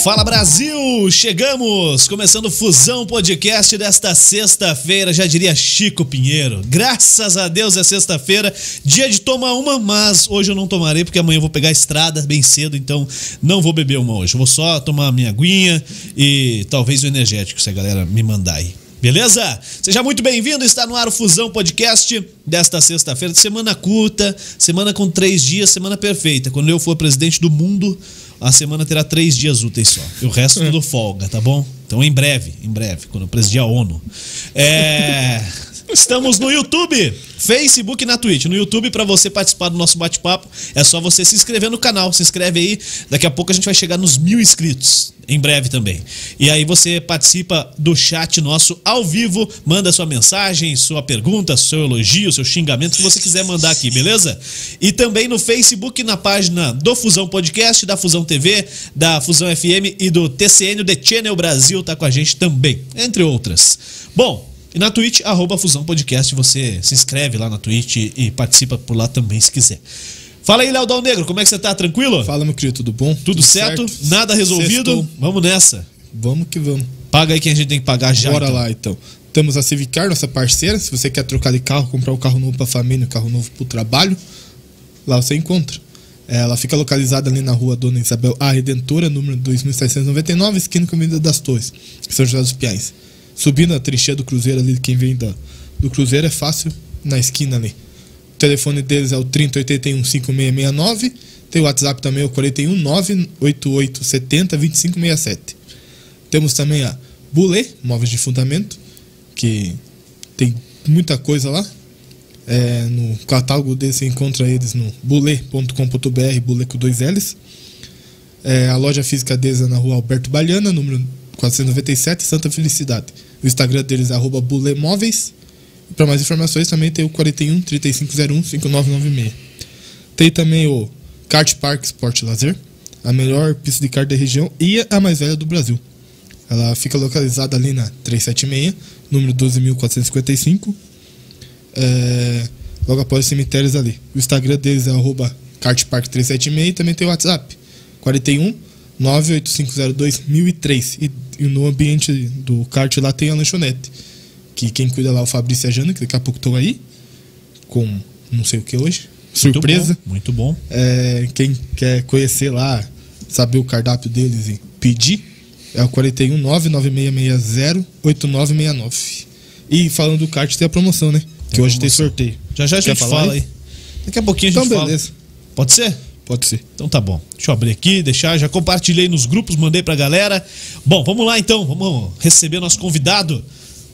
Fala Brasil, chegamos! Começando Fusão Podcast desta sexta-feira, já diria Chico Pinheiro. Graças a Deus é sexta-feira, dia de tomar uma, mas hoje eu não tomarei porque amanhã eu vou pegar a estrada bem cedo, então não vou beber uma hoje. vou só tomar a minha aguinha e talvez o energético, se a galera me mandar aí. Beleza? Seja muito bem-vindo, está no ar o Fusão Podcast desta sexta-feira, semana curta, semana com três dias, semana perfeita. Quando eu for presidente do mundo, a semana terá três dias úteis só. E o resto tudo folga, tá bom? Então em breve, em breve, quando eu presidir a ONU. É. Estamos no YouTube, Facebook e na Twitch. No YouTube, para você participar do nosso bate-papo, é só você se inscrever no canal. Se inscreve aí. Daqui a pouco a gente vai chegar nos mil inscritos. Em breve também. E aí você participa do chat nosso ao vivo, manda sua mensagem, sua pergunta, seu elogio, seu xingamento, que você quiser mandar aqui, beleza? E também no Facebook, na página do Fusão Podcast, da Fusão TV, da Fusão FM e do TCN, o The Channel Brasil, tá com a gente também, entre outras. Bom, e na Twitch, arroba Fusão Podcast, você se inscreve lá na Twitch e participa por lá também se quiser. Fala aí, Léo Dal Negro, como é que você tá? Tranquilo? Fala, meu querido, tudo bom? Tudo, tudo certo? certo? Nada resolvido? Sextou. Vamos nessa. Vamos que vamos. Paga aí quem a gente tem que pagar já. Bora então. lá, então. Temos a Civicar, nossa parceira. Se você quer trocar de carro, comprar um carro novo para a família, um carro novo para o trabalho, lá você encontra. Ela fica localizada ali na rua Dona Isabel A Redentora, número 2799, esquina com a Avenida das Torres, São José dos Piais subindo a trincheira do Cruzeiro ali, quem vem do Cruzeiro é fácil, na esquina ali. O telefone deles é o 3081 5669. Tem o WhatsApp também, é o 41 98870 2567. Temos também a Bulê, móveis de fundamento, que tem muita coisa lá. É, no catálogo deles você encontra eles no bulê.com.br, bulê com dois L's. É, a loja física deles é na rua Alberto Baliana, número 497, Santa Felicidade. O Instagram deles é arroba bulemóveis. Para mais informações também tem o 41 3501 5996. Tem também o Kart Park Sport Lazer, a melhor pista de kart da região e a mais velha do Brasil. Ela fica localizada ali na 376, número 12.455, é, logo após os cemitérios ali. O Instagram deles é arroba kartpark376 e também tem o WhatsApp 41 98502 E, e no ambiente do kart lá tem a lanchonete. Que quem cuida lá é o Fabrício e a Jana, que daqui a pouco estão aí. Com não sei o que hoje. Surpresa. Muito bom. Muito bom. É, quem quer conhecer lá, saber o cardápio deles e pedir, é o 41 99660 8969. E falando do kart, tem a promoção, né? Que hoje tem sorteio. Já já a gente fala aí? aí? Daqui a pouquinho a gente então, fala. beleza. Pode ser? Pode ser. Então tá bom. Deixa eu abrir aqui, deixar, já compartilhei nos grupos, mandei pra galera. Bom, vamos lá então, vamos receber nosso convidado.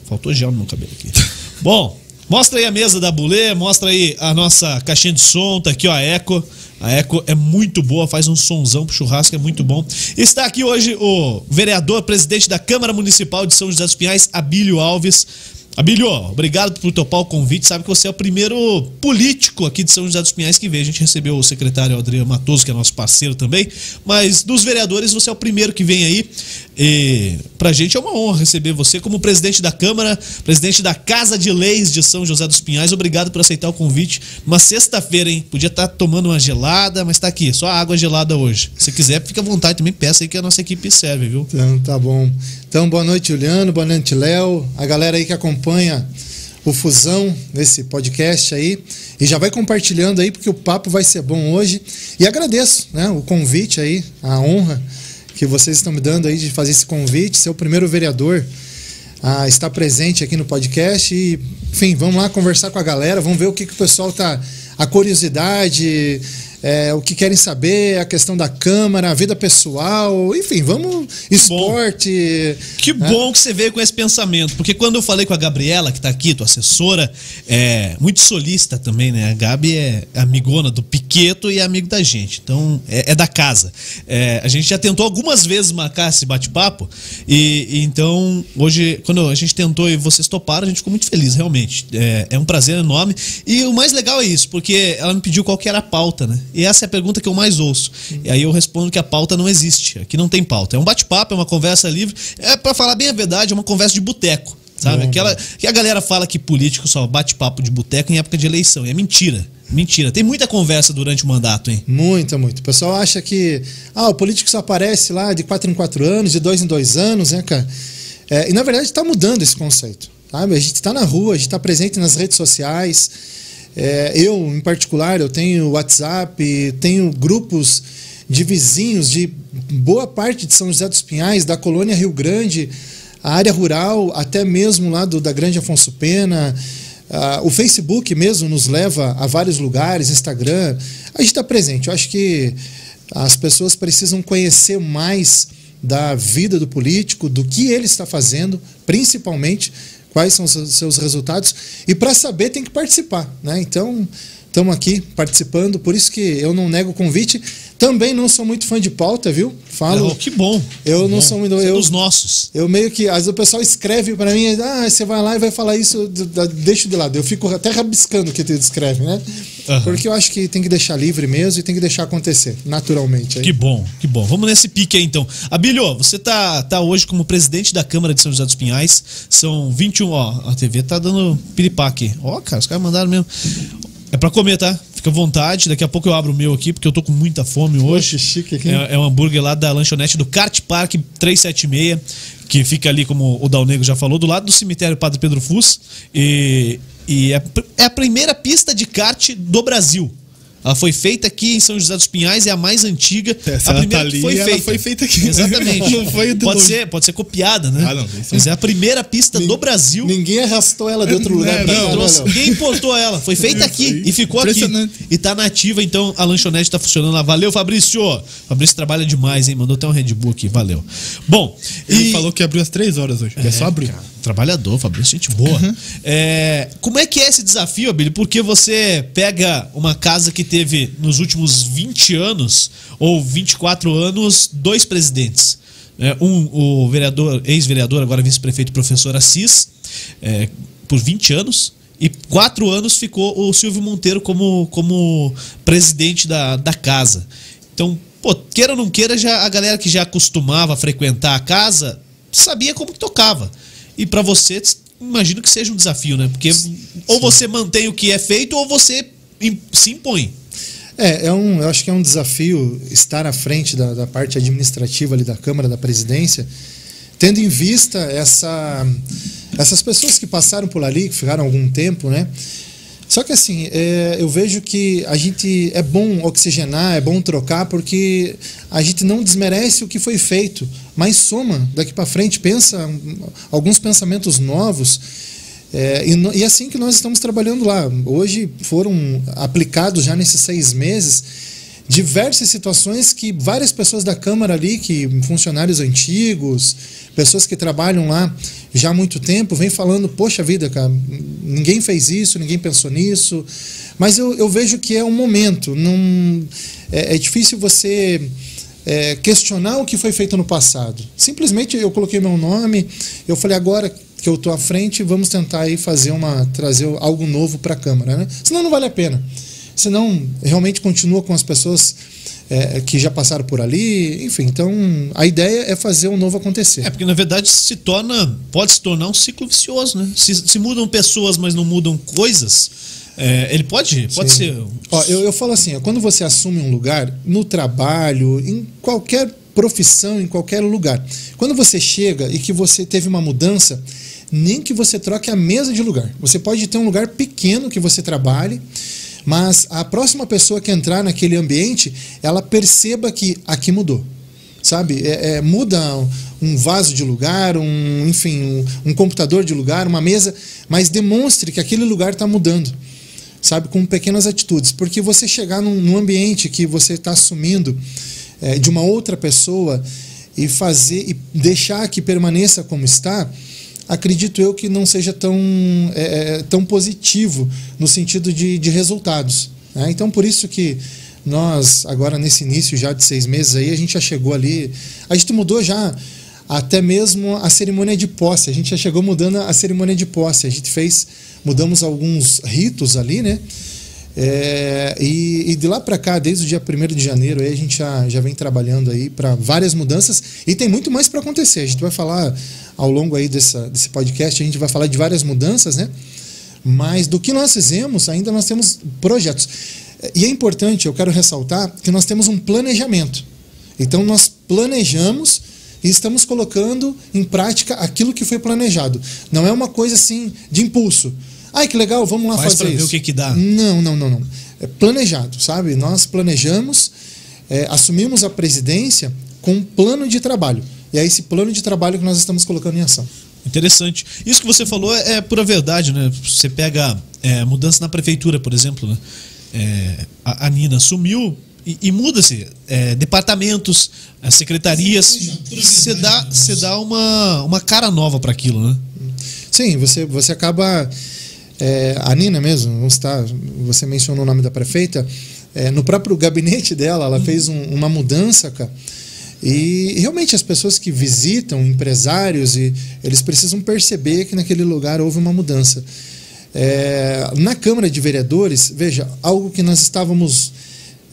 Faltou gel no meu cabelo aqui. bom, mostra aí a mesa da Bulê, mostra aí a nossa caixinha de som, tá aqui ó, a Eco. A Eco é muito boa, faz um sonzão pro churrasco, é muito bom. Está aqui hoje o vereador, presidente da Câmara Municipal de São José dos Pinhais, Abílio Alves. Abílio, obrigado por topar o convite. Sabe que você é o primeiro político aqui de São José dos Pinhais que veio. A gente recebeu o secretário Adriano Matoso, que é nosso parceiro também. Mas dos vereadores, você é o primeiro que vem aí. E pra gente é uma honra receber você como presidente da Câmara, presidente da Casa de Leis de São José dos Pinhais. Obrigado por aceitar o convite. Uma sexta-feira, hein? Podia estar tá tomando uma gelada, mas tá aqui, só água gelada hoje. Se quiser, fica à vontade também, peça aí que a nossa equipe serve, viu? Então, tá bom. Então, boa noite, Juliano, boa noite, Léo, a galera aí que acompanha o Fusão nesse podcast aí. E já vai compartilhando aí, porque o papo vai ser bom hoje. E agradeço né, o convite aí, a honra que vocês estão me dando aí de fazer esse convite, ser o primeiro vereador a estar presente aqui no podcast. E, enfim, vamos lá conversar com a galera, vamos ver o que, que o pessoal tá. A curiosidade, é, o que querem saber, a questão da Câmara, a vida pessoal, enfim, vamos. Esporte. Bom. Que né? bom que você veio com esse pensamento, porque quando eu falei com a Gabriela, que está aqui, tua assessora, é muito solista também, né? A Gabi é amigona do Piqueto e é amigo da gente, então é, é da casa. É, a gente já tentou algumas vezes marcar esse bate-papo, e, e, então hoje, quando a gente tentou e vocês toparam, a gente ficou muito feliz, realmente. É, é um prazer enorme. E o mais legal é isso, porque ela me pediu qual que era a pauta, né? E essa é a pergunta que eu mais ouço. Uhum. E aí eu respondo que a pauta não existe. Aqui não tem pauta. É um bate-papo, é uma conversa livre. É para falar bem a verdade, é uma conversa de boteco. Sabe? Aquela, que a galera fala que político só bate papo de boteco em época de eleição. E é mentira. Mentira. Tem muita conversa durante o mandato, hein? Muita, muito. O pessoal acha que ah, o político só aparece lá de quatro em quatro anos, de dois em dois anos, né, cara? É, e na verdade está mudando esse conceito. Sabe? A gente está na rua, a gente está presente nas redes sociais. É, eu, em particular, eu tenho WhatsApp, tenho grupos de vizinhos de boa parte de São José dos Pinhais, da colônia Rio Grande, a área rural, até mesmo lá do, da Grande Afonso Pena. Uh, o Facebook mesmo nos leva a vários lugares, Instagram. A gente está presente. Eu acho que as pessoas precisam conhecer mais da vida do político, do que ele está fazendo, principalmente quais são os seus resultados. E para saber tem que participar. Né? Então, estamos aqui participando. Por isso que eu não nego o convite. Também não sou muito fã de pauta, viu? Falo. Oh, que bom. Eu que não bom. sou muito. É eu, dos nossos. Eu meio que. Às vezes o pessoal escreve para mim, ah, você vai lá e vai falar isso, deixa de lado. Eu fico até rabiscando o que tu escreve, né? Uhum. Porque eu acho que tem que deixar livre mesmo e tem que deixar acontecer, naturalmente. Aí. Que bom, que bom. Vamos nesse pique aí então. Abílio, você tá, tá hoje como presidente da Câmara de São José dos Pinhais. São 21, ó. A TV tá dando piripaque. Ó, cara, os caras mandaram mesmo. É pra comer, tá? Fica à vontade. Daqui a pouco eu abro o meu aqui, porque eu tô com muita fome hoje. Poxa, chique aqui. É, é um hambúrguer lá da lanchonete do Kart Park 376, que fica ali, como o Dal Negro já falou, do lado do cemitério Padre Pedro Fus. E, e é, é a primeira pista de kart do Brasil. Ela foi feita aqui em São José dos Pinhais, é a mais antiga. Essa a primeira tá que foi ali, feita. foi feita aqui. Exatamente. Não foi de pode, longe. ser, pode ser copiada, né? Ah, não, Mas é a primeira pista do Brasil. Ninguém arrastou ela de outro lugar. É, não, cá, Trouxe- né, Ninguém importou ela. Foi feita É, aqui e ficou aqui. E tá nativa, então a lanchonete tá funcionando lá. Valeu, Fabrício. Fabrício trabalha demais, hein? Mandou até um Red Bull aqui. Valeu. Bom, Ele e... falou que abriu às três horas hoje. É, só abrir. Cara, trabalhador, Fabrício, gente boa. Uhum. É, como é que é esse desafio, Abílio? Porque você pega uma casa que teve nos últimos 20 anos ou 24 anos dois presidentes. É, um, o vereador, ex-vereador, agora vice-prefeito, professor Assis, é, por 20 anos. E quatro anos ficou o Silvio Monteiro como, como presidente da, da casa. Então, pô, queira ou não queira, já, a galera que já costumava frequentar a casa sabia como que tocava. E para você, imagino que seja um desafio, né? Porque ou você mantém o que é feito ou você se impõe. É, é um, eu acho que é um desafio estar à frente da, da parte administrativa ali da Câmara, da Presidência, tendo em vista essa, essas pessoas que passaram por ali, que ficaram algum tempo, né? Só que assim, é, eu vejo que a gente é bom oxigenar, é bom trocar, porque a gente não desmerece o que foi feito, mas soma daqui para frente, pensa hum, alguns pensamentos novos. É, e, e assim que nós estamos trabalhando lá. Hoje foram aplicados já nesses seis meses diversas situações que várias pessoas da Câmara ali, que funcionários antigos, pessoas que trabalham lá já há muito tempo, vêm falando, poxa vida, cara, ninguém fez isso, ninguém pensou nisso. Mas eu, eu vejo que é um momento. Não, é, é difícil você é, questionar o que foi feito no passado. Simplesmente eu coloquei meu nome, eu falei agora que eu estou à frente, vamos tentar aí fazer uma trazer algo novo para a Câmara, né? Senão não vale a pena. Senão realmente continua com as pessoas é, que já passaram por ali, enfim. Então a ideia é fazer o novo acontecer. É, porque na verdade se torna, pode se tornar um ciclo vicioso, né? Se, se mudam pessoas, mas não mudam coisas, é, ele pode, pode Sim. ser. Ó, eu, eu falo assim, ó, quando você assume um lugar, no trabalho, em qualquer profissão, em qualquer lugar, quando você chega e que você teve uma mudança, nem que você troque a mesa de lugar. Você pode ter um lugar pequeno que você trabalhe, mas a próxima pessoa que entrar naquele ambiente, ela perceba que aqui mudou. Sabe? É, é, muda um vaso de lugar, um, enfim, um, um computador de lugar, uma mesa, mas demonstre que aquele lugar está mudando sabe, com pequenas atitudes. Porque você chegar num, num ambiente que você está assumindo é, de uma outra pessoa e fazer e deixar que permaneça como está, acredito eu que não seja tão, é, tão positivo no sentido de, de resultados. né? Então, por isso que nós, agora nesse início já de seis meses aí, a gente já chegou ali, a gente mudou já até mesmo a cerimônia de posse. A gente já chegou mudando a cerimônia de posse. A gente fez, mudamos alguns ritos ali, né? É, e, e de lá para cá, desde o dia 1 de janeiro, aí a gente já, já vem trabalhando aí para várias mudanças e tem muito mais para acontecer. A gente vai falar ao longo aí dessa, desse podcast a gente vai falar de várias mudanças, né? Mas do que nós fizemos, ainda nós temos projetos. E é importante, eu quero ressaltar que nós temos um planejamento. Então nós planejamos e estamos colocando em prática aquilo que foi planejado. Não é uma coisa assim de impulso. Ai, que legal, vamos lá Faz fazer pra ver isso. o que que dá. Não, não, não, não. É planejado, sabe? Nós planejamos, é, assumimos a presidência com um plano de trabalho. E é esse plano de trabalho que nós estamos colocando em ação. Interessante. Isso que você falou é, é pura verdade, né? Você pega é, mudança na prefeitura, por exemplo, né? É, a, a Nina sumiu e, e muda-se. É, departamentos, as secretarias. Você dá, você dá uma, uma cara nova para aquilo, né? Sim, você, você acaba. é, a Nina mesmo, vamos estar, você mencionou o nome da prefeita, é, no próprio gabinete dela, ela fez um- uma mudança, cara. E realmente as pessoas que visitam, empresários, e eles precisam perceber que naquele lugar houve uma mudança. É, na Câmara de Vereadores, veja, algo que nós estávamos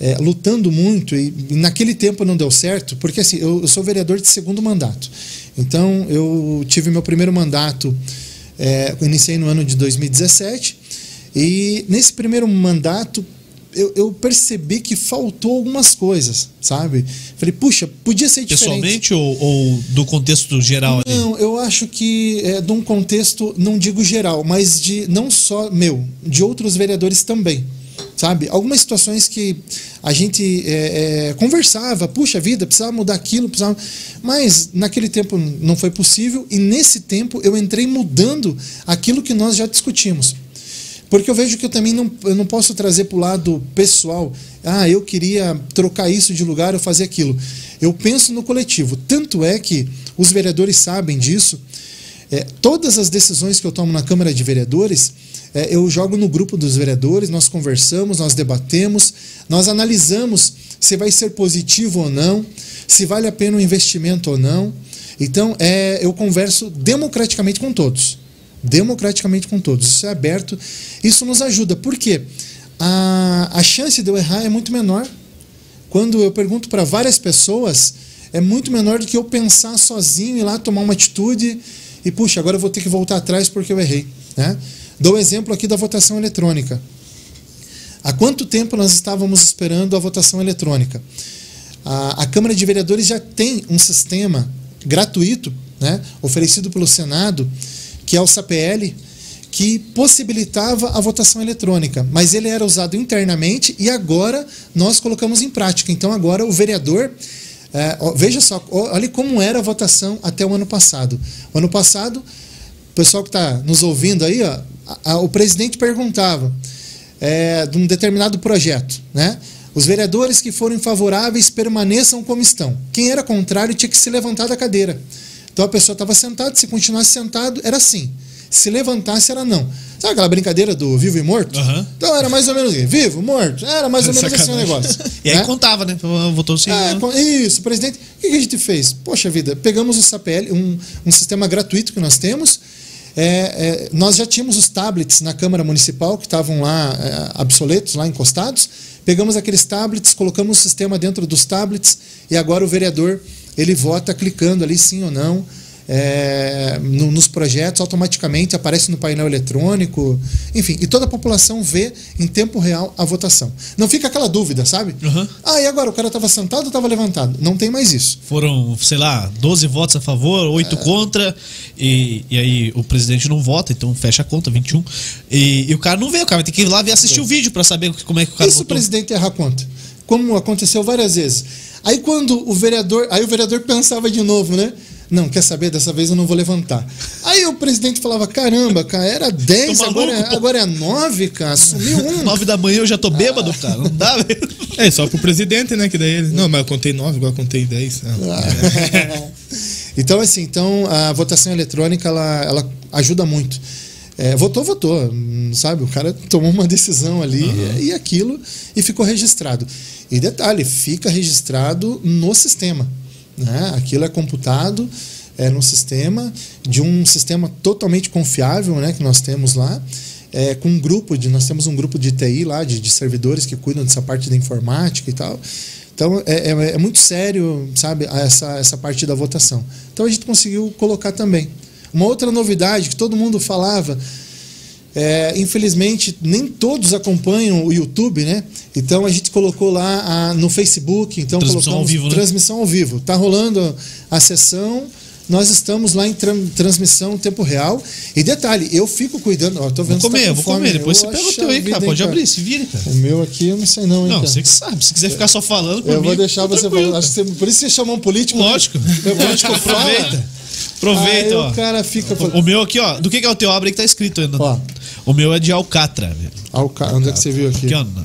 é, lutando muito e, e naquele tempo não deu certo, porque assim, eu, eu sou vereador de segundo mandato. Então, eu tive meu primeiro mandato, é, iniciei no ano de 2017, e nesse primeiro mandato eu, eu percebi que faltou algumas coisas, sabe? Falei, puxa, podia ser diferente. Pessoalmente ou, ou do contexto geral ali? Não, eu acho que é de um contexto, não digo geral, mas de não só meu, de outros vereadores também. Sabe? Algumas situações que a gente é, é, conversava, puxa vida, precisava mudar aquilo, precisava. Mas naquele tempo não foi possível, e nesse tempo eu entrei mudando aquilo que nós já discutimos. Porque eu vejo que eu também não, eu não posso trazer para o lado pessoal. Ah, eu queria trocar isso de lugar ou fazer aquilo. Eu penso no coletivo. Tanto é que os vereadores sabem disso. É, todas as decisões que eu tomo na Câmara de Vereadores, é, eu jogo no grupo dos vereadores, nós conversamos, nós debatemos, nós analisamos se vai ser positivo ou não, se vale a pena o investimento ou não. Então, é, eu converso democraticamente com todos democraticamente com todos. Isso é aberto, isso nos ajuda. Por quê? A, a chance de eu errar é muito menor. Quando eu pergunto para várias pessoas, é muito menor do que eu pensar sozinho e lá tomar uma atitude e, puxa, agora eu vou ter que voltar atrás porque eu errei. Né? Dou o exemplo aqui da votação eletrônica. Há quanto tempo nós estávamos esperando a votação eletrônica? A, a Câmara de Vereadores já tem um sistema gratuito, né, oferecido pelo Senado, que é o SAPL, que possibilitava a votação eletrônica, mas ele era usado internamente e agora nós colocamos em prática. Então agora o vereador, é, ó, veja só, ó, olha como era a votação até o ano passado. O ano passado, o pessoal que está nos ouvindo aí, ó, a- a- o presidente perguntava é, de um determinado projeto, né? Os vereadores que forem favoráveis permaneçam como estão. Quem era contrário tinha que se levantar da cadeira. Então a pessoa estava sentada, se continuasse sentado, era sim. Se levantasse, era não. Sabe aquela brincadeira do vivo e morto? Aham. Então era mais ou menos isso. Vivo, morto. Era mais ou menos assim o Sacanagem. negócio. E aí né? contava, né? Votou sim. É, né? isso, presidente. O que que a gente fez? Poxa vida, pegamos o SAPL, um, um sistema gratuito que nós temos. É, é, nós já tínhamos os tablets na Câmara Municipal que estavam lá é, obsoletos, lá encostados. Pegamos aqueles tablets, colocamos o sistema dentro dos tablets e agora o vereador ele vota clicando ali sim ou não. é, no- nos projetos automaticamente aparece no painel eletrônico, enfim, e toda a população vê em tempo real a votação. Não fica aquela dúvida, sabe? Uhum. Ah, e agora? O cara estava sentado ou estava levantado? Não tem mais isso. Foram, sei lá, 12 votos a favor, 8 contra, e, e aí o presidente não vota, então fecha a conta, 21. E, e o cara não vê, o cara vai ter que ir lá ver assistir o vídeo pra saber como é que o cara e se o votou. presidente errar a conta? Como aconteceu várias vezes. Aí quando o vereador. Aí o vereador pensava de novo, né? Não, quer saber? Dessa vez eu não vou levantar. Aí o presidente falava: caramba, cara, era 10, Tô agora, é- pô." agora é 9, cara, sumiu um. 9 da manhã eu já tô bêbado, cara. Não dá, velho. É, só pro presidente, né? Que daí ele. Não, mas eu contei nove, agora eu contei dez. Ah, então, assim, então a votação eletrônica ela, ela ajuda muito. É, votou, votou, sabe? O cara tomou uma decisão ali e aquilo e ficou registrado. E detalhe, fica registrado no sistema. Né? Aquilo é computado é, no sistema de um sistema totalmente confiável, né? Que nós temos lá. É, com um grupo de nós temos um grupo de TI lá de, de servidores que cuidam dessa parte da informática e tal Então é, é, é muito sério, sabe, essa, essa parte da votação. Então a gente conseguiu colocar também. Uma outra novidade que todo mundo falava, é, infelizmente nem todos acompanham o YouTube, né? Então a gente colocou lá a, no Facebook, então Transmissão colocamos ao vivo, né? transmissão ao vivo. Tá rolando a sessão. Nós estamos lá em tran- transmissão em tempo real. E detalhe, eu fico cuidando. Ó, tô vendo Vou tá comer, com vou fome. comer. Depois você Eu pega o teu aí, cara. Pode abrir, se vira, cara. O meu aqui eu não sei não, hein, Não, cara. você que sabe. Se quiser ficar só falando por Eu vou deixar tá você falar. Acho que você- por isso você chamou um político. né? Lógico. O político. Aproveita. Aproveita, Aí ó. o cara fica. O meu aqui, ó. Do que, que é o teu? Abre aí que tá escrito ainda. Ó. O meu é de Alcatra, velho. Ah, o ca- Onde é que você viu aqui? Aqui, ó. Na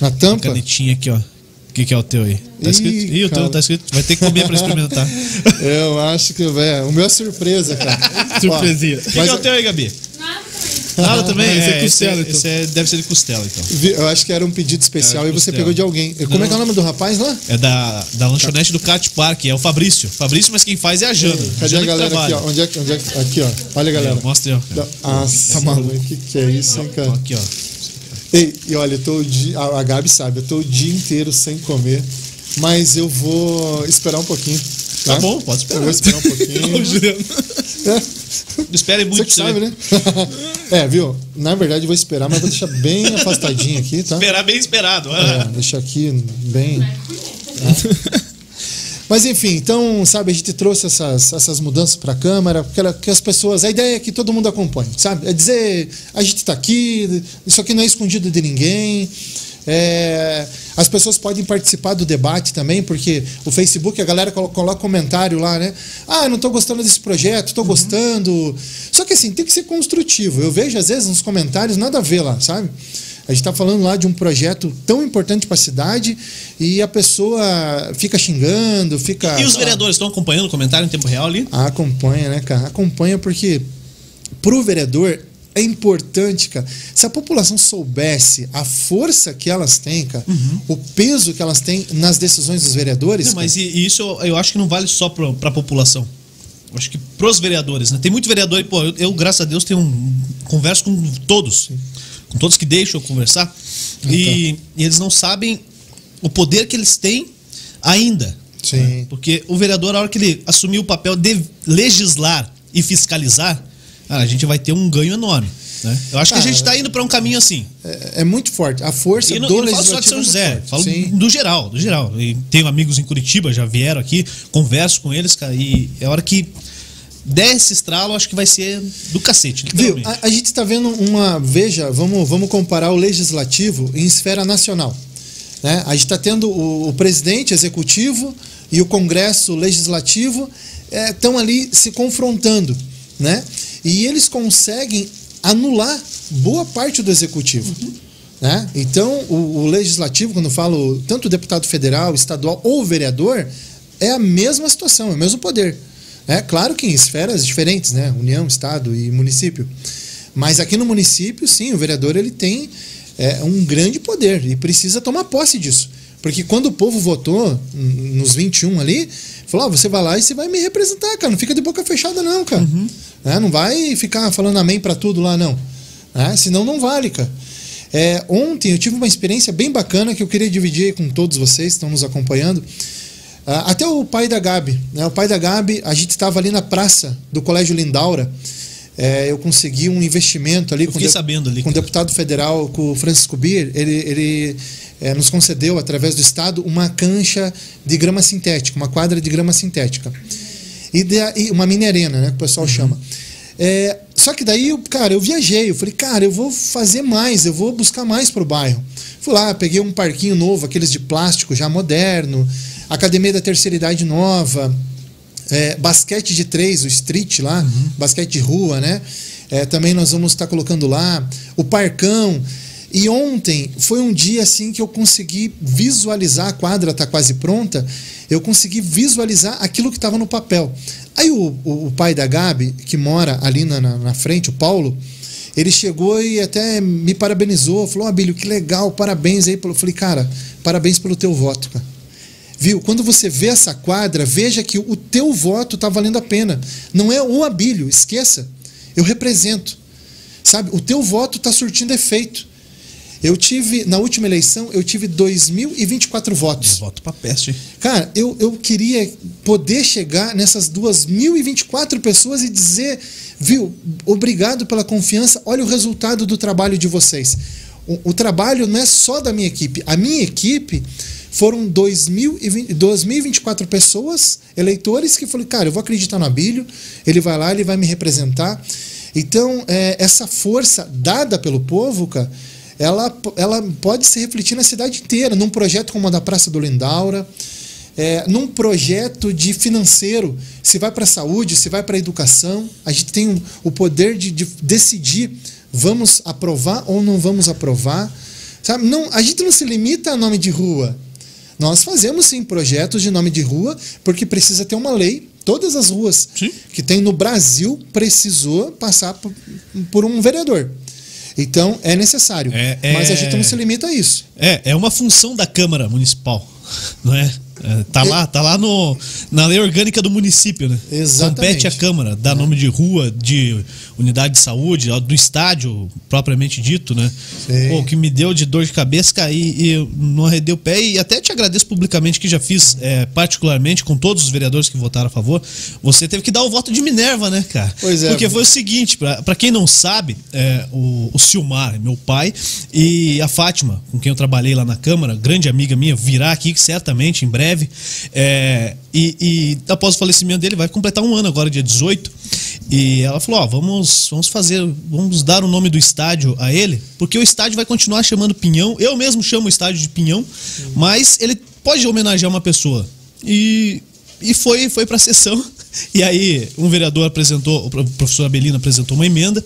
Na tampa? canetinha aqui, ó. O que, que é o teu aí? Tá Ih, escrito? Ih, o teu tá escrito. Vai ter que comer pra experimentar. O Eu acho que, velho, o meu é surpresa, cara. Surpresinha. Ó, que, que é o teu aí, Gabi? Nada também. Nada também? esse é esse, costela, então. esse é- deve ser de costela, então. eu acho que era um pedido especial É, e você costela. pegou de alguém. Como é que é o nome do rapaz lá? É da, da lanchonete do Cat Park, é o Fabrício. Fabrício, mas quem faz é a Jana. Cadê Jana a galera aqui, ó? Onde é, que- onde é que. Aqui, ó. Olha, galera. Mostra aí, ó. cara. Nossa, Tá maluco. O que, que é isso, hein, cara? Aqui, ó. Ei, e olha, eu tô o dia, a Gabi sabe, eu tô o dia inteiro sem comer, mas eu vou esperar um pouquinho. Tá, Tá bom, pode Eu vou esperar. esperar um pouquinho. É. Espere muito Você que sabe, né? é, viu? Na verdade, eu vou esperar, mas vou deixar bem afastadinho aqui, tá? Esperar bem esperado. É, deixar aqui bem. tá? Mas enfim, então, sabe, a gente trouxe essas, essas mudanças para a Câmara, porque que as pessoas. A ideia é que todo mundo acompanhe, sabe? É dizer, a gente está aqui, isso aqui não é escondido de ninguém. É, as pessoas podem participar do debate também, porque o Facebook, a galera colo- coloca comentário lá, né? Ah, eu não estou gostando desse projeto, estou gostando. Só que assim, tem que ser construtivo. Eu vejo, às vezes, nos comentários, nada a ver lá, sabe? A gente está falando lá de um projeto tão importante para a cidade e a pessoa fica xingando, fica. E os vereadores estão acompanhando o comentário em tempo real ali? Acompanha, né, cara? Acompanha porque pro vereador é importante, cara. Se a população soubesse a força que elas têm, cara, o peso que elas têm nas decisões dos vereadores. Uhum. Não, mas isso eu, eu acho que não vale só pro, pra população. Eu acho que pros vereadores, né? Tem muito vereador e, pô, eu, eu, graças a Deus, tenho um. Converso com todos. Com todos que deixam eu conversar. e, e eles não sabem o poder que eles têm ainda. Sim. né? Porque o vereador, a hora que ele assumir o papel de legislar e fiscalizar, a gente vai ter um ganho enorme. Né? Eu acho que a gente está indo para um caminho assim. É, é muito forte. A força E não, do e não falo só de São é José, falo. Sim. do geral, do geral. E tenho amigos em Curitiba, já vieram aqui, converso com eles, cara, e é hora que der esse estralo, acho que vai ser do cacete. Viu? A, a gente está vendo uma. Veja, vamos, vamos comparar o legislativo em esfera nacional. Né? A gente está tendo o, o presidente executivo e o Congresso legislativo estão ali se confrontando. Né? E eles conseguem anular boa parte do executivo. Né? Então, o, o legislativo, quando falo tanto deputado federal, estadual ou vereador, é a mesma situação, é o mesmo poder. É claro que em esferas diferentes, né? União, Estado e município. Mas aqui no município, sim, o vereador ele tem é, um grande poder e precisa tomar posse disso. Porque quando o povo votou nos 21 ali, falou: "Ó, você vai lá e você vai me representar, cara. Não fica de boca fechada, não, cara. Né? Não vai ficar falando amém para tudo lá, não. Né? Senão não vale, cara. É, ontem eu tive uma experiência bem bacana que eu queria dividir com todos vocês que estão nos acompanhando. Ah, até o pai da Gabi. Né? O pai da Gabi, a gente estava ali na praça do Colégio Lindaura. É, eu consegui um investimento ali com, de- ali, com o deputado federal, com o Francisco Bir. Ele, ele é, nos concedeu, através do Estado, uma cancha de grama sintética, uma quadra de grama sintética. E, da- e uma mini arena, né, que o pessoal chama. É, só que daí, eu, cara, eu viajei. Eu falei, cara, eu vou fazer mais, eu vou buscar mais pro bairro. Fui lá, peguei um parquinho novo, aqueles de plástico já moderno, academia da terceira idade nova, é, basquete de três, o street lá, basquete de rua, né? É, também nós vamos estar colocando lá, o parcão. E ontem foi um dia assim que eu consegui visualizar, a quadra está quase pronta, eu consegui visualizar aquilo que estava no papel. Aí o, o, o pai da Gabi, que mora ali na, na, frente, o Paulo, ele chegou e até me parabenizou, falou, Abílio, que legal, parabéns aí. pelo-" Eu falei, cara, parabéns pelo teu voto, cara. Viu? Quando você vê essa quadra, veja que o teu voto está valendo a pena. Não é o Abílio, esqueça. Eu represento. Sabe? O teu voto está surtindo efeito. Eu tive, na última eleição, eu tive 2.024 votos. Voto pra peste. Cara, eu, eu queria poder chegar nessas 2.024 pessoas e dizer, viu, obrigado pela confiança, olha o resultado do trabalho de vocês. O, o trabalho não é só da minha equipe. A minha equipe foram 2.024 pessoas, eleitores, que falaram, cara, eu vou acreditar no Abílio, ele vai lá, ele vai me representar. Então, é, essa força dada pelo povo, cara, ela, ela pode se refletir na cidade inteira, num projeto como a da Praça do Lindaura, é, num projeto de financeiro, se vai para a saúde, se vai para a educação, a gente tem o poder de, de, decidir vamos aprovar ou não vamos aprovar. Sabe? Não, a gente não se limita a nome de rua. Nós fazemos sim projetos de nome de rua, porque precisa ter uma lei. Todas as ruas Sim. que tem no Brasil precisou passar por, por um vereador. Então é necessário. É, é- Mas a gente não se limita a isso. É, é uma função da Câmara Municipal, não é? É, tá lá, tá lá no, na lei orgânica do município, né? Exatamente. Compete à Câmara, dá nome de rua, de unidade de saúde, do estádio propriamente dito, né? O que me deu de dor de cabeça, cara, e, não arredei o pé e até te agradeço publicamente que já fiz é, particularmente com todos os vereadores que votaram a favor. Você teve que dar o voto de Minerva, né, cara? Pois é. Porque foi o seguinte, pra pra quem não sabe, é, o, o Silmar, meu pai, e a Fátima, com quem eu trabalhei lá na Câmara, grande amiga minha, virá aqui certamente em breve. É, e, e após o falecimento dele, vai completar um ano agora, dia 18. E ela falou: Ó, vamos, vamos fazer, vamos dar o nome do estádio a ele, porque o estádio vai continuar chamando Pinhão. Eu mesmo chamo o estádio de Pinhão, mas ele pode homenagear uma pessoa. E, e foi, foi para a sessão. E aí, um vereador apresentou, o professor Abelino apresentou uma emenda.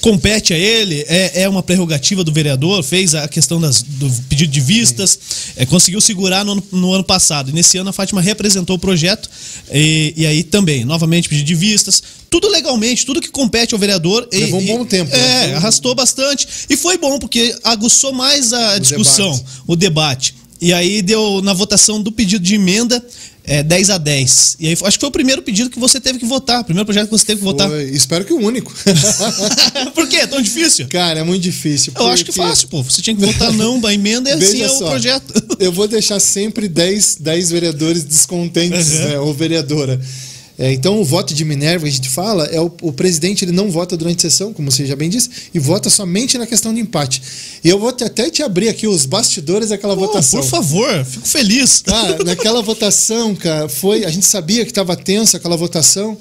Compete a ele, é, é uma prerrogativa do vereador, fez a questão das, do pedido de vistas, é, conseguiu segurar no, ano- no ano passado. E nesse ano a Fátima representou o projeto, e, e aí também, novamente, pedido de vistas, tudo legalmente, tudo que compete ao vereador. e- Levou um e- bom tempo, né? É, um- arrastou bastante. E foi bom, porque aguçou mais a discussão, debate. o debate. E aí deu na votação do pedido de emenda é, 10 a 10. E aí acho que foi o primeiro pedido que você teve que votar, o primeiro projeto que você teve que votar. Foi- espero que o único. Por quê? É tão difícil? Cara, é muito difícil. Eu acho que porque- fácil, pô. Você tinha que votar não da emenda e assim Veja é o só, projeto. Eu vou deixar sempre 10, 10 vereadores descontentes, Uhum. né, ou vereadora. É, então, o voto de Minerva a gente fala é o, o presidente ele não vota durante a sessão, como você já bem disse, e vota somente na questão de empate. E eu vou te- até te abrir aqui os bastidores daquela Pô, votação. por favor, fico feliz. Cara, naquela votação, cara, foi. A gente sabia que estava tensa aquela votação.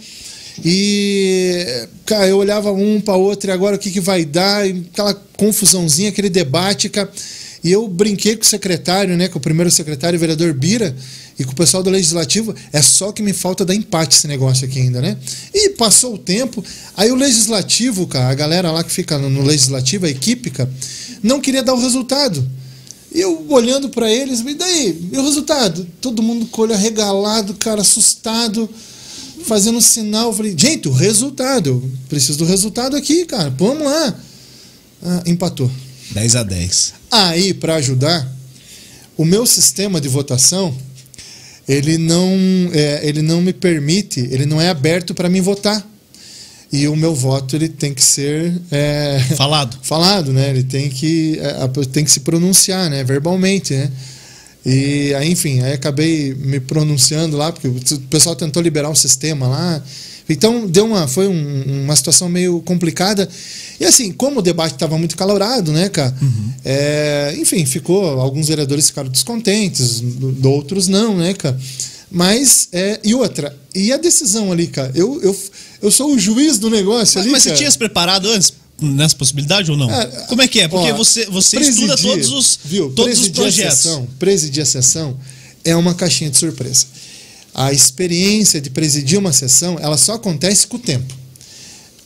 E, cara, eu olhava um para outro e agora o que, que vai dar? E aquela confusãozinha, aquele debate, cara. E eu brinquei com o secretário, né, com o primeiro secretário, o vereador Bira, e com o pessoal do Legislativo. É só que me falta dar empate esse negócio aqui ainda, né? E passou o tempo. Aí o Legislativo, cara, a galera lá que fica no Legislativo, a equipe, cara, não queria dar o resultado. E eu olhando para eles, e daí? E o resultado? Todo mundo com o olho arregalado, cara, assustado, fazendo sinal. Eu falei, gente, o resultado, eu preciso do resultado aqui, cara, vamos lá. Ah, empatou. 10 a 10. Aí, para ajudar, o meu sistema de votação, ele não, é, ele não me permite, ele não é aberto para mim votar. E o meu voto ele tem que ser é, Falado. falado, né? Ele tem que, é, tem que se pronunciar, né? Verbalmente, né? E aí, enfim, aí acabei me pronunciando lá, porque o pessoal tentou liberar o sistema lá. Então, deu uma, foi um- uma situação meio complicada. E assim, como o debate estava muito calorado, né, cara? É, enfim, ficou. Alguns vereadores ficaram descontentes, outros não, né, cara? Mas, é, e outra, e a decisão ali, cara? Eu, eu, eu sou o juiz do negócio Mas, ali. mas você cara. tinha se preparado antes nessa possibilidade ou não? É, Como é que é? Porque ó, você, você estuda todos os, viu? todos os Presidir a projetos. sessão, presidir a sessão é uma caixinha de surpresa. A experiência de presidir uma sessão, ela só acontece com o tempo.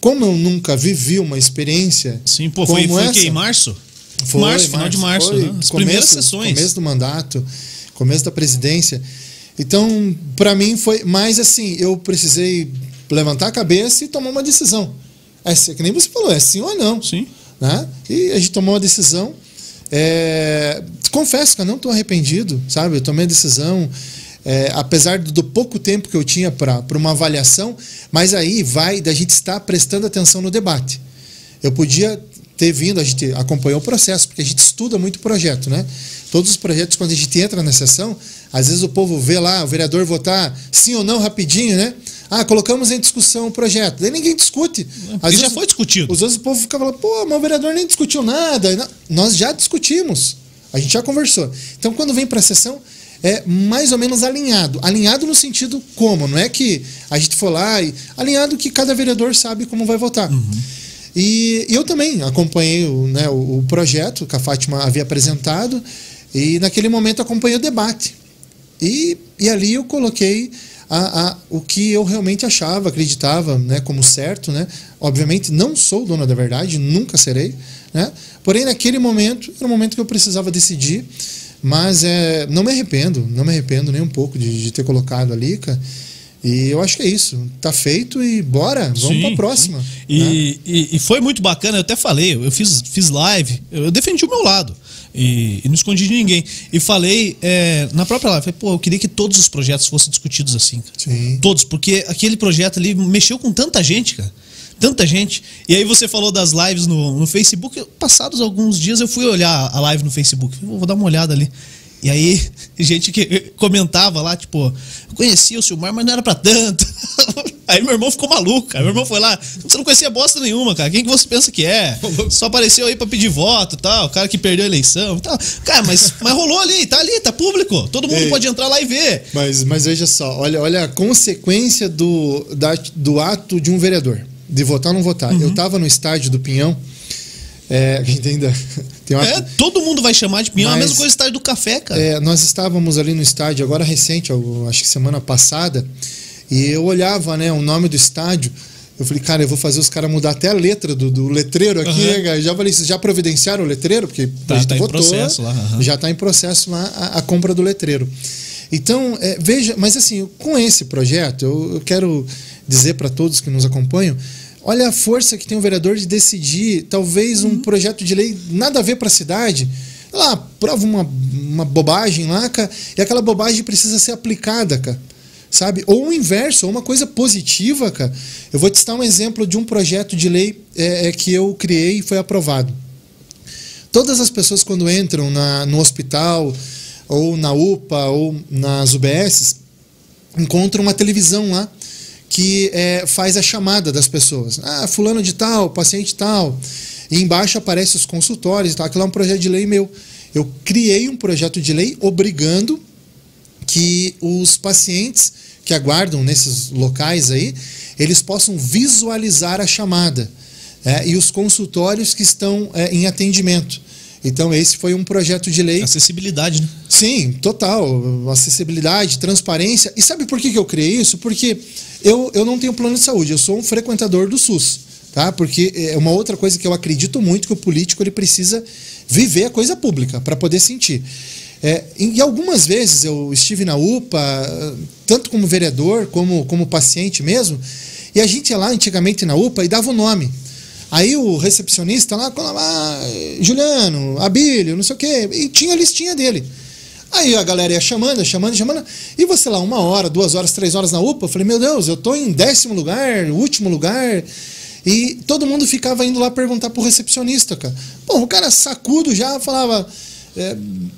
Como eu nunca vivi uma experiência Sim, pô, como foi, foi o essa, quê? Em março? foi, março, final de março, foi né? As começo- primeiras sessões. Começo do mandato, começo da presidência. Então, para mim foi mais assim, eu precisei levantar a cabeça e tomar uma decisão. É que nem você falou, é sim ou não. Sim. Né? E a gente tomou uma decisão. É, confesso que eu não estou arrependido, sabe? Eu tomei a decisão, é, apesar do, pouco tempo que eu tinha para uma avaliação, mas aí vai da gente estar prestando atenção no debate. Eu podia ter vindo, a gente acompanhou o processo, porque a gente estuda muito o projeto, né? Todos os projetos, quando a gente entra na sessão, às vezes o povo vê lá o vereador votar sim ou não rapidinho, né? Ah, colocamos em discussão o projeto. Daí ninguém discute. Às vezes, já foi discutido. Os outros o povo fica falando, pô, mas o vereador nem discutiu nada. Nós já discutimos. A gente já conversou. Então, quando vem para a sessão, é mais ou menos alinhado. Alinhado no sentido como? Não é que a gente for lá e. Alinhado que cada vereador sabe como vai votar. Uhum. E eu também acompanhei né, o, o projeto que a Fátima havia apresentado e naquele momento acompanhei o debate. E, e ali eu coloquei a, a, o que eu realmente achava, acreditava né, como certo. Né? Obviamente não sou dono da verdade, nunca serei. Né? Porém, naquele momento, era o momento que eu precisava decidir. Mas é, não me arrependo, não me arrependo nem um pouco de, de ter colocado ali, cara. E eu acho que é isso. Tá feito e bora, vamos sim, pra próxima. E, né? e, e, foi muito bacana, eu até falei, eu fiz, fiz live, eu defendi o meu lado. E, e não escondi de ninguém. E falei é, na própria live, falei, pô, eu queria que todos os projetos fossem discutidos assim. Cara. Sim. Todos, porque aquele projeto ali mexeu com tanta gente, cara. Tanta gente. E aí você falou das lives no, no Facebook. Passados alguns dias eu fui olhar a live no Facebook. Vou dar uma olhada ali. E aí, gente que comentava lá, tipo, eu conhecia o Silmar, mas não era pra tanto. Aí meu irmão ficou maluco, cara. Meu irmão foi lá, você não conhecia bosta nenhuma, cara. Quem que você pensa que é? Só apareceu aí pra pedir voto tal, o cara que perdeu a eleição tal. Cara, mas, mas rolou ali, tá ali, tá público. Todo mundo Ei, pode entrar lá e ver. Mas, mas veja só, olha, olha a consequência do, da, do ato de um vereador, de votar ou não votar. Uhum. Eu tava no estádio do Pinhão, é, a gente ainda tem uma... É, todo mundo vai chamar de pinhão, Mas, a mesma coisa do estádio do café, cara. É, nós estávamos ali no estádio, agora recente, acho que semana passada, e eu olhava né, o nome do estádio. Eu falei, cara, eu vou fazer os caras mudar até a letra do, do letreiro aqui, uhum. né, Já falei, vocês já providenciaram o letreiro? Porque tá, a gente tá votou, em processo lá. Uhum. Já está em processo lá a, a, compra do letreiro. Então, é, veja, mas assim, com esse projeto, eu, eu quero dizer para todos que nos acompanham, olha a força que tem o vereador de decidir, talvez um uhum. projeto de lei nada a ver para a cidade, lá, prova uma, uma bobagem lá, cara, e aquela bobagem precisa ser aplicada, cara sabe? Ou o inverso, ou uma coisa positiva, cara. Eu vou te citar um exemplo de um projeto de lei é, é, que eu criei e foi aprovado. Todas as pessoas, quando entram na, no hospital, ou na UPA, ou nas UBSs, encontram uma televisão lá que é, faz a chamada das pessoas. Ah, fulano de tal, paciente tal. E embaixo aparece os consultórios e tal. Aquilo é um projeto de lei meu. Eu criei um projeto de lei obrigando que os pacientes que aguardam nesses locais aí, eles possam visualizar a chamada é, e os consultórios que estão é, em atendimento. Então, esse foi um projeto de lei. Acessibilidade, né? Sim, total. Acessibilidade, transparência. E sabe por que, que eu criei isso? Porque eu, eu não tenho plano de saúde, eu sou um frequentador do SUS. Tá? Porque é uma outra coisa que eu acredito muito que o político ele precisa viver a coisa pública para poder sentir. É, e algumas vezes eu estive na UPA, tanto como vereador, como, como paciente mesmo, e a gente ia lá antigamente na UPA e dava o nome. Aí o recepcionista lá ah, Juliano, Abílio, não sei o quê, e tinha a listinha dele. Aí a galera ia chamando, chamando, chamando, e você lá, uma hora, duas horas, três horas na UPA, eu falei, meu Deus, eu tô em décimo lugar, último lugar, e todo mundo ficava indo lá perguntar pro recepcionista, cara. Bom, o cara sacudo já falava, é,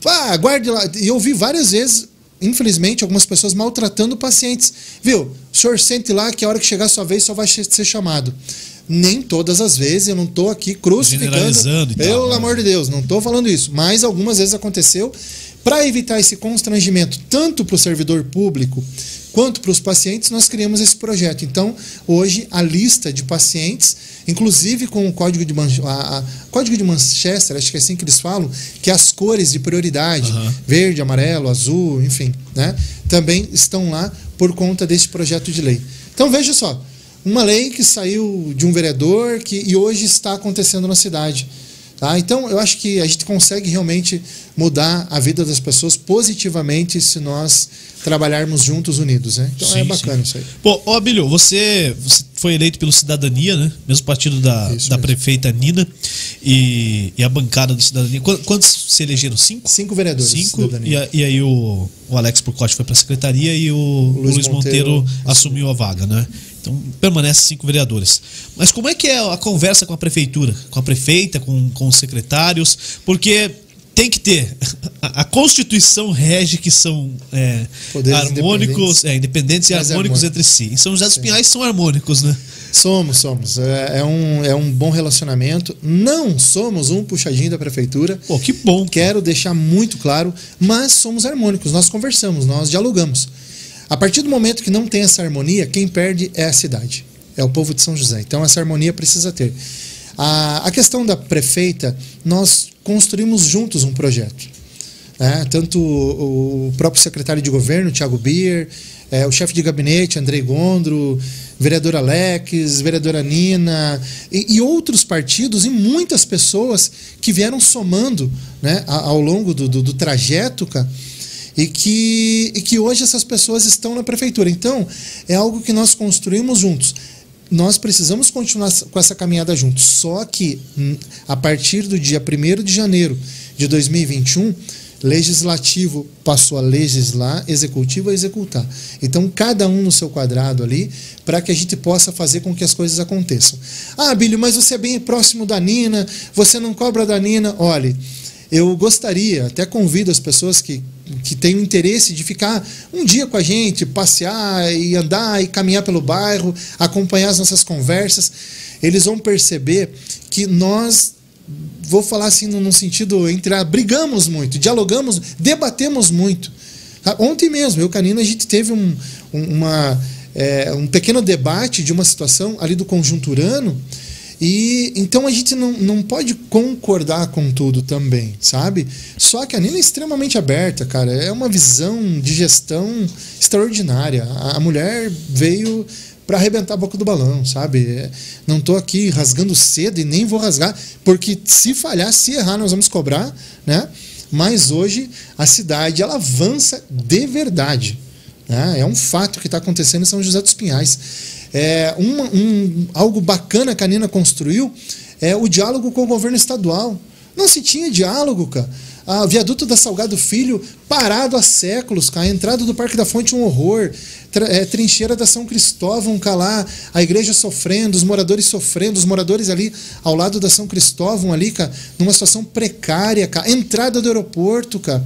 ah, guarde lá. E eu vi várias vezes, infelizmente, algumas pessoas maltratando pacientes. Viu? O senhor sente lá que a hora que chegar a sua vez só vai ser chamado. Nem todas as vezes, eu não estou aqui crucificando. Pelo né? amor de Deus, não estou falando isso. Mas algumas vezes aconteceu. Para evitar esse constrangimento, tanto para o servidor público quanto para os pacientes, nós criamos esse projeto. Então, hoje, a lista de pacientes, inclusive com o código de, Man a, a, código de Manchester, acho que é assim que eles falam, que as cores de prioridade, uhum. verde, amarelo, azul, enfim, né, também estão lá por conta desse projeto de lei. Então, veja só, uma lei que saiu de um vereador que, e hoje está acontecendo na cidade. Tá? Então, eu acho que a gente consegue realmente mudar a vida das pessoas positivamente se nós trabalharmos juntos, unidos, né? Então é Sim, bacana sim. isso aí. Pô, ó, Bilho, você, você foi eleito pelo Cidadania, né? Mesmo partido da, Isso da mesmo. prefeita Nina e, e a bancada do Cidadania. Qu- Quantos se elegeram? Cinco? Cinco vereadores. Cinco. E, a- e aí o, o Alex Porcote foi para a secretaria e o, o Luiz, Luiz Monteiro, Monteiro assumiu a vaga, né? Então permanece cinco vereadores. Mas como é que é a conversa com a prefeitura, com a prefeita, com, com os secretários? Porque tem que ter. A, a Constituição rege que são é, harmônicos, independentes. é, independentes e harmônicos harmônicos. entre si. Em São José dos Pinhais são harmônicos, né? Somos, somos. É, é um, é um bom relacionamento. Não somos um puxadinho da prefeitura. Pô, que bom. Quero deixar muito claro, mas somos harmônicos. Nós conversamos, nós dialogamos. A partir do momento que não tem essa harmonia, quem perde é a cidade, é o povo de São José. Então essa harmonia precisa ter. A, a questão da prefeita, nós construímos juntos um projeto. né? Tanto o, o próprio secretário de governo, Tiago Bier, é, o chefe de gabinete, Andrei Gondro, vereador Alex, vereadora Nina, e, e outros partidos e muitas pessoas que vieram somando né, ao longo do, do, do trajeto, cara, e que, e que hoje essas pessoas estão na prefeitura. Então, é algo que nós construímos juntos. Nós precisamos continuar com essa caminhada juntos. Só que, hum, a partir do dia 1 de janeiro de 2021, legislativo passou a legislar, executivo a executar. Então, cada um no seu quadrado ali, para que a gente possa fazer com que as coisas aconteçam. Ah, Bílio, mas você é bem próximo da Nina, você não cobra da Nina. Olhe, eu gostaria, até convido as pessoas que, que têm o interesse de ficar um dia com a gente, passear e andar e caminhar pelo bairro, acompanhar as nossas conversas. Eles vão perceber que nós, vou falar assim num sentido entre a, brigamos muito, dialogamos, debatemos muito. Tá? Ontem mesmo, eu Canina, a gente teve um, um, uma, é, um pequeno debate de uma situação ali do conjunturano. E então a gente não, não pode concordar com tudo também, sabe? Só que a Nina é extremamente aberta, cara. É uma visão de gestão extraordinária. A, a mulher veio para arrebentar a boca do balão, sabe? É, Não tô aqui rasgando cedo e nem vou rasgar, porque se falhar, se errar, nós vamos cobrar, né? Mas hoje a cidade ela avança de verdade. né? É um fato que está acontecendo em São José dos Pinhais. É, uma- um, algo bacana que a Nina construiu é o diálogo com o governo estadual. Não se tinha diálogo, cara. Viaduto da Salgado Filho parado há séculos, cara. A entrada do Parque da Fonte um horror. É, trincheira da São Cristóvão, cara, lá. A igreja sofrendo, os moradores sofrendo, os moradores ali ao lado da São Cristóvão ali, cara, numa situação precária, cara. Entrada do aeroporto, cara.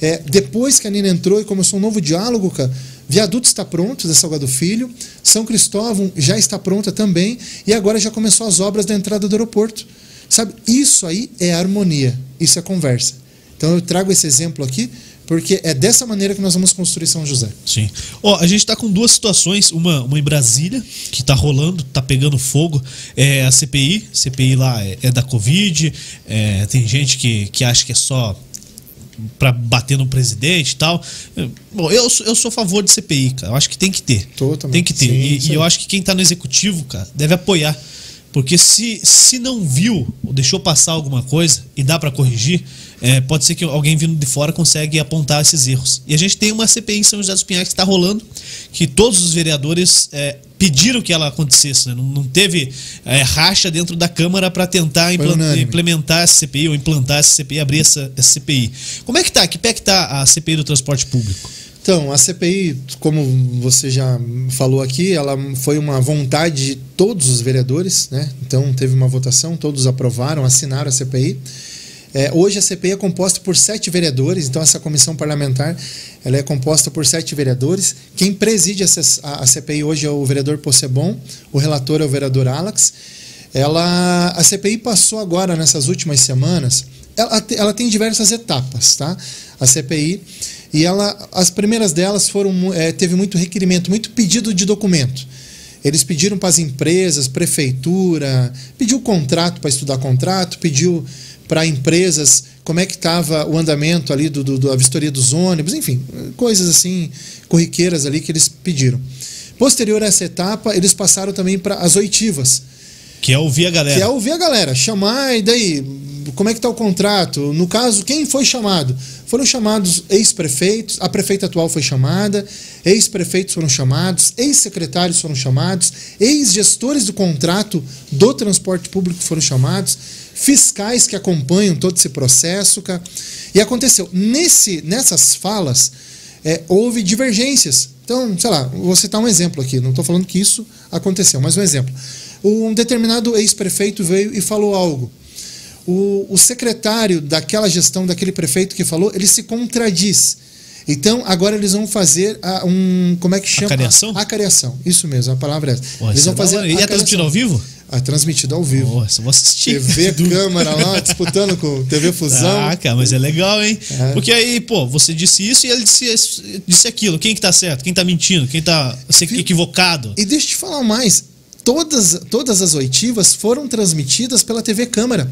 É, depois que a Nina entrou e começou um novo diálogo, cara, Viaduto está pronto da Salgado Filho, São Cristóvão já está pronta também, e agora já começou as obras da entrada do aeroporto. Sabe, isso aí é harmonia, isso é conversa. Então eu trago esse exemplo aqui, porque é dessa maneira que nós vamos construir São José. Sim. Ó, a gente tá com duas situações, uma, uma em Brasília, que tá rolando, tá pegando fogo, é a CPI, CPI lá é, é da Covid, é, tem gente que, que acha que é só pra bater no presidente e tal. Bom, eu, sou- eu sou a favor de CPI, cara. Eu acho que tem que ter. Também. Tem que ter. Sim, e isso e eu acho que quem tá no executivo, cara, deve apoiar. Porque se, se não viu ou deixou passar alguma coisa e dá pra corrigir, é, pode ser que alguém vindo de fora consegue apontar esses erros. E a gente tem uma CPI em São José dos Pinhais que está rolando, que todos os vereadores é, pediram que ela acontecesse. né? Não, não teve é, racha dentro da Câmara para tentar implementar essa CPI ou implantar essa CPI, abrir essa, essa CPI. Como é que tá? Que pé que tá a CPI do transporte público? Então, a CPI, como você já falou aqui, ela foi uma vontade de todos os vereadores, né? Então, teve uma votação, todos aprovaram, assinaram a CPI. É, hoje a CPI é composta por sete vereadores, então essa comissão parlamentar ela é composta por sete vereadores. Quem preside a, CPI hoje é o vereador Possebon, o relator é o vereador Alex. Ela, a CPI passou agora nessas últimas semanas. Ela, ela tem diversas etapas, tá? A CPI e ela, as primeiras delas foram eh, teve muito requerimento, muito pedido de documento. Eles pediram para as empresas, prefeitura, pediu contrato para estudar contrato, pediu para empresas como é que estava o andamento ali do, do- da vistoria dos ônibus, enfim, coisas assim corriqueiras ali que eles pediram. Posterior a essa etapa, eles passaram também para as oitivas, Que é ouvir a galera. que é ouvir a galera, chamar e daí como é que está o contrato? No caso, quem foi chamado? Foram chamados ex-prefeitos, a prefeita atual foi chamada, ex-prefeitos foram chamados, ex-secretários foram chamados, ex-gestores do contrato do transporte público foram chamados, fiscais que acompanham todo esse processo. Cara. E aconteceu, nesse, nessas falas, é, houve divergências. Então, sei lá, vou citar um exemplo aqui, não estou falando que isso aconteceu, mas um exemplo. Um determinado ex-prefeito veio e falou algo. O, o secretário daquela gestão, daquele prefeito que falou, ele se contradiz. Então, agora eles vão fazer a, um. Como é que chama? Acariação? Acariação. Isso mesmo, a palavra é essa. Pô, eles vão é fazer. E é transmitido ao vivo? É transmitido ao vivo. Nossa, vou assistir. TV câmera lá, disputando com TV Fusão. Ah, cara, mas é legal, hein? É. Porque aí, pô, você disse isso e ele disse, disse aquilo. Quem que tá certo? Quem tá mentindo? Quem tá equivocado? E deixa eu te falar mais. Todas, todas as oitivas foram transmitidas pela TV Câmara.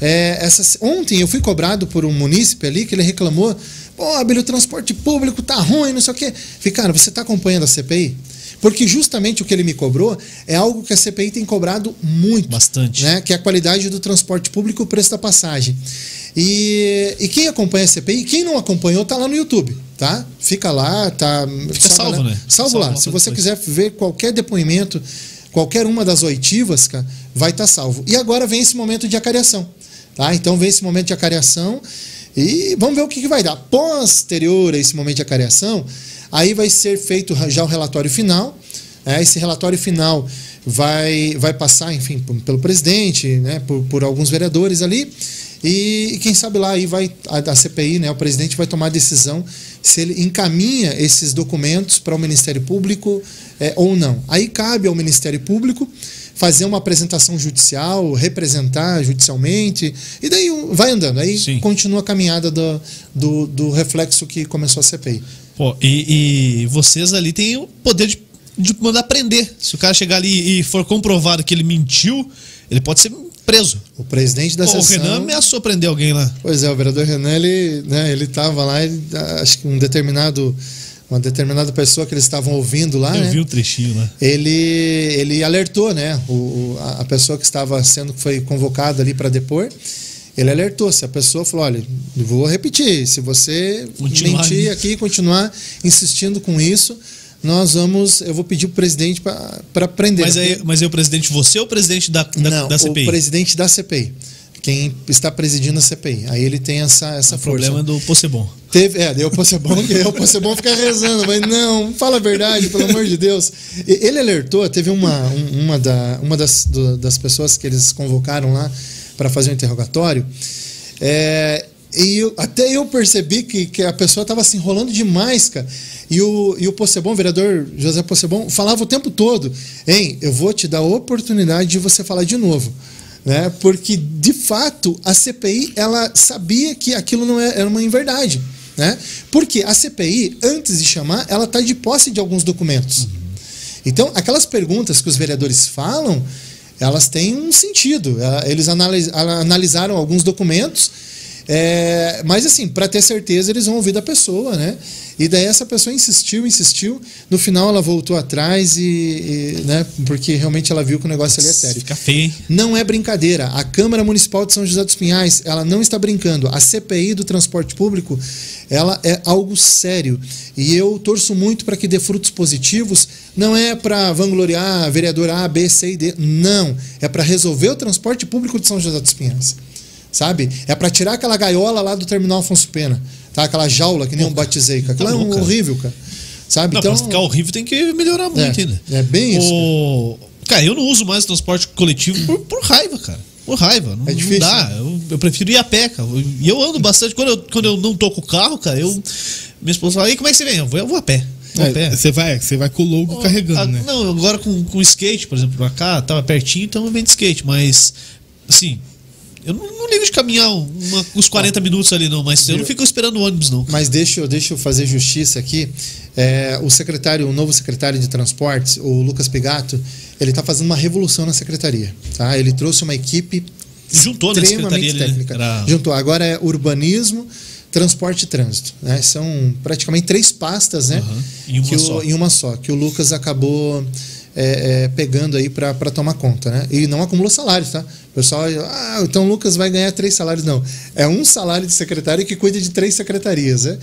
É, essas, ontem eu fui cobrado por um munícipe ali que ele reclamou: pô, Abel, o transporte público tá ruim, não sei o quê. Falei, cara, você tá acompanhando a CPI? Porque justamente o que ele me cobrou é algo que a CPI tem cobrado muito. Bastante. Né? Que é a qualidade do transporte público e o preço da passagem. E, e quem acompanha a CPI, quem não acompanhou, tá lá no YouTube, tá? Fica lá, tá. Fica salvo, lá- né? Salvo Salvo lá. lá Se você depois. quiser ver qualquer depoimento, qualquer uma das oitivas, cara, vai estar salvo. E agora vem esse momento de acariação. Tá? Então vem esse momento de acariação e vamos ver o que, que vai dar. Posterior a esse momento de acariação, aí vai ser feito já o relatório final. né? esse relatório final vai, vai passar, enfim, pelo presidente, né? por, por alguns vereadores ali. E, e quem sabe lá aí vai a, a CPI, né? O presidente vai tomar a decisão se ele encaminha esses documentos para o Ministério Público é, ou não. Aí cabe ao Ministério Público fazer uma apresentação judicial, representar judicialmente, e daí vai andando. Aí Sim. continua a caminhada do, do, do reflexo que começou a CPI. Pô, e, e vocês ali têm o poder de, de mandar prender. Se o cara chegar ali e for comprovado que ele mentiu, ele pode ser preso. O presidente da Pô, o sessão... Renan ameaçou prender alguém lá. Pois é, o vereador Renan, ele, né, ele tava lá, ele, acho que um determinado, uma determinada pessoa que eles estavam ouvindo lá, Eu né? vi um trechinho lá. ele, ele alertou, né? O, o- a a pessoa que estava sendo que foi convocada ali para depor, ele alertou. Se a pessoa falou, olha, vou repetir, se você Continuar mentir nisso. aqui e continuar insistindo com isso, nós vamos, eu vou pedir pro presidente para prender. Mas aí, mas aí o presidente, você ou o presidente da, da, Não, da CPI? o presidente da CPI. Quem está presidindo a CPI. Aí ele tem essa, essa O força. problema é do Possebon. Teve, é, deu que deu bom ficar rezando, mas não, fala a verdade, pelo amor de Deus. Ele alertou, teve uma, um- uma, da, uma das, do- das pessoas que eles convocaram lá para fazer o interrogatório, é, e eu- até eu percebi que, que a pessoa estava se enrolando demais, cara. E o, e o Possebon, o vereador José Possebon, falava o tempo todo: Hein, eu vou te dar a oportunidade de você falar de novo né? Porque de fato a CPI ela sabia que aquilo não é- era uma inverdade, né? Porque a CPI antes de chamar ela está de posse de alguns documentos. Então aquelas perguntas que os vereadores falam elas têm um sentido. Eles analisaram alguns documentos, é, mas assim para ter certeza eles vão ouvir da pessoa, né? E daí essa pessoa insistiu, insistiu. No final ela voltou atrás e, e, né? Porque realmente ela viu que o negócio ali é sério. Fica feio, hein? Não é brincadeira. A Câmara Municipal de São José dos Pinhais, ela não está brincando. A CPI do transporte público, ela é algo sério. E eu torço muito para que dê frutos positivos. Não é para vangloriar vereador A, B, C e D. Não. É para resolver o transporte público de São José dos Pinhais. Sabe? É para tirar aquela gaiola lá do terminal Afonso Pena. Tá? Aquela jaula que nem eu batizei. cara. Aquilo Tá é louco, um cara. horrível, cara. Sabe? Não, então, ficar horrível tem que melhorar muito É, ainda. é bem isso, O... Cara, eu não uso mais transporte coletivo por, por raiva, cara. Por raiva. Não, É difícil, não dá. Eu, eu prefiro ir a pé, cara. E eu ando bastante. Quando eu, quando eu não tô com o carro, cara, eu. Minha esposa fala, aí como é que você vem? Eu vou, eu vou a pé. A. É, Você vai, você vai com o logo carregando, Ah, né? Não, agora com, com skate, por exemplo, pra cá, tava pertinho, então eu venho de skate, mas assim, eu não, não ligo de caminhar uma- uns 40 minutos ali, não, mas eu não fico esperando o ônibus, não. Mas deixa, eu- deixa eu fazer justiça aqui. É, o secretário, o novo secretário de transportes, o Lucas Pigato, ele está fazendo uma revolução na secretaria. Tá? Ele trouxe uma equipe Juntou secretaria extremamente ali, né? técnica. Era- Juntou. Agora é urbanismo, transporte e trânsito. Né? São praticamente três pastas, né? Aham. Em uma o- só. em uma só. Que o Lucas acabou é, é, pegando aí para tomar conta, né? E não acumula salários, tá? O pessoal, ah, então o Lucas vai ganhar três salários. Não, é um salário de secretário que cuida de três secretarias, né?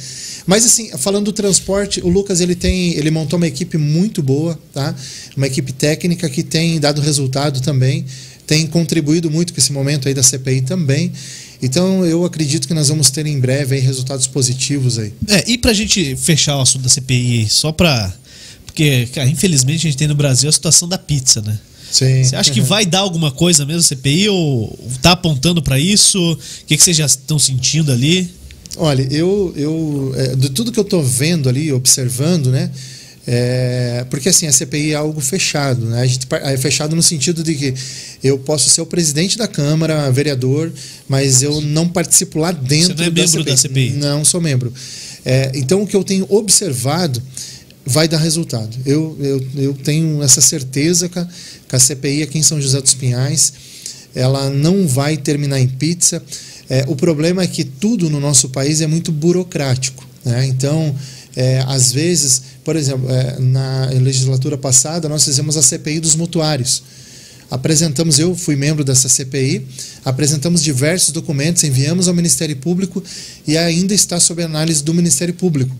Mas assim, falando do transporte, o Lucas ele tem, ele montou uma equipe muito boa, tá? Uma equipe técnica que tem dado resultado também, tem contribuído muito com esse momento aí da CPI também. Então eu acredito que nós vamos ter em breve aí, resultados positivos aí. É, e pra gente fechar o assunto da CPI, só pra porque, cara, infelizmente a gente tem no Brasil a situação da pizza, né? Sim. Você acha que vai dar alguma coisa mesmo a CPI ou tá apontando para isso? O que, que vocês já estão sentindo ali? Olha, eu, eu é, de tudo que eu tô vendo ali, observando, né? É, porque assim, a CPI é algo fechado, né? A gente, é fechado no sentido de que eu posso ser o presidente da Câmara, vereador, mas eu não participo lá dentro Você não é membro da CPI. Da CPI. Não sou membro. É, então o que eu tenho observado vai dar resultado. Eu, eu, eu tenho essa certeza que a, que a CPI aqui em São José dos Pinhais ela não vai terminar em pizza. É, o problema é que tudo no nosso país é muito burocrático. Né? Então, é, às vezes, por exemplo, é, na legislatura passada, nós fizemos a CPI dos mutuários. Apresentamos, eu fui membro dessa CPI, apresentamos diversos documentos, enviamos ao Ministério Público e ainda está sob análise do Ministério Público.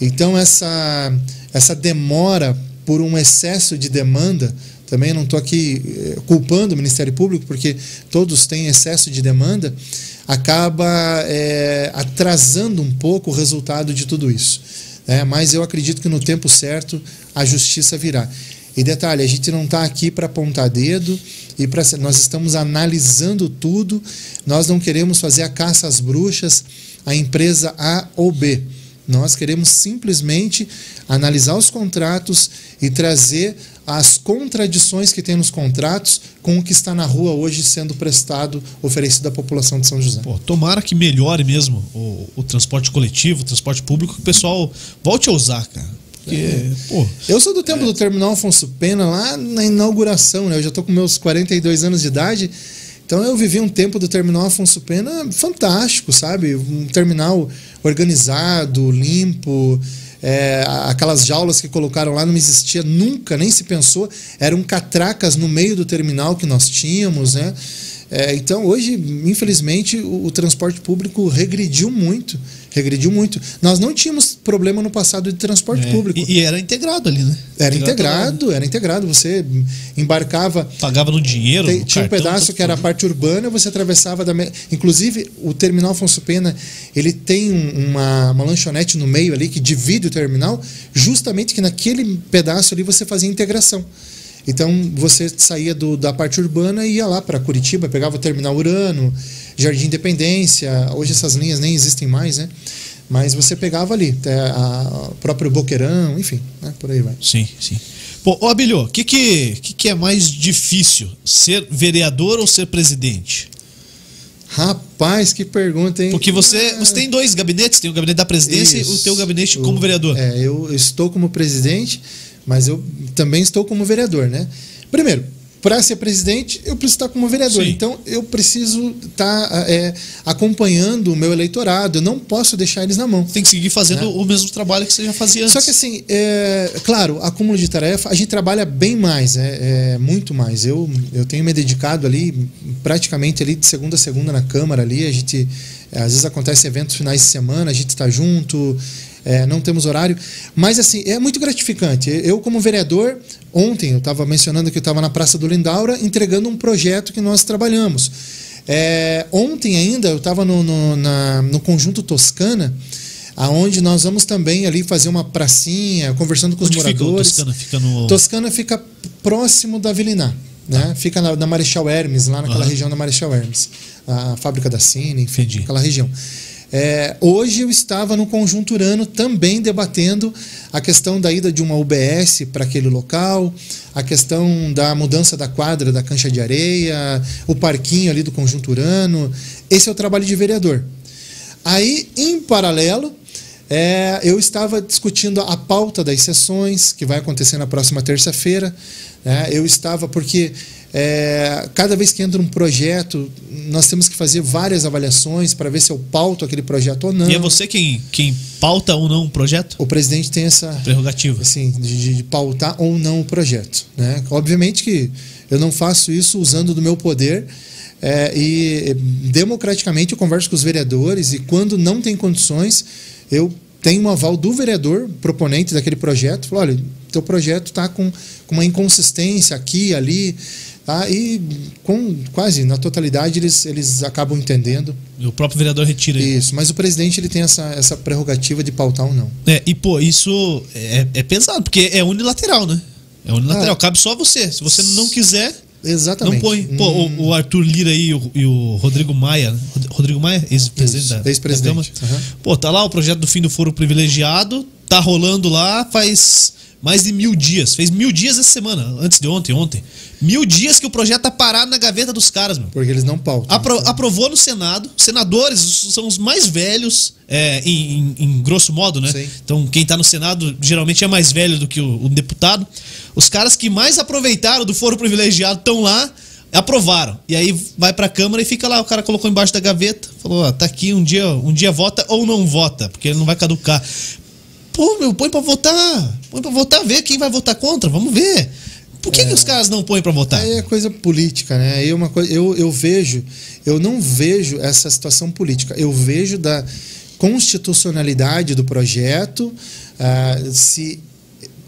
Então, essa, essa demora por um excesso de demanda, também não estou aqui eh, culpando o Ministério Público, porque todos têm excesso de demanda, acaba é, atrasando um pouco o resultado de tudo isso. É, mas eu acredito que no tempo certo a justiça virá. E detalhe, a gente não está aqui para apontar dedo e para nós estamos analisando tudo. Nós não queremos fazer a caça às bruxas, a empresa A ou B. Nós queremos simplesmente analisar os contratos e trazer as contradições que tem nos contratos com o que está na rua hoje sendo prestado, oferecido à população de São José. Pô, tomara que melhore mesmo o, o, transporte coletivo, o transporte público, que o pessoal volte a usar, cara. Porque, é. pô, eu sou do tempo é. do terminal Afonso Pena, lá na inauguração, né? Eu já estou com meus 42 anos de idade. Então eu vivi um tempo do terminal Afonso Pena fantástico, sabe? Um terminal organizado, limpo. É, aquelas jaulas que colocaram lá não existia nunca, nem se pensou. Eram catracas no meio do terminal que nós tínhamos, né? É, então hoje, infelizmente, o, o transporte público regrediu muito regrediu muito. Nós não tínhamos problema no passado de transporte é, público. E, e, era integrado ali, né? Era integrado, era integrado. Você embarcava. Pagava no dinheiro. Tem, no tinha cartão, um pedaço que era a parte urbana, você atravessava da. Inclusive, o terminal Afonso Pena ele tem uma, uma lanchonete no meio ali que divide o terminal, justamente que naquele pedaço ali você fazia integração. Então você saía do, da parte urbana e ia lá para Curitiba, pegava o terminal Urano, Jardim Independência. Hoje essas linhas nem existem mais, né? Mas você pegava ali, o próprio Boqueirão, enfim, né? por aí vai. Sim, sim. Pô, ô Abelho, o que, que, que, que é mais difícil? Ser vereador ou ser presidente? Rapaz, que pergunta, hein? Porque você, você tem dois gabinetes, tem o gabinete da presidência Isso. e o teu gabinete como vereador. É, eu estou como presidente mas eu também estou como vereador, né? Primeiro, para ser presidente, eu preciso estar como vereador. Sim. Então, eu preciso estar é, acompanhando o meu eleitorado. Eu não posso deixar eles na mão. Tem que seguir fazendo né? o mesmo trabalho que você já fazia antes. Só que, assim, é, claro, acúmulo de tarefa, a gente trabalha bem mais, é, é, muito mais. Eu, eu tenho me dedicado ali, praticamente ali de segunda a segunda na Câmara ali. A gente, às vezes acontece eventos finais de semana, a gente está junto é, não temos horário. Mas, assim, é muito gratificante. Eu, como vereador, ontem eu estava mencionando que eu estava na Praça do Lindaura entregando um projeto que nós trabalhamos. É, ontem ainda eu estava no, no, no Conjunto Toscana, aonde nós vamos também ali fazer uma pracinha, conversando com Onde os moradores. Fica Toscana fica no Toscana fica próximo da Vilinar, né? Ah. Fica na, na, Marechal Hermes, lá naquela uhum. região da Marechal Hermes, a fábrica da Cine, enfim, Entendi. aquela região. É, hoje eu estava no Conjunturano também debatendo a questão da ida de uma UBS para aquele local, a questão da mudança da quadra da cancha de areia, o parquinho ali do Conjunturano. Esse é o trabalho de vereador. Aí, em paralelo, é, eu estava discutindo a pauta das sessões, que vai acontecer na próxima terça-feira. É, eu estava, porque É, cada vez que entra um projeto, nós temos que fazer várias avaliações para ver se eu pauto aquele projeto ou não. E é você quem, quem pauta ou não o projeto? O presidente tem essa prerrogativa assim, de, de pautar ou não o projeto. Né? Obviamente que eu não faço isso usando do meu poder. É, e democraticamente eu converso com os vereadores e quando não tem condições, eu tenho um aval do vereador, proponente daquele projeto, falo, olha, teu projeto está com, com uma inconsistência aqui, ali, tá? e com quase na totalidade eles, eles acabam entendendo. E o próprio vereador retira isso. Mas o presidente ele tem essa, essa prerrogativa de pautar ou não. É, e pô, isso é, é pesado, porque é unilateral, né? É unilateral, ah, cabe só você. Se você não quiser, Exatamente. Não põe. Pô, hum. o, o, Arthur Lira aí e o, e o Rodrigo Maia. Rodrigo Maia, ex-presidente da, ex-presidente. Uhum. Pô, tá lá o projeto do fim do foro privilegiado. Tá rolando lá faz mais de mil dias. Fez mil dias essa semana, antes de ontem, ontem. Mil dias que o projeto tá parado na gaveta dos caras, mano. Porque eles não pautam. Apro então. aprovou no Senado. Senadores são os mais velhos, é, em, em, em, grosso modo, né? Sim. Então, quem tá no Senado geralmente é mais velho do que o, o deputado. Os caras que mais aproveitaram do foro privilegiado estão lá aprovaram. E aí vai pra Câmara e fica lá, o cara colocou embaixo da gaveta, falou, ó, tá aqui, um dia, um dia vota ou não vota, porque ele não vai caducar. Pô, meu, põe pra votar. Põe pra votar, ver quem vai votar contra. Vamos ver. Por que, é, que os caras não põem para votar? Aí é coisa política, né? Aí é uma coisa, eu, eu vejo, eu não vejo essa situação política. Eu vejo da constitucionalidade do projeto, uh, se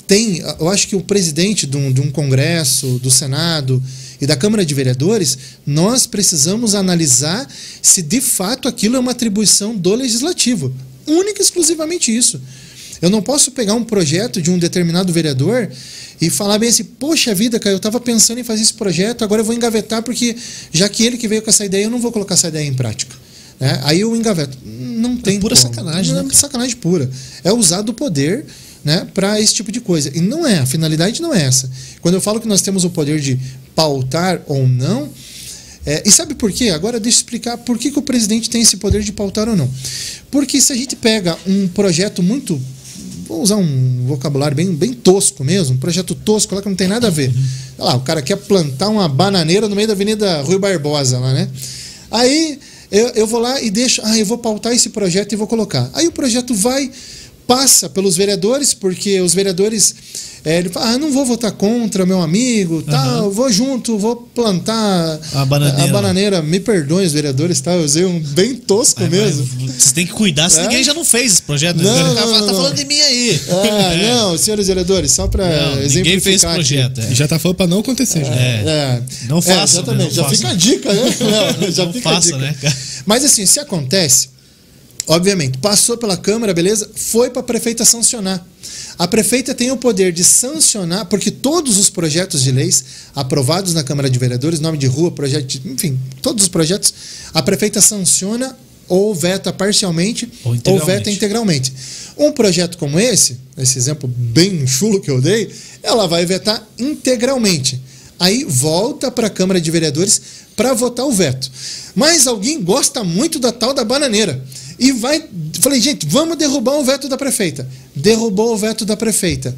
tem, eu acho que o presidente de um, de um congresso, do Senado e da Câmara de Vereadores, nós precisamos analisar se de fato aquilo é uma atribuição do legislativo. Única e exclusivamente isso. Eu não posso pegar um projeto de um determinado vereador e falar bem assim, poxa vida, cara, eu estava pensando em fazer esse projeto, agora eu vou engavetar porque já que ele que veio com essa ideia, eu não vou colocar essa ideia em prática. Né? Aí eu engaveto. Não tem é pura como. sacanagem, não, né? É sacanagem pura. É usar do poder né, para esse tipo de coisa. E não é, a finalidade não é essa. Quando eu falo que nós temos o poder de pautar ou não, é, e sabe por quê? Agora deixa eu explicar por que, que o presidente tem esse poder de pautar ou não. Porque se a gente pega um projeto muito vou usar um vocabulário bem, bem tosco mesmo, um projeto tosco lá que não tem nada a ver. Lá, o cara quer plantar uma bananeira no meio da Avenida Rui Barbosa lá, né? Aí eu, eu vou lá e deixo, ah, eu vou pautar esse projeto e vou colocar. Aí o projeto vai, passa pelos vereadores, porque os vereadores é, ele fala, ah, não vou votar contra meu amigo, tal, uhum. vou junto, vou plantar a bananeira. A bananeira. Me perdoem os vereadores, tá? Eu usei um bem tosco mesmo. Você tem que cuidar, se é? ninguém já não fez esse projeto. Não, não, tá, não, tá falando de mim aí. É, é. Não, senhores vereadores, só para exemplificar. Ninguém fez esse projeto. É. Já tá falando para não acontecer. Já. É. é. Não faça. exatamente, né? já faça. fica a dica, né? Não, já fica faça, a dica. né? Mas assim, se acontece, obviamente, passou pela Câmara, beleza? Foi para a prefeita sancionar. A prefeita tem o poder de sancionar, porque todos os projetos de leis aprovados na Câmara de Vereadores, nome de rua, projeto, de, enfim, todos os projetos, a prefeita sanciona ou veta parcialmente ou, ou veta integralmente. Um projeto como esse, esse exemplo bem chulo que eu dei, ela vai vetar integralmente. Aí volta para a Câmara de Vereadores para votar o veto. Mas alguém gosta muito da tal da bananeira e vai. Falei, gente, vamos derrubar o veto da prefeita. Derrubou o veto da prefeita.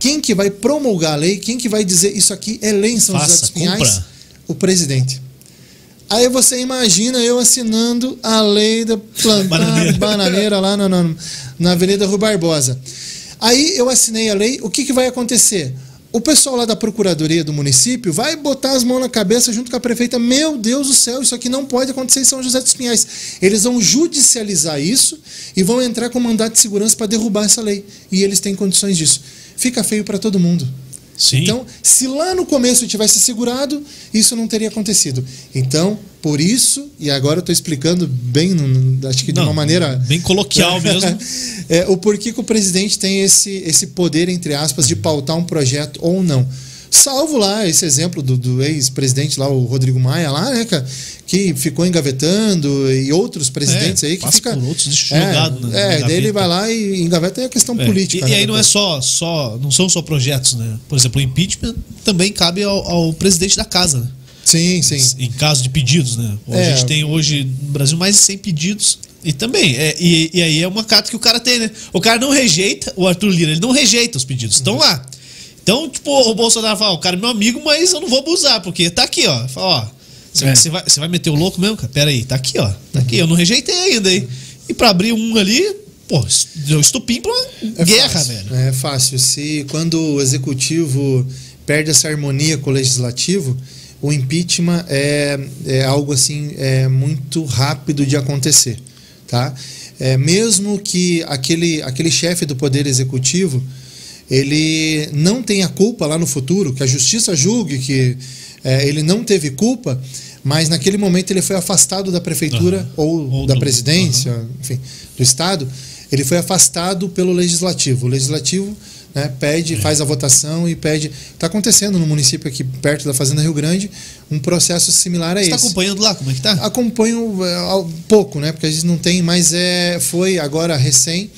Quem que vai promulgar a lei? Quem que vai dizer isso aqui é lei em São Faça, José dos Pinhais? Cumpra. O presidente. Aí você imagina eu assinando a lei da plantar bananeira, bananeira lá na, na, na Avenida Rui Barbosa. Aí eu assinei a lei, o que, que vai acontecer? O pessoal lá da Procuradoria do município vai botar as mãos na cabeça junto com a prefeita. Meu Deus do céu, isso aqui não pode acontecer em São José dos Pinhais. Eles vão judicializar isso e vão entrar com mandato de segurança para derrubar essa lei. E eles têm condições disso. Fica feio para todo mundo. Sim. Então, se lá no começo tivesse segurado, isso não teria acontecido. Então, por isso, e agora eu estou explicando bem, acho que de não, uma maneira. Bem coloquial mesmo. é, o porquê que o presidente tem esse, esse poder, entre aspas, de pautar um projeto ou não. Salvo lá esse exemplo do, do ex-presidente lá, o Rodrigo Maia, lá, né, cara, que ficou engavetando, e outros presidentes é, aí que fica. Por outros, é, jogado, né, é daí ele vai lá e engaveta é a questão é. política. E, né, e aí não é só, só. Não são só projetos, né? Por exemplo, o impeachment também cabe ao, ao presidente da casa, né? Sim, sim. Em caso de pedidos, né? É. A gente tem hoje no Brasil mais de 100 pedidos. E também, é, e, e, aí é uma carta que o cara tem, né? O cara não rejeita, o Arthur Lira, ele não rejeita os pedidos, estão lá. Então, tipo, o Bolsonaro fala, o cara é meu amigo, mas eu não vou abusar, porque tá aqui, ó. Fala, ó, você É. vai, vai meter o louco mesmo, cara? Pera aí, tá aqui, ó. Tá aqui, eu não rejeitei ainda, hein? E pra abrir um ali, pô, deu estupim pra É guerra, fácil, velho. É fácil. Se quando o executivo perde essa harmonia com o legislativo, o impeachment é, é algo assim é muito rápido de acontecer, tá? É, mesmo que aquele, aquele chefe do poder executivo ele não tenha culpa lá no futuro, que a justiça julgue que é, ele não teve culpa, mas naquele momento ele foi afastado da prefeitura Aham. ou, Ou da do- presidência, enfim, do estado, ele foi afastado pelo legislativo. O legislativo né, pede, faz a votação e pede. Está acontecendo no município aqui perto da Fazenda Rio Grande um processo similar a Você tá esse. acompanhando lá? Como é que tá? Acompanho é, pouco, né? Porque a gente não tem, mas é, foi agora recém,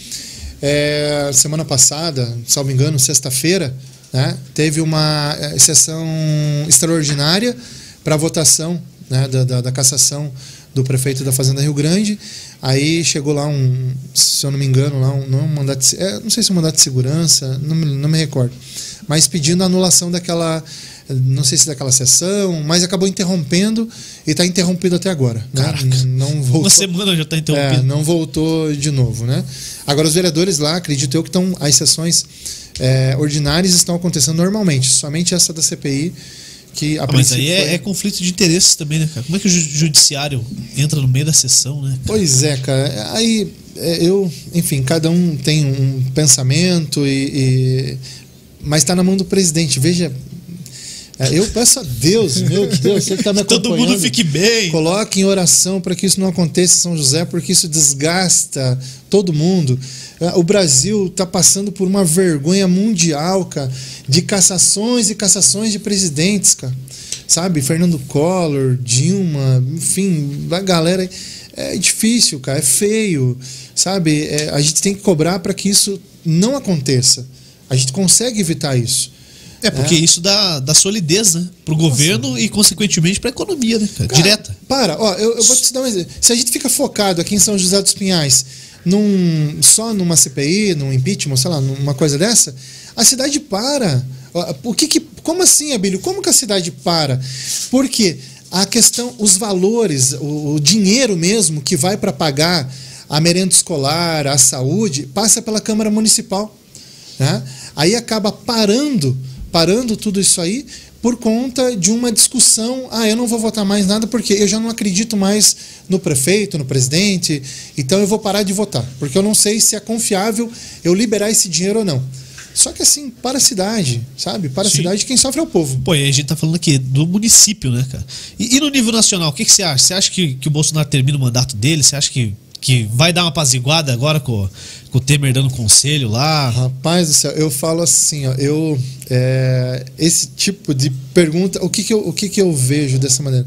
é, semana passada, salvo engano, sexta-feira, né? Teve uma é, sessão extraordinária para votação né, da, da, da cassação do prefeito da Fazenda Rio Grande. Aí chegou lá um, se eu não me engano, lá um, não, é um mandato, se- é, não sei se é um mandato de segurança, não me, não me recordo, mas pedindo a anulação daquela, não sei se daquela sessão, mas acabou interrompendo e está interrompido até agora. Né? Caraca. Não voltou. Uma semana já tá É, interrompido. não voltou de novo, né? Agora os vereadores lá, acredito eu que estão as sessões é, ordinárias estão acontecendo normalmente, somente essa da CPI que a Ah, mas aí é, é conflito de interesses também, né, cara? Como é que o ju- judiciário entra no meio da sessão, né? Pois é, cara. Aí é, eu, enfim, cada um tem um pensamento e, e- mas está na mão do presidente. Veja, é, eu peço a Deus, meu Deus, você que está me Que todo acompanhando. mundo fique bem. Coloque em oração para que isso não aconteça em São José, porque isso desgasta todo mundo. Eh, O Brasil está passando por uma vergonha mundial, cara, de cassações e cassações de presidentes, cara. Sabe? Fernando Collor, Dilma, enfim, a galera. aí. É difícil, cara, é feio, sabe? É, a gente tem que cobrar para que isso não aconteça. A gente consegue evitar isso. É, porque isso dá, dá solidez, né? Pro governo e, consequentemente, pra economia, né? cara? Direta. Para, ó, eu, eu vou te dar um exemplo. Se a gente fica focado aqui em São José dos Pinhais, num, só numa CPI, num impeachment, sei lá, numa coisa dessa, a cidade para. O que que, como assim, Abílio? Como que a cidade para? Porque a questão, os valores, o, o dinheiro mesmo que vai para pagar a merenda escolar, a saúde, passa pela Câmara Municipal. Né? Aí acaba parando, parando tudo isso aí por conta de uma discussão. Ah, eu não vou votar mais nada porque eu já não acredito mais no prefeito, no presidente, então eu vou parar de votar, porque eu não sei se é confiável eu liberar esse dinheiro ou não. Só que assim, para a cidade, sabe? Para a Sim. cidade, quem sofre é o povo. Pô, e a gente tá falando aqui do município, né, cara? E, e no nível nacional, o que, que você acha? Você acha que, que o Bolsonaro termina o mandato dele? Você acha que, que vai dar uma apaziguada agora com, com o Temer dando conselho lá? Rapaz do céu, eu falo assim, ó, eu é, esse tipo de pergunta, o que que eu, o que que eu vejo dessa maneira?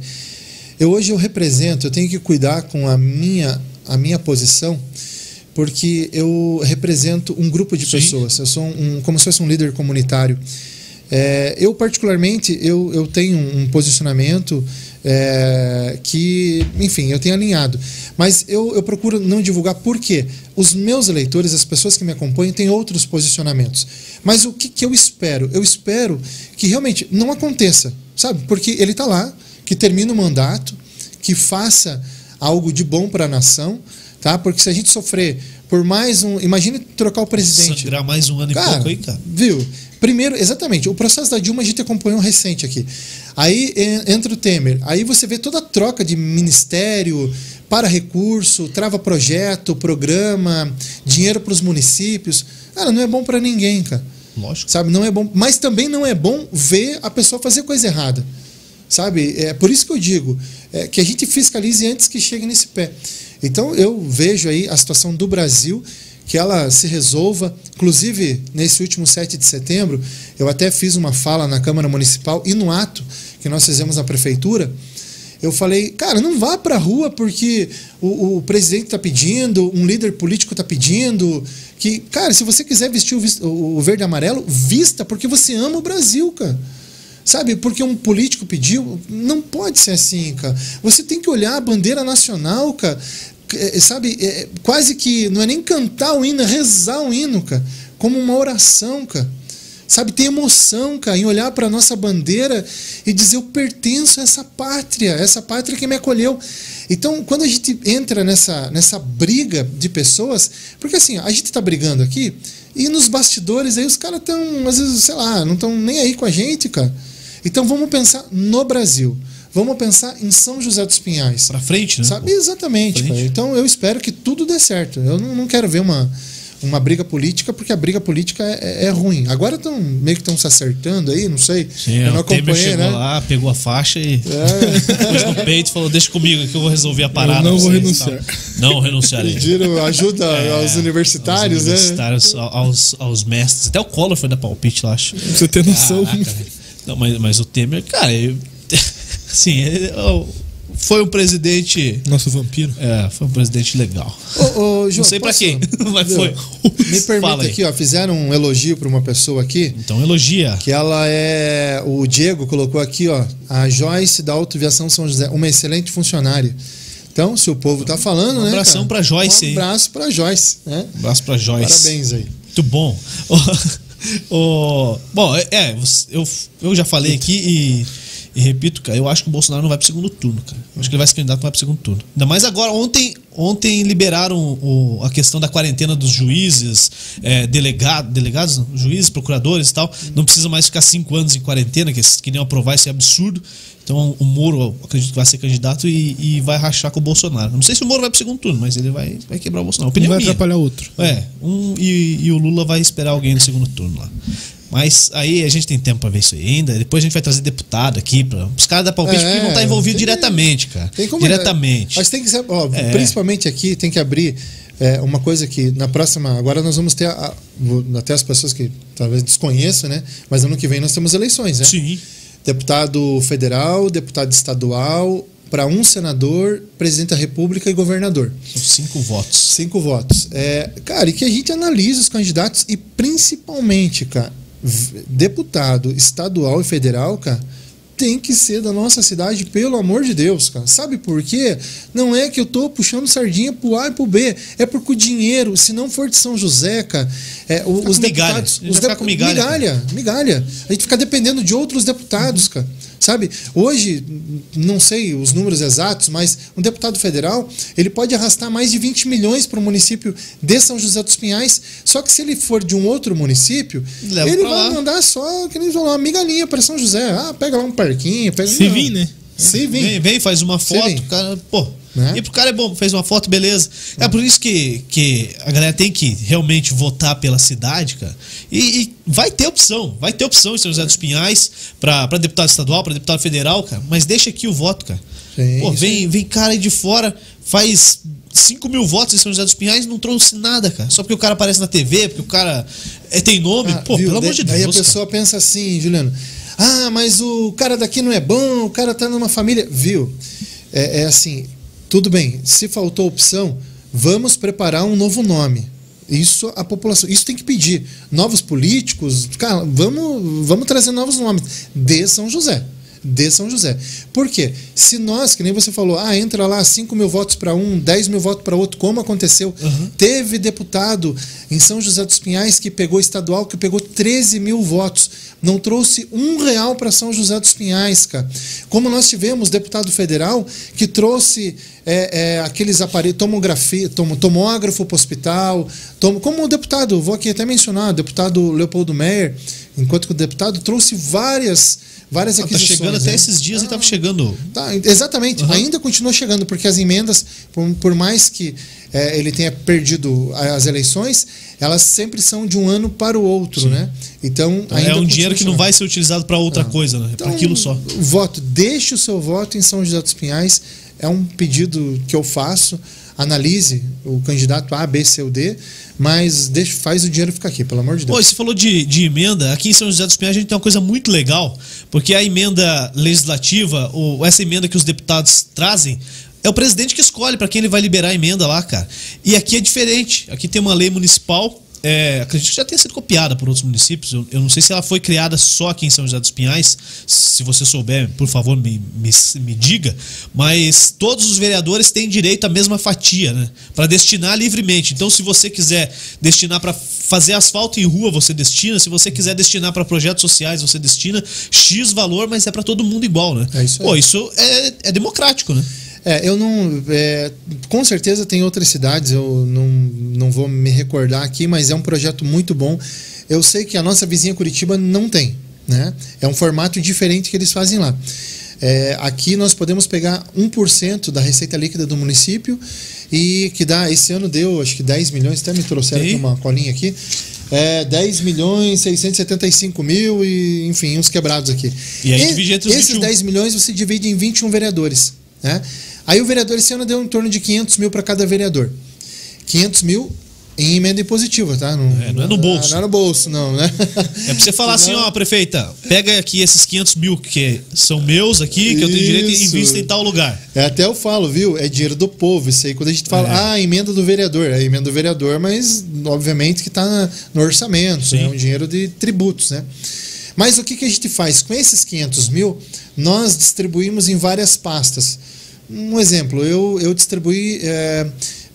Eu hoje eu represento, eu tenho que cuidar com a minha a minha posição, porque eu represento um grupo de Sim. pessoas. Eu sou um, como se fosse um líder comunitário. É, eu particularmente eu, eu tenho um posicionamento é, que, enfim, eu tenho alinhado. Mas eu, eu procuro não divulgar porque os meus eleitores, as pessoas que me acompanham, têm outros posicionamentos. Mas o que, que eu espero? Eu espero que realmente não aconteça, sabe? Porque ele está lá, que termine o mandato, que faça algo de bom para a nação, tá? Porque se a gente sofrer por mais um. Imagine trocar o presidente. Sangrar mais um ano e Cara, pouco aí, cara. viu? Primeiro, exatamente, o processo da Dilma a gente acompanhou recente aqui. Aí en- entra o Temer, aí você vê toda a troca de ministério para recurso, trava projeto, programa, dinheiro para os municípios. Cara, não é bom para ninguém, cara. Lógico. Sabe, não é bom, mas também não é bom ver a pessoa fazer coisa errada. Sabe? É por isso que eu digo é, que a gente fiscalize antes que chegue nesse pé. Então eu vejo aí a situação do Brasil que ela se resolva. Inclusive, nesse último 7 de setembro, eu até fiz uma fala na Câmara Municipal e no ato que nós fizemos na prefeitura, eu falei, cara, não vá para a rua porque o, o presidente está pedindo, um líder político está pedindo. Que, cara, se você quiser vestir o, o verde e amarelo, vista, porque você ama o Brasil, cara. Sabe, porque um político pediu, não pode ser assim, cara. Você tem que olhar a bandeira nacional, cara. É, sabe, é, quase que não é nem cantar o hino, é rezar o hino, cara, como uma oração, cara. Sabe, ter emoção, cara, em olhar para nossa bandeira e dizer eu pertenço a essa pátria, essa pátria que me acolheu. Então, quando a gente entra nessa, nessa briga de pessoas, porque assim, a gente está brigando aqui e nos bastidores aí os caras estão, às vezes, sei lá, não estão nem aí com a gente, cara. Então vamos pensar no Brasil. Vamos pensar em São José dos Pinhais. Pra frente, né? Sabe? Exatamente. Então eu espero que tudo dê certo. Eu não, não quero ver uma, uma briga política, porque a briga política é, é ruim. Agora estão meio que estão se acertando aí, não sei. Sim, eu não o Temer acompanhei, chegou né? lá, pegou a faixa e É, pôs no peito e falou: Deixa comigo que eu vou resolver a parada. não vou vocês", renunciar. Não renunciarei. pediram ajuda aos universitários, aos né? universitários, aos, aos mestres. Até o Collor foi dar palpite, eu acho. Pra você ter noção. Caraca. Não, mas, mas o Temer, cara, eu, assim, eu- foi um presidente. Nosso vampiro. É, foi um presidente legal. Ô, ô, João, Não sei pra posso- quem, mas foi. Me permita aí. aqui, ó, fizeram um elogio para uma pessoa aqui, Então elogia. que ela é. O Diego colocou aqui, ó, a Joyce da Autoviação São José, uma excelente funcionária. Então, se o povo tá falando, Um né? abração cara? pra Joyce Um aí. abraço pra Joyce, né? Um abraço pra Joyce. Parabéns aí. Muito bom. O- bom, é, é, eu, eu já falei aqui e, e repito, cara, eu acho que o Bolsonaro não vai pro segundo turno, cara. Eu acho que ele vai se candidato vai pro segundo turno. Ainda mais agora, ontem, ontem liberaram o- a questão da quarentena dos juízes, é, delegado, delegados, não, juízes, procuradores e tal. Não precisa mais ficar cinco anos em quarentena, que eles queriam aprovar esse absurdo. Então o Moro, eu acredito que vai ser candidato e, e vai rachar com o Bolsonaro. Não sei se o Moro vai pro segundo turno, mas ele vai, vai quebrar o Bolsonaro. Um Opinião vai minha. atrapalhar outro. É, um, e, e o Lula vai esperar alguém no segundo turno lá. Mas aí a gente tem tempo pra ver isso ainda. Depois a gente vai trazer deputado aqui para os caras da palpite É, que vão estar envolvidos diretamente, cara. Tem como diretamente. Mas tem que ser, ó, É. principalmente aqui, tem que abrir é, uma coisa que na próxima. Agora nós vamos ter. a- até as pessoas que talvez desconheçam, né? Mas ano que vem nós temos eleições, né? Sim. Deputado federal, deputado estadual, para um senador, presidente da República e governador. São cinco votos. Cinco votos. É, cara, e que a gente analise os candidatos e principalmente, cara, deputado estadual e federal, cara, tem que ser da nossa cidade, pelo amor de Deus, cara. Sabe por quê? Não é que eu tô puxando sardinha pro A e pro B, é porque o dinheiro, se não for de São José, cara, é, os migalha. deputados, A gente os migalha, migalha, migalha. A gente fica dependendo de outros deputados, cara. Sabe? Hoje, não sei os números exatos, mas um deputado federal, ele pode arrastar mais de 20 milhões para o município de São José dos Pinhais, só que se ele for de um outro município, Leva ele vai lá. mandar só, que nem falou, uma migalhinha para São José. Ah, pega lá um parquinho, pega Se Não. vir, né? Se vir. Vem, vem, faz uma foto, cara, pô. Né? E pro cara é bom, fez uma foto, beleza. É por isso que, que a galera tem que realmente votar pela cidade, cara. E, e vai ter opção, vai ter opção em São José dos Pinhais pra, pra deputado estadual, pra deputado federal, cara. Mas deixa aqui o voto, cara. Sim, Pô, vem, vem cara aí de fora, faz 5 mil votos em São José dos Pinhais não trouxe nada, cara. Só porque o cara aparece na TV, porque o cara é, tem nome. Ah, Pô, viu? pelo amor de Deus. a pessoa pensa assim, Juliano. Ah, mas o cara daqui não é bom, o cara tá numa família. Viu? É, é assim, tudo bem, se faltou opção, vamos preparar um novo nome. Isso a população, isso tem que pedir. Novos políticos, cara, vamos, vamos trazer novos nomes de São José. De São José. Por quê? Se nós, que nem você falou, ah, entra lá 5 mil votos para um, 10 mil votos para outro, como aconteceu? Teve deputado em São José dos Pinhais que pegou estadual, que pegou 13 mil votos. Não trouxe um real para São José dos Pinhais, cara. Como nós tivemos deputado federal que trouxe é, é, aqueles aparelhos, tomografia, tom, tomógrafo para o hospital, tom, como o deputado, vou aqui até mencionar, o deputado Leopoldo Meyer, enquanto que o deputado trouxe várias, várias Ah, tá aquisições. chegando até né? esses dias e tava chegando. Tá, exatamente, ainda continua chegando, porque as emendas, por, por mais que é, ele tenha perdido as eleições, elas sempre são de um ano para o outro, né? Então, ainda é um dinheiro que não vai ser utilizado pra outra coisa, né? É Então, aquilo só. Voto, deixe o seu voto em São José dos Pinhais. É um pedido que eu faço. Analise o candidato A, B, C ou D, mas deixe, faz o dinheiro ficar aqui, pelo amor de Deus. Pô, você falou de, de emenda. Aqui em São José dos Pinhais a gente tem uma coisa muito legal, porque a emenda legislativa, ou essa emenda que os deputados trazem, é o presidente que escolhe para quem ele vai liberar a emenda lá, cara. E aqui é diferente. Aqui tem uma lei municipal é, acredito que já tenha sido copiada por outros municípios. Eu, eu, não sei se ela foi criada só aqui em São José dos Pinhais. Se você souber, por favor, me, me, me diga. Mas todos os vereadores têm direito à mesma fatia, né? Para destinar livremente. Então, se você quiser destinar para fazer asfalto em rua, você destina. Se você quiser destinar para projetos sociais, você destina X valor, mas é para todo mundo igual, né? É isso aí. Pô, isso é, é democrático, né? É, eu não. É, com certeza tem outras cidades, eu não, não vou me recordar aqui, mas é um projeto muito bom. Eu sei que a nossa vizinha Curitiba não tem, né? É um formato diferente que eles fazem lá. É, aqui nós podemos pegar 1% da receita líquida do município e que dá, esse ano deu acho que 10 milhões, até me trouxeram aqui uma colinha aqui. É, 10 milhões 675 mil e enfim, uns quebrados aqui. E aí divide entre os Esses 21. 10 milhões você divide em 21 vereadores. Né? Aí o vereador esse ano deu em torno de 500 mil para cada vereador. 500 mil em emenda impositiva, tá? Não É, não é no bolso. Não é no bolso, não, né? É pra você falar assim, ó, prefeita, pega aqui esses 500 mil que são meus aqui, que eu tenho direito e invista em tal lugar. É, até eu falo, viu? É dinheiro do povo isso aí. Quando a gente fala, É. ah, emenda do vereador. É emenda do vereador, mas obviamente que está no orçamento. Sim. É um dinheiro de tributos, né? Mas o que, que a gente faz? Com esses 500 mil, nós distribuímos em várias pastas. Um exemplo, eu, eu distribuí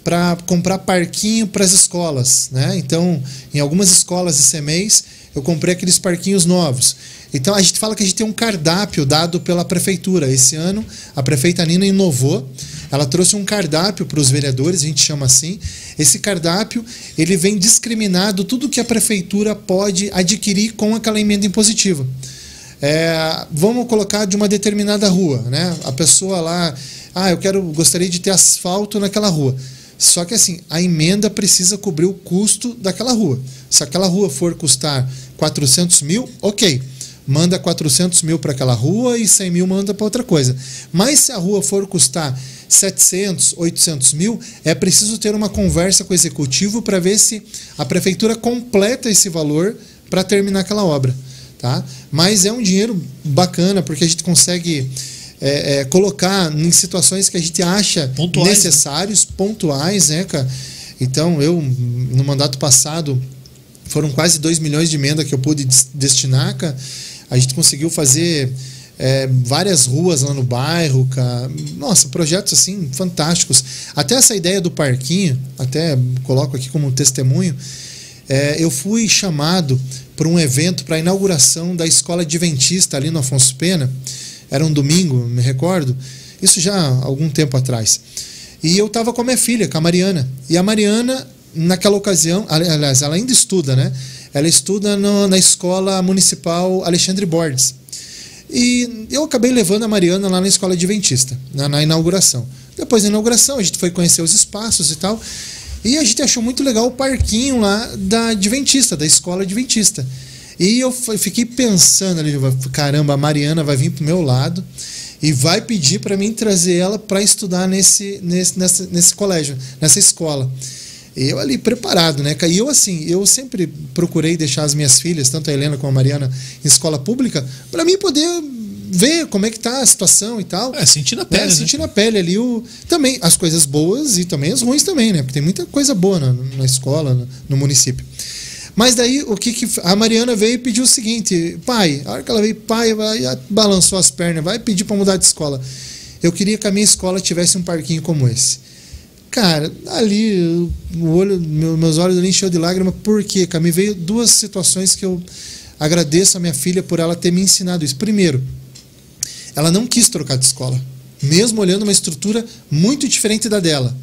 para comprar parquinho para as escolas. Né? Então, em algumas escolas esse mês, eu comprei aqueles parquinhos novos. Então, a gente fala que a gente tem um cardápio dado pela prefeitura. Esse ano, a prefeita Nina inovou. Ela trouxe um cardápio para os vereadores, a gente chama assim. Esse cardápio, ele vem discriminado tudo que a prefeitura pode adquirir com aquela emenda impositiva. É, vamos colocar de uma determinada rua, né? A pessoa lá, ah, eu quero, gostaria de ter asfalto naquela rua. Só que assim, a emenda precisa cobrir o custo daquela rua. Se aquela rua for custar 400 mil, ok. Manda 400 mil para aquela rua e 100 mil manda para outra coisa. Mas se a rua for custar 700, 800 mil, é preciso ter uma conversa com o executivo para ver se a prefeitura completa esse valor para terminar aquela obra. Tá? Mas é um dinheiro bacana porque a gente consegue é, é, colocar em situações que a gente acha Pontuais, né? necessários, pontuais, né, cara? Então, eu, no mandato passado, foram quase 2 milhões de emenda que eu pude des- destinar, cara. A gente conseguiu fazer é, várias ruas lá no bairro, cara. Nossa, projetos assim fantásticos. Até essa ideia do parquinho, até coloco aqui como testemunho. É, eu fui chamado para um evento para a inauguração da escola adventista ali no Afonso Pena. Era um domingo, me recordo. Isso já há algum tempo atrás. E eu estava com a minha filha, com a Mariana. E a Mariana, naquela ocasião, ali- aliás, ela ainda estuda, né? Ela estuda no- na escola municipal Alexandre Borges. E eu acabei levando a Mariana lá na escola adventista, na, na inauguração. Depois da inauguração, a gente foi conhecer os espaços e tal. E a gente achou muito legal o parquinho lá da Adventista, da escola Adventista. E eu fiquei pensando ali, caramba, a Mariana vai vir pro meu lado e vai pedir para mim trazer ela para estudar nesse, nesse, nessa, nesse colégio, nessa escola. E eu ali preparado, né? E eu assim, eu sempre procurei deixar as minhas filhas, tanto a Helena como a Mariana, em escola pública, para mim poder ver como é que tá a situação e tal. É, sentir na pele, É, né? sentir na pele ali o, também as coisas boas e também as ruins também, né? Porque tem muita coisa boa na, na escola, no, no município. Mas daí o que, que a Mariana veio e pediu o seguinte, pai, a hora que ela veio, pai, vai, balançou as pernas, vai pedir para mudar de escola. Eu queria que a minha escola tivesse um parquinho como esse. Cara, ali o olho, meu- meus olhos ali encheu de lágrima, por quê? Cara, me veio duas situações que eu agradeço a minha filha por ela ter me ensinado isso. Primeiro, ela não quis trocar de escola, mesmo olhando uma estrutura muito diferente da dela.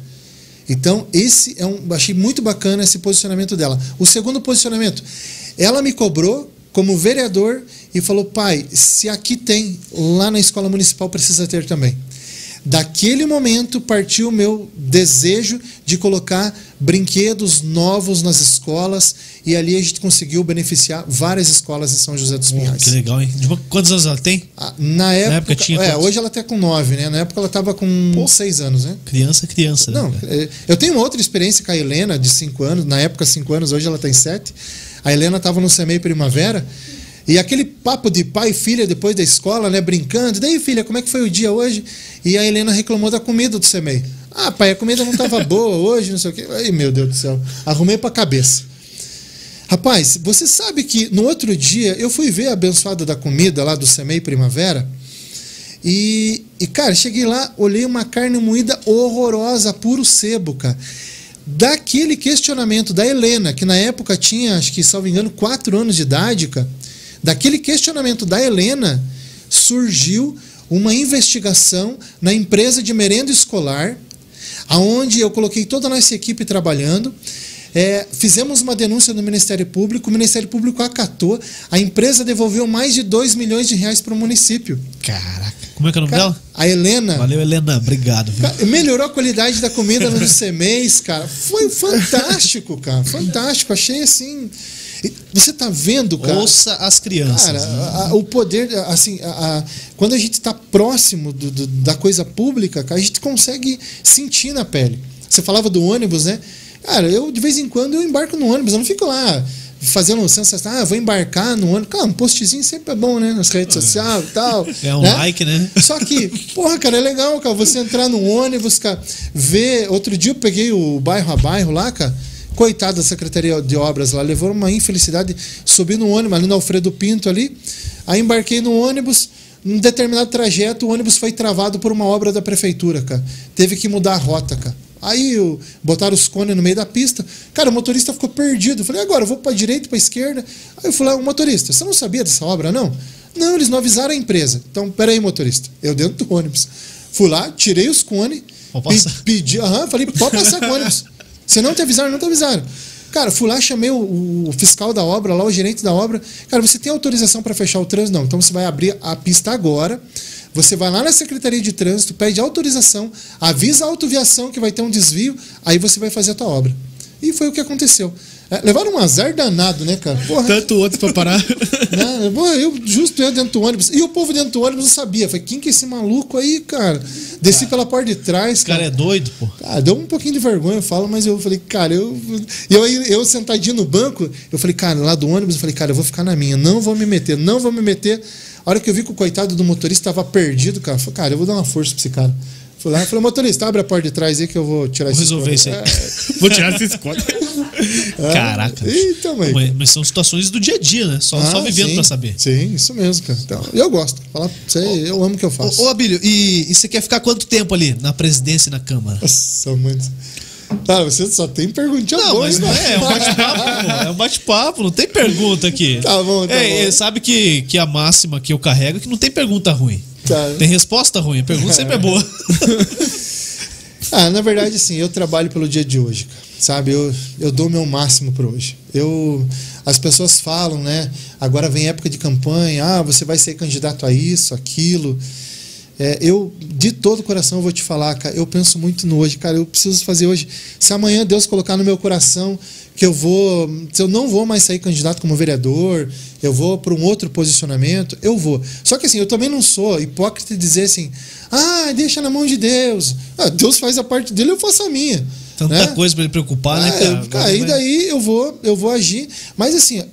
Então, esse é um. Achei muito bacana esse posicionamento dela. O segundo posicionamento, ela me cobrou como vereador e falou: pai, se aqui tem, lá na escola municipal precisa ter também. Daquele momento partiu o meu desejo de colocar brinquedos novos nas escolas e ali a gente conseguiu beneficiar várias escolas em São José dos Pinhais. que legal, hein? De quantos anos ela tem? Ah, Na época, época tinha é, quantos? hoje ela tá com 9, né? Na época ela tava com Pô. 6 anos, né? Criança, criança. né, Não, é, eu tenho outra experiência com a Helena, de 5 anos, na época 5 anos, hoje ela tem 7. A Helena estava no CEMEI Primavera, e aquele papo de pai e filha depois da escola, né, brincando. Daí, filha, como é que foi o dia hoje? E a Helena reclamou da comida do CEMEI. Ah, pai, a comida não estava boa hoje, não sei o quê. Ai, meu Deus do céu. Arrumei pra cabeça. Rapaz, você sabe que no outro dia eu fui ver a abençoada da comida lá do Semei Primavera. E, e, cara, cheguei lá, olhei uma carne moída horrorosa, puro sebo, cara. Daquele questionamento da Helena, que na época tinha, acho que, salvo engano, quatro anos de idade, cara. Daquele questionamento da Helena surgiu uma investigação na empresa de merenda escolar, aonde eu coloquei toda a nossa equipe trabalhando. É, fizemos uma denúncia no Ministério Público, o Ministério Público acatou, a empresa devolveu mais de 2 milhões de reais para o município. Caraca. Como é que é o nome Cara, dela? a Helena. Valeu, Helena. Obrigado. viu? Cara, melhorou a qualidade da comida no CMEs, cara. Foi fantástico, cara. Fantástico. Achei assim. Você tá vendo, cara? Ouça as crianças. Cara, né? a- a- o poder, assim, a- quando a gente está próximo do- do- da coisa pública, cara, a gente consegue sentir na pele. Você falava do ônibus, né? Cara, eu de vez em quando eu embarco no ônibus, eu não fico lá fazendo sensação, ah, vou embarcar no ônibus. Cara, um postzinho sempre é bom, né? Nas redes sociais e tal. É um né? like, né? Só que, porra, cara, é legal, cara, você entrar no ônibus, cara, ver. Outro dia eu peguei o bairro a bairro lá, cara. Coitado da Secretaria de Obras lá, levou uma infelicidade. Subi no ônibus ali no Alfredo Pinto ali. Aí embarquei no ônibus. Num determinado trajeto, o ônibus foi travado por uma obra da prefeitura, cara. Teve que mudar a rota, cara. Aí o- botaram os cones no meio da pista. Cara, o motorista ficou perdido. Eu falei, agora eu vou para direita, para esquerda. Aí eu falei, o motorista, você não sabia dessa obra, não? Não, eles não avisaram a empresa. Então, peraí, motorista. Eu dentro do ônibus. Fui lá, tirei os cones. Pe-. Pedi, aham, falei, pode passar com o ônibus. Se não te avisaram, não te avisaram. Cara, fui lá, chamei o, o fiscal da obra, lá o gerente da obra. Cara, você tem autorização para fechar o trânsito? Não. Então você vai abrir a pista agora. Você vai lá na Secretaria de Trânsito, pede autorização, avisa a autoviação que vai ter um desvio, aí você vai fazer a tua obra. E foi o que aconteceu. É, levaram um azar danado, né, cara? Porra, Tanto outros pra parar. Pô, eu justo eu dentro do ônibus. E o povo dentro do ônibus não sabia. Falei, quem que é esse maluco aí, cara? Desci pela porta de trás, cara cara. é doido, pô. Ah, deu um pouquinho de vergonha, eu falo, mas eu falei, cara, eu. Eu, eu sentadinho no banco, eu falei, cara, lá do ônibus, eu falei, cara, eu vou ficar na minha, não vou me meter, não vou me meter. A hora que eu vi que o coitado do motorista estava perdido, cara, eu falei, cara, eu vou dar uma força pra esse cara. Fui lá e falei, motorista, abre a porta de trás aí que eu vou tirar Vou esse resolver isso aí. Vou tirar esses contos. Caraca. bicho. Eita, mãe. Mas, mas são situações do dia a dia, né? Só, só Ah, vivendo sim, pra saber. Sim, isso mesmo, cara. Então, eu gosto. Falar pra você, eu amo o que eu faço. Ô, ô Abílio, e, e você quer ficar quanto tempo ali na presidência e na Câmara? Nossa, mano. Cara, você só tem perguntinha Não, boa, mas não é, é um bate-papo. É um bate-papo, não tem pergunta aqui. Tá bom, tá É, bom. é, sabe que, que a máxima que eu carrego é que não tem pergunta ruim. Tá. Tem resposta ruim, a pergunta sempre é boa. Ah, na verdade, assim, eu trabalho pelo dia de hoje. Sabe, eu, eu dou o meu máximo para hoje. Eu, as pessoas falam, né? Agora vem época de campanha, ah, você vai ser candidato a isso, aquilo. É, eu, de todo o coração, vou te falar, cara, eu penso muito no hoje, cara, eu preciso fazer hoje. Se amanhã Deus colocar no meu coração que eu vou, se eu não vou mais sair candidato como vereador, eu vou para um outro posicionamento, eu vou. Só que assim, eu também não sou hipócrita de dizer assim, ah, deixa na mão de Deus. Ah, Deus faz a parte dele, eu faço a minha. Tanta né? coisa pra ele preocupar, né, É, cara? cara, aí daí eu vou, eu vou agir. Mas assim,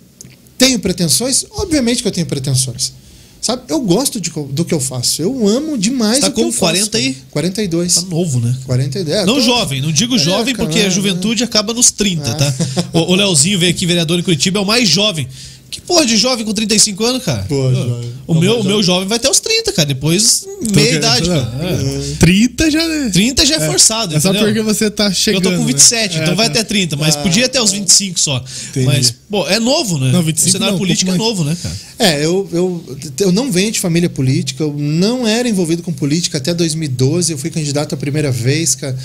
tenho pretensões? Obviamente que eu tenho pretensões. Sabe? Eu gosto de, do que eu faço. Eu amo demais Você tá o que com eu faço. 40 aí? 42. Tá novo, né? 42. É, Não tô- jovem, não digo É, jovem porque a é, juventude acaba nos 30, Ah. tá? O, o Leozinho veio aqui, vereador em Curitiba, é o mais jovem. Que porra de jovem com 35 anos, cara? Ô, jovem. O, meu, o meu jovem vai até os 30, cara. Depois, meia idade, cara. É. 30 já, né? 30 já é, forçado, É só entendeu? porque você tá Eu chegando. tô com né? 27, É, então vai tá. até 30, mas podia até os 25 só. Entendi. Mas, pô, é novo, né? Não, 25 o cenário não, um político é pouco novo, né, cara? É, eu, eu, eu não venho de família política, eu não era envolvido com política até 2012, eu fui candidato a primeira vez, cara.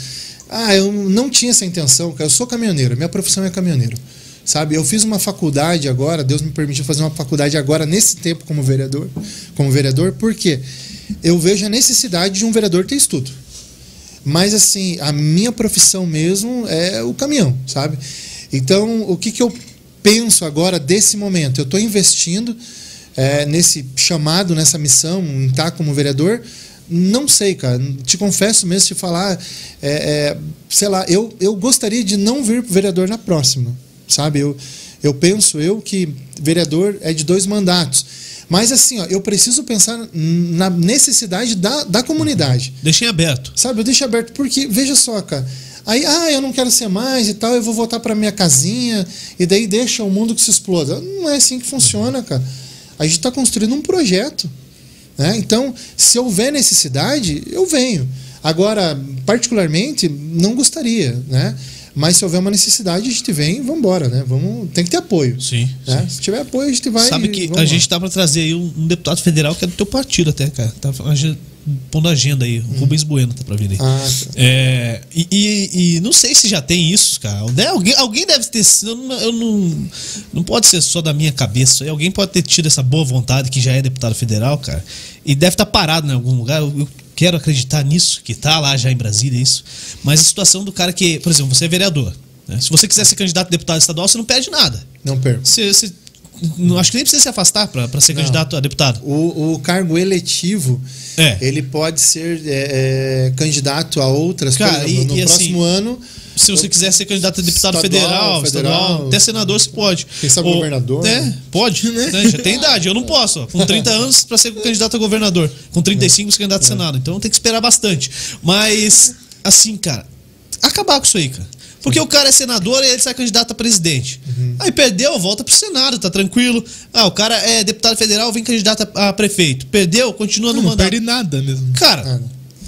Ah, eu não tinha essa intenção, cara. Eu sou caminhoneiro, minha profissão é caminhoneiro. Sabe, eu fiz uma faculdade agora, Deus me permitiu fazer uma faculdade agora nesse tempo como vereador, como vereador, porque eu vejo a necessidade de um vereador ter estudo. Mas assim, a minha profissão mesmo é o caminhão, sabe? Então, o que, que eu penso agora desse momento? Eu estou investindo é, nesse chamado, nessa missão, em estar como vereador. Não sei, cara. Te confesso mesmo, te falar, é, é, sei lá, eu, eu gostaria de não vir vereador na próxima, sabe? Eu, eu penso eu que vereador é de dois mandatos. Mas assim, ó, eu preciso pensar na necessidade da, da comunidade. Deixem aberto. Sabe, eu deixo aberto, porque, veja só, cara, Aí, ah, eu não quero ser mais e tal, eu vou voltar para minha casinha, e daí deixa o mundo que se exploda. Não é assim que funciona, cara. A gente está construindo um projeto. Né? Então, se houver necessidade, eu venho. Agora, particularmente, não gostaria, né? Mas se houver uma necessidade, a gente vem e vamos embora, né? Vamos, tem que ter apoio. Sim, né? sim. Se tiver apoio, a gente vai. Sabe que a lá. gente tá pra trazer aí um, um deputado federal que é do teu partido até, cara. Tá pondo agenda aí. O Rubens Bueno tá pra vir aí. Ah, tá. É, e, e- e não sei se já tem isso, cara. Né? Alguém, alguém deve ter. sido- Eu, não, eu não. Não pode ser só da minha cabeça. Alguém pode ter tido essa boa vontade que já é deputado federal, cara. E deve estar parado em algum lugar. Eu, eu quero acreditar nisso, que tá lá já em Brasília, isso. Mas a situação do cara que, por exemplo, você é vereador. né? Se você quiser ser candidato a deputado estadual, você não pede nada. Não perco. Você, você- não, acho que nem precisa se afastar pra pra ser Não. candidato a deputado. O, o cargo eletivo, É. ele pode ser é, é, candidato a outras. Cara, exemplo, e- no e assim, próximo ano, Se você quiser ser candidato a deputado Estadual, federal, estadual, federal. até senador você pode. Quem sabe governador, É, né? pode, né? Já tem idade, eu não posso. ó. Com 30 anos para ser candidato a governador, com 35 ser candidato a senado. Então tem que esperar bastante. Mas assim, cara, acabar com isso aí, cara. Porque o cara é senador e ele sai candidato a presidente. Uhum. Aí perdeu, volta pro Senado, tá tranquilo. Ah, o cara é deputado federal, vem candidato a, a prefeito. Perdeu, continua no Não, mandato. perde nada mesmo. Cara, Ah,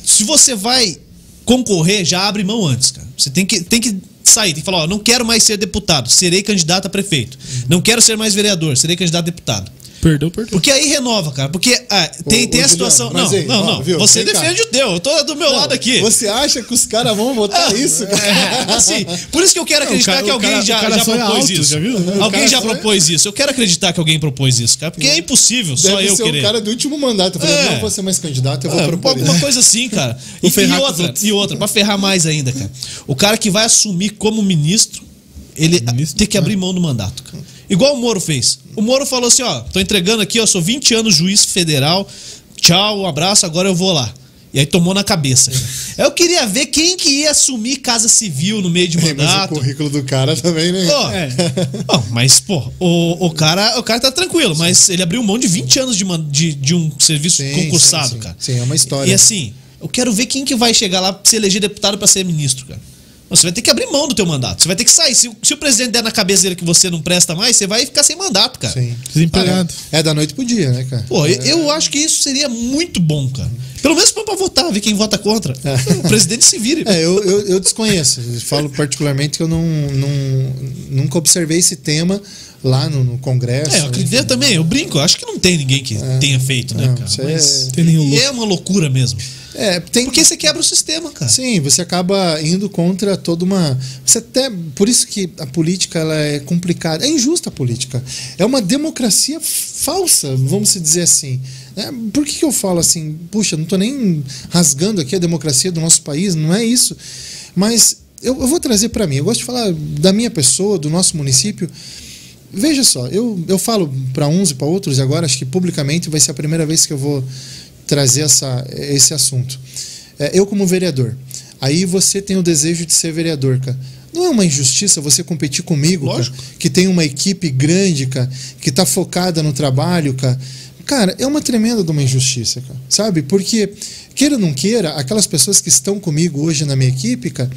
se você vai concorrer, já abre mão antes, cara. Você tem que, tem que sair, tem que falar, ó, não quero mais ser deputado, serei candidato a prefeito. Não quero ser mais vereador, serei candidato a deputado. Perdeu, perdeu. Porque aí renova, cara. Porque ah, tem, Ô, tem ô, a situação. Juliano, Não, aí, não, ó, não. viu? Você Vem cá. defende o teu, eu tô do meu lado aqui. Você acha que os caras vão votar isso? cara? É, assim, por isso que eu quero Não, acreditar cara- que alguém cara- já, já propôs alto, isso. já viu? O Alguém já propôs isso. Eu quero acreditar que alguém propôs isso, cara. Porque é impossível só Deve eu ser querer. o cara do último mandato. Falando, É. não vou ser mais candidato, eu vou É, propor alguma isso. coisa assim, cara. E, e os outra, e outra, pra ferrar mais ainda, cara. O cara que vai assumir como ministro, ele tem que abrir mão do mandato, cara. Igual o Moro fez. O Moro falou assim, ó, tô entregando aqui, ó, sou 20 anos juiz federal. Tchau, um abraço, agora eu vou lá. E aí tomou na cabeça. Eu queria ver quem que ia assumir casa civil no meio de É, mas o mandato. currículo do cara também, né? Ó, É. mas, pô, o, o, cara, o cara tá tranquilo, mas ele abriu mão de 20 anos de, de, de um serviço Sim, concursado, sim, sim. cara. Sim, é uma história. E assim, eu quero ver quem que vai chegar lá pra se eleger deputado pra ser ministro, cara. Você vai ter que abrir mão do teu mandato. Você vai ter que sair. Se, o- se o presidente der na cabeça dele que você não presta mais, você vai ficar sem mandato, cara. Sim. Desempregado. É da noite pro dia, né, cara? Pô, eu- eu acho que isso seria muito bom, cara. Pelo menos pra pra votar, ver quem vota contra. O presidente se vire. É, eu, eu, eu desconheço. Eu falo particularmente que eu não, não, nunca observei esse tema lá no, no Congresso. É, eu acredito também, eu brinco, eu acho que não tem ninguém que tenha feito, né, Não, cara? isso Mas é- Tem nenhum louco. é uma loucura mesmo. É, tem Porque você quebra o sistema, cara. Sim, você acaba indo contra toda uma. Você até por isso que a política ela é complicada, é injusta a política. É uma democracia falsa, vamos dizer assim. né? por que, que eu falo assim? Puxa, não estou nem rasgando aqui a democracia do nosso país, não é isso. Mas eu, eu vou trazer para mim. Eu gosto de falar da minha pessoa, do nosso município. Veja só, eu, eu falo para uns e para outros, e agora acho que publicamente vai ser a primeira vez que eu vou trazer essa, esse assunto. É, eu, como vereador, aí você tem o desejo de ser vereador, cara. Não é uma injustiça você competir comigo, cara, que tem uma equipe grande, cara, que tá focada no trabalho, cara. Cara, é uma tremenda de uma injustiça, cara, sabe? Porque, queira ou não queira, aquelas pessoas que estão comigo hoje na minha equipe, cara,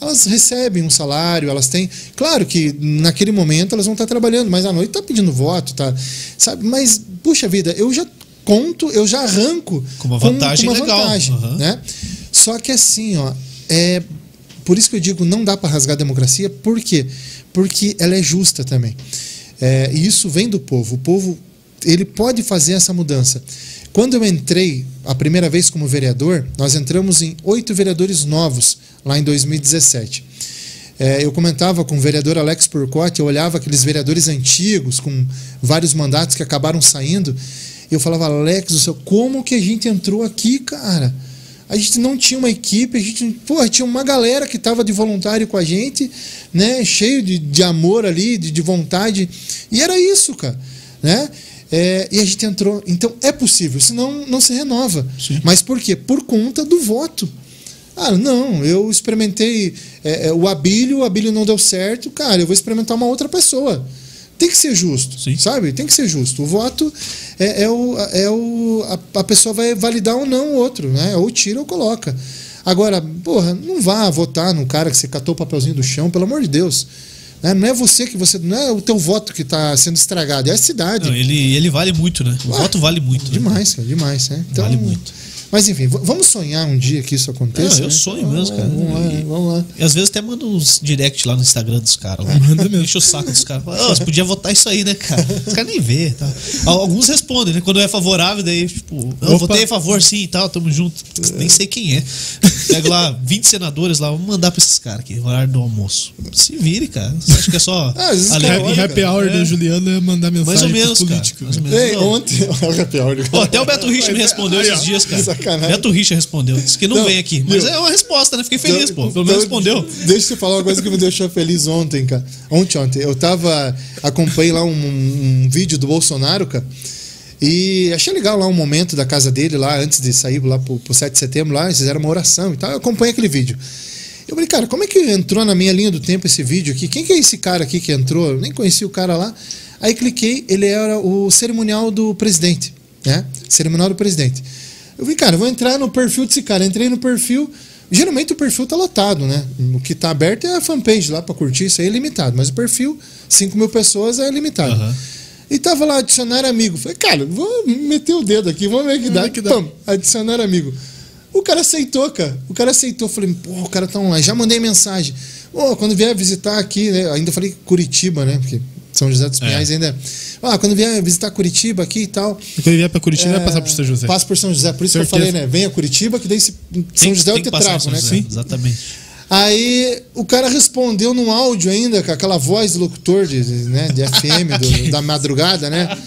elas recebem um salário, elas têm. Claro que naquele momento elas vão estar trabalhando, mas à noite tá pedindo voto, tá? Sabe? Mas, puxa vida, eu já conto, eu já arranco Com uma vantagem com uma legal. vantagem, Aham. né? Só que assim, ó, é por isso que eu digo não dá para rasgar a democracia, por quê? Porque ela é justa também. É, e isso vem do povo. O povo ele pode fazer essa mudança. Quando eu entrei a primeira vez como vereador, nós entramos em oito vereadores novos lá em 2017. É, eu comentava com o vereador Alex Porcotti, eu olhava aqueles vereadores antigos com vários mandatos que acabaram saindo, eu falava, Alex, do céu, como que a gente entrou aqui, cara? A gente não tinha uma equipe, a gente, porra, tinha uma galera que estava de voluntário com a gente, né, cheio de, de amor ali, de, de vontade, e era isso, cara, né? É, e a gente entrou. Então é possível, senão não se renova. Sim. Mas por quê? Por conta do voto. Ah, não, eu experimentei é, é, o Abílio, o Abílio não deu certo, cara, eu vou experimentar uma outra pessoa. Tem que ser justo, Sim. sabe? Tem que ser justo. O voto é, é o. É o a, a pessoa vai validar ou não o outro, né? Ou tira ou coloca. Agora, porra, não vá votar no cara que você catou o papelzinho do chão, pelo amor de Deus. Né? Não é você que você. Não é o teu voto que está sendo estragado, é a cidade. Não, ele, ele vale muito, né? O Ah, voto vale muito. né? Demais, cara, demais, né? Então, Vale muito. Mas enfim, vamos sonhar um dia que isso aconteça. Não, eu né? sonho mesmo, cara. Vamos lá, vamos lá. E às vezes até manda uns direct lá no Instagram dos caras. lá. Manda mesmo. Enche o saco dos caras. Fala, "Ô, você podia votar isso aí, né, cara? Os caras nem vê. Tá? Al- Alguns respondem, né? Quando é favorável, daí, tipo, eu Opa. votei a favor sim e tal, tamo junto. Nem sei quem é. Pego lá 20 senadores lá, vamos mandar pra esses caras aqui, horário do almoço. Se vire, cara. Você acha que é só. Ah, vezes ali- cara Happy, happy hour É. do Juliano é mandar mensagem mais ou menos, cara. políticos. Mais ou menos. Ei, ontem. Olha a pior. Pô, até o Beto Richa me respondeu Aí, ó. esses dias, cara. Sacanagem. Beto Richa respondeu. Disse que não, Não, vem aqui. Mas é uma resposta, né? Fiquei feliz, pô. Pelo Então, menos respondeu. Deixa eu te falar uma coisa que me deixou feliz ontem, cara. Ontem, ontem. Eu tava. Acompanhei lá um, um vídeo do Bolsonaro, cara. E achei legal lá um momento da casa dele, lá, antes de sair lá pro, pro 7 de setembro, lá, eles fizeram uma oração e tal. Eu acompanhei aquele vídeo. Eu falei, cara, como é que entrou na minha linha do tempo esse vídeo aqui? Quem que é esse cara aqui que entrou? Eu nem conhecia o cara lá. Aí cliquei, ele era o cerimonial do presidente, né? Cerimonial do presidente. Eu falei, cara, vou entrar no perfil desse cara. Entrei no perfil. Geralmente o perfil tá lotado, né? O que tá aberto é a fanpage lá pra curtir, isso aí é limitado. Mas o perfil, 5 mil pessoas é limitado. Aham. E tava lá, adicionar amigo. Falei, cara, vou meter o dedo aqui, vamos ver que dá. que dá. Pum, adicionar amigo. O cara aceitou, cara. O cara aceitou. Falei, pô, o cara tá online. Já mandei mensagem. Ô, quando vier visitar aqui, né? Ainda falei Curitiba, né? Porque São José dos Pinhais ainda. Ah, quando vier visitar Curitiba aqui e tal. E Quando vier pra Curitiba, vai passar por São José. Passa por São José. Por isso que eu Certeza. falei, né? Venha Curitiba, que daí se, São José é o tetravo, né? Cara? Exatamente. Aí o cara respondeu num áudio ainda, com aquela voz do locutor de, né, de FM do- da madrugada, né?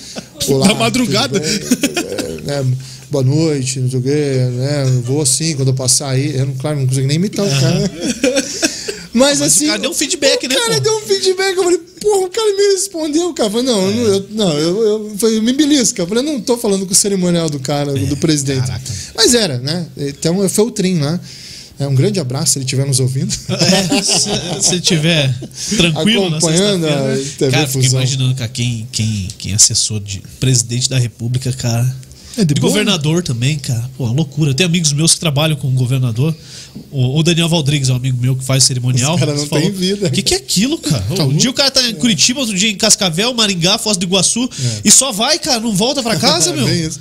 Olá, Da madrugada? É, né, Boa noite, não sei o quê, né? eu Vou assim quando eu passar aí. Eu, claro, não consigo nem imitar o cara. né? Mas, assim. o cara deu um feedback, o né, cara pô? deu um feedback. Eu falei, porra, o cara me respondeu, cara. Eu falei, não, eu não, eu, não, eu, eu, falei, eu me belisco. Eu falei, não tô falando com o cerimonial do cara, do presidente. caraca. Mas era, né? Então foi o Trim lá. É, um grande abraço se ele estiver nos ouvindo. É, se, se tiver tranquilo Acompanhando a TV Cara, fiquei imaginando, cara, quem, quem, quem é assessor de presidente da república, cara. É de de boa, governador também, cara. Pô, loucura. Tem amigos meus que trabalham com o governador. O, o Daniel Valdrigues é um amigo meu que faz cerimonial. Os cara não falou, tem vida. O que, que é aquilo, cara? Tá um dia o cara tá em Curitiba, outro dia em Cascavel, Maringá, Foz do Iguaçu. E só vai, cara, não volta pra casa, meu. É isso.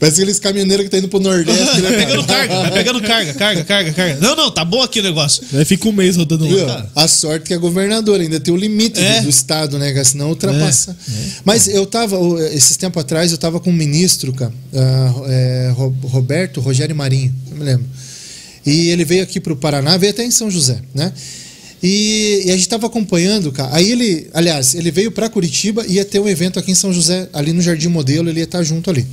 Parece aqueles caminhoneiros que tá indo pro Nordeste, Vai né? pegando carga, vai pegando carga, carga, carga, carga. Não, não, tá bom aqui o negócio. Aí fica um mês rodando lá. cara. A sorte que é governador, ainda tem o limite É. do, do estado, né? Senão ultrapassa. Mas eu tava, esses tempos atrás, eu tava com um ministro, cara, é, Ro- Roberto Rogério Marinho, não me lembro. E ele veio aqui pro Paraná, veio até em São José, né? E, e a gente tava acompanhando, cara. Aí ele, aliás, ele veio para Curitiba e ia ter um evento aqui em São José, ali no Jardim Modelo, ele ia estar junto ali.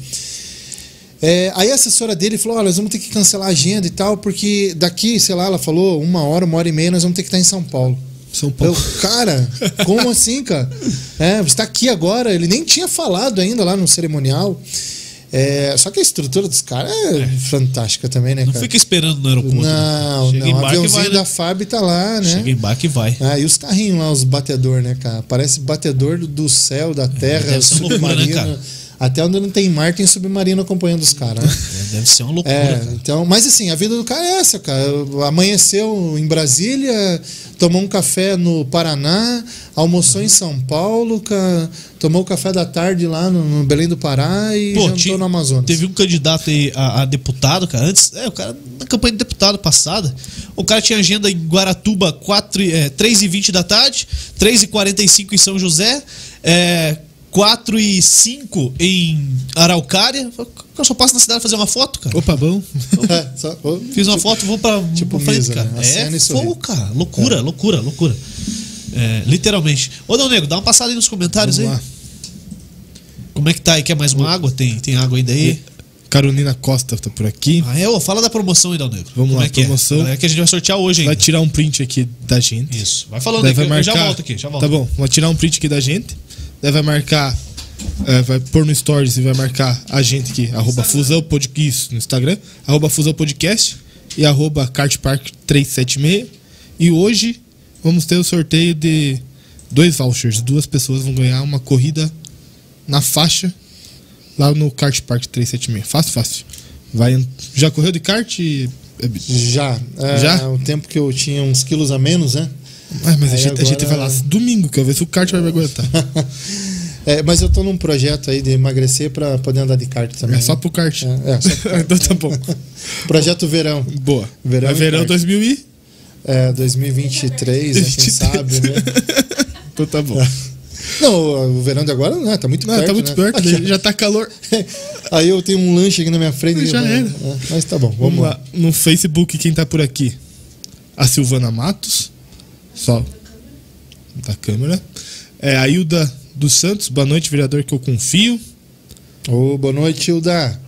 É, aí a assessora dele falou: Olha, nós vamos ter que cancelar a agenda e tal, porque daqui, sei lá, ela falou, uma hora, uma hora e meia, nós vamos ter que estar em São Paulo. São Eu, Paulo. cara, como assim, cara? É, você está aqui agora, ele nem tinha falado ainda lá no cerimonial. É, só que a estrutura dos caras é, fantástica também, né, Não cara? fica esperando no aeroporto. não, Chega, não. O aviãozinho vai, né? da FAB tá lá, né? Chega, embarca e vai. Ah, e os carrinhos lá, os batedor, né, cara? Parece batedor do- céu, da terra, É, deve ser uma loucura, né, submarino. cara? Até onde não tem mar, tem submarino acompanhando os caras, né? É, Deve ser uma loucura, É, então, mas assim, a vida do cara é essa, cara. Amanheceu em Brasília, tomou um café no Paraná, almoçou em São Paulo, cara, tomou o café da tarde lá no, no Belém do Pará e Pô, jantou tinha- no Amazonas. Teve um candidato aí a, a deputado, cara. Antes, é, o cara, na campanha de deputado passada, o cara tinha agenda em Guaratuba 4, e- é, 3 e 20 da tarde, 3 e 45 em São José, é, 4 e 5 em Araucária. Eu só passo na cidade fazer uma foto, cara. Opa, bom. É, só- Fiz uma foto, vou pra, tipo pra frente, Misa, cara. né? É e fogo, cara. Loucura, loucura, loucura. É, literalmente. Ô, Dão Nego, dá uma passada aí nos comentários Vamos aí. lá. Como é que tá aí? Quer mais uma água? Tem, tem água ainda aí? Carolina Costa tá por aqui. Ah, é? Ô, fala da promoção aí, Dal Negro. Vamos Como lá, é que promoção. É? é que a gente vai sortear hoje ainda. Vai tirar um print aqui da gente. Isso. Vai falando Daí aí, que vai eu já marcar. volto aqui, já volto. Tá bom, vai tirar um print aqui da gente. Daí vai marcar. é, vai pôr no Stories e vai marcar a gente aqui, arroba Fusão Podcast no Instagram, arroba Fusão Podcast e arroba Kartpark 376. E hoje vamos ter o sorteio de dois vouchers. Duas pessoas vão ganhar uma corrida na faixa lá no Kart Park 376. Fácil, fácil. Vai, já correu de kart? Já. É, Já? É um tempo que eu tinha uns quilos a menos, né? Ah, mas a gente, a gente agora- vai lá domingo, quer ver se o kart vai me aguentar. É, mas eu tô num projeto aí de emagrecer pra poder andar de kart também. É só pro kart. É, é, só pro- então tá bom. Projeto Verão. Boa. Verão é verão kart. 2000 e... É, 2023, né, quem 23. sabe, né? Então tá bom. Não, o verão de agora não, tá muito Não, perto. tá muito né? perto, Aqui, já tá calor. Aí eu tenho um lanche aqui na minha frente. Já né? era. É, mas tá bom, vamos, Vamos lá. lá. No Facebook, quem tá por aqui? A Silvana Matos. Só da câmera. É a Hilda dos Santos. Boa noite, vereador que eu confio. Ô, boa noite, Hilda.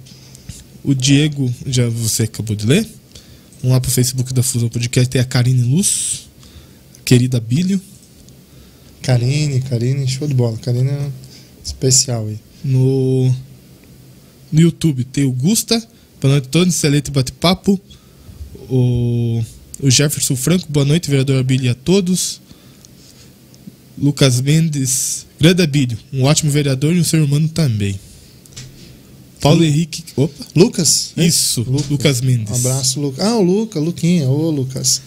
O Diego, já você acabou de ler. Vamos lá pro Facebook da Fusão Podcast. Tem a Karine Luz. Querida Bílio. Karine, Karine, show de bola. Karine é especial aí. No, no YouTube tem o Gusta. Boa noite, Tony. Excelente bate-papo. O, o Jefferson Franco. Boa noite, vereador Abílio a todos. Lucas Mendes. Grande Abílio. Um ótimo vereador e um ser humano também. Paulo Henrique. Opa. Lucas? né? Isso. Lucas. Lucas Mendes. Um abraço, Lucas. Ah, o Lucas, Luquinha. Ô, Lucas.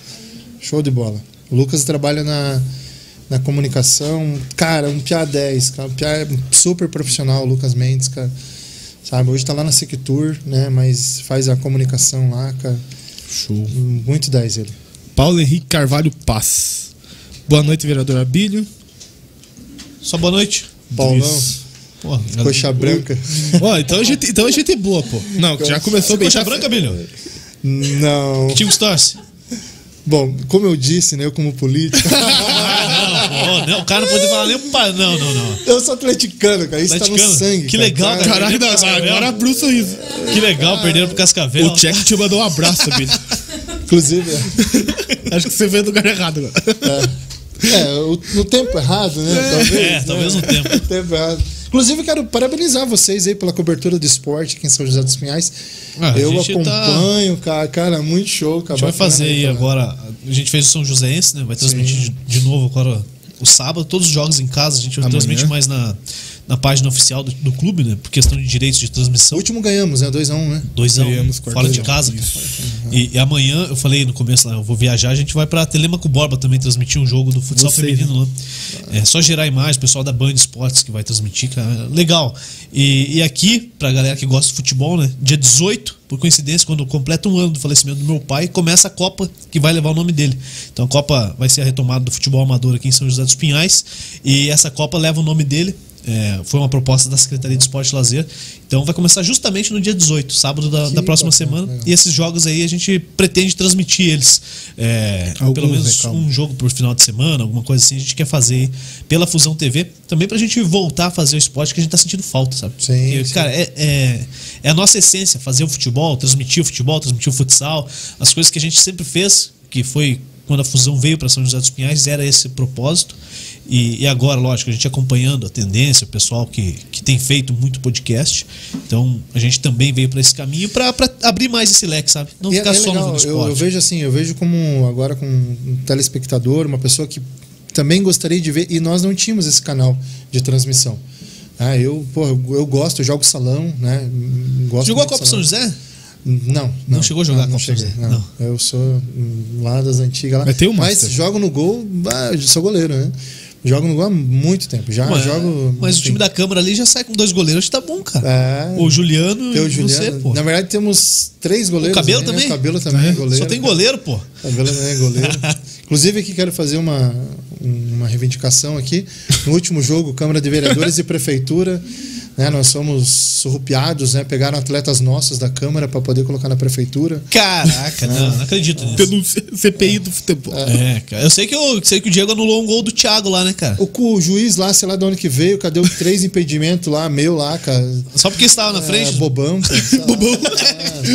Show de bola. O Lucas trabalha na, na comunicação. Cara, um PA 10, cara. Um PA super profissional, o Lucas Mendes, cara. Sabe, hoje tá lá na Sectur, né? Mas faz a comunicação lá, cara. Show. Muito 10 ele. Paulo Henrique Carvalho Paz. Boa noite, vereador Abílio. Só boa noite. Paulão. Pô, coxa branca. Ó, então a gente, então a gente é boa, pô. Não, já começou bem. Coxa branca, Bilho? Não. Time Stars. Bom, como eu disse, né? Eu como político. Ah, não, não, o cara não pode falar nem um pa... Não, não, não. eu sou atleticano, cara. Isso tá Atleticano. no sangue. Que cara. legal, cara. Caralho, não, agora abriu o sorriso. Que legal, perderam pro Cascavel. O Check te mandou um abraço, Abílio. Inclusive, é. Acho que você veio do lugar errado agora. É, o- no tempo errado, né? Talvez. É, né? talvez no tempo. No tempo errado. Inclusive, quero parabenizar vocês aí pela cobertura do esporte aqui em São José dos Pinhais. Ah, eu tá- acompanho, cara, cara, muito show. A gente vai fazer aí agora. A gente fez o São Joséense, né? Vai transmitir de, de novo agora o sábado, todos os jogos em casa. A gente Amanhã. transmite mais na, na página oficial do, do clube, né? Por questão de direitos de O transmissão. último ganhamos, né? 2x1, né? Doisão, Ganhamos quarto fora de casa. E, e amanhã, eu falei no começo lá, eu vou viajar, a gente vai pra Telemaco Borba também transmitir um jogo do futsal Vocês, feminino lá. É só gerar imagem, o pessoal da Band Esportes que vai transmitir, cara. Legal. E, e aqui, pra galera que gosta de futebol, né? Dia 18, por coincidência, quando completa um ano do falecimento do meu pai, começa a Copa que vai levar o nome dele. Então a Copa vai ser a retomada do futebol amador aqui em São José dos Pinhais. E essa Copa leva o nome dele. É, foi uma proposta da Secretaria de Esporte e Lazer. Então vai começar justamente no dia 18, sábado da, da próxima bacana, semana. legal. E esses jogos aí a gente pretende transmitir eles. É, Alguns, pelo menos um jogo por final de semana, alguma coisa assim, a gente quer fazer aí pela Fusão TV. Também pra gente voltar a fazer o esporte que a gente tá sentindo falta, sabe? Sim, Porque, sim. Cara, é, é, é a nossa essência, fazer o futebol, transmitir o futebol, transmitir o futsal, as coisas que a gente sempre fez, que foi quando a Fusão veio para São José dos Pinhais, era esse propósito. E, e agora, lógico, a gente acompanhando a tendência, o pessoal que, que tem feito muito podcast. Então, a gente também veio para esse caminho para abrir mais esse leque, sabe? Não E ficar é só legal, no eu, esporte. eu vejo assim, eu vejo como agora com um telespectador, uma pessoa que também gostaria de ver, e nós não tínhamos esse canal de transmissão. Ah, eu, pô, eu, eu gosto, eu jogo salão, né? Gosto Jogou a Copa São. José? Não, Não chegou a jogar não, São cheguei, não. Não. Eu sou hum, lá das antigas lá. Mas tem o Mas jogo no gol, ah, sou goleiro, né? Jogo no gol há muito tempo. Já Mas, jogo. mas o time da Câmara ali já sai com dois goleiros, tá bom, cara. É, O Juliano tem o e Juliano. você, pô. Na verdade, temos três goleiros. O Cabelo aí, né? também? O cabelo também é goleiro. Só tem goleiro, pô. Cabelo também é goleiro. Inclusive, aqui quero fazer uma, uma reivindicação aqui. No último jogo, Câmara de Vereadores e Prefeitura, né, nós somos surrupiados, né? Pegaram atletas nossos da Câmara para poder colocar na Prefeitura. Caraca, não, não acredito nisso. Pelo CPI do futebol. É, cara. Eu sei que, eu sei que o Diego anulou um gol do Thiago lá, né, cara? O, o juiz lá, sei lá de onde que veio, cadê os três impedimentos lá, meu lá, cara. Só porque estava na É, frente. bobão. cara. Bobão.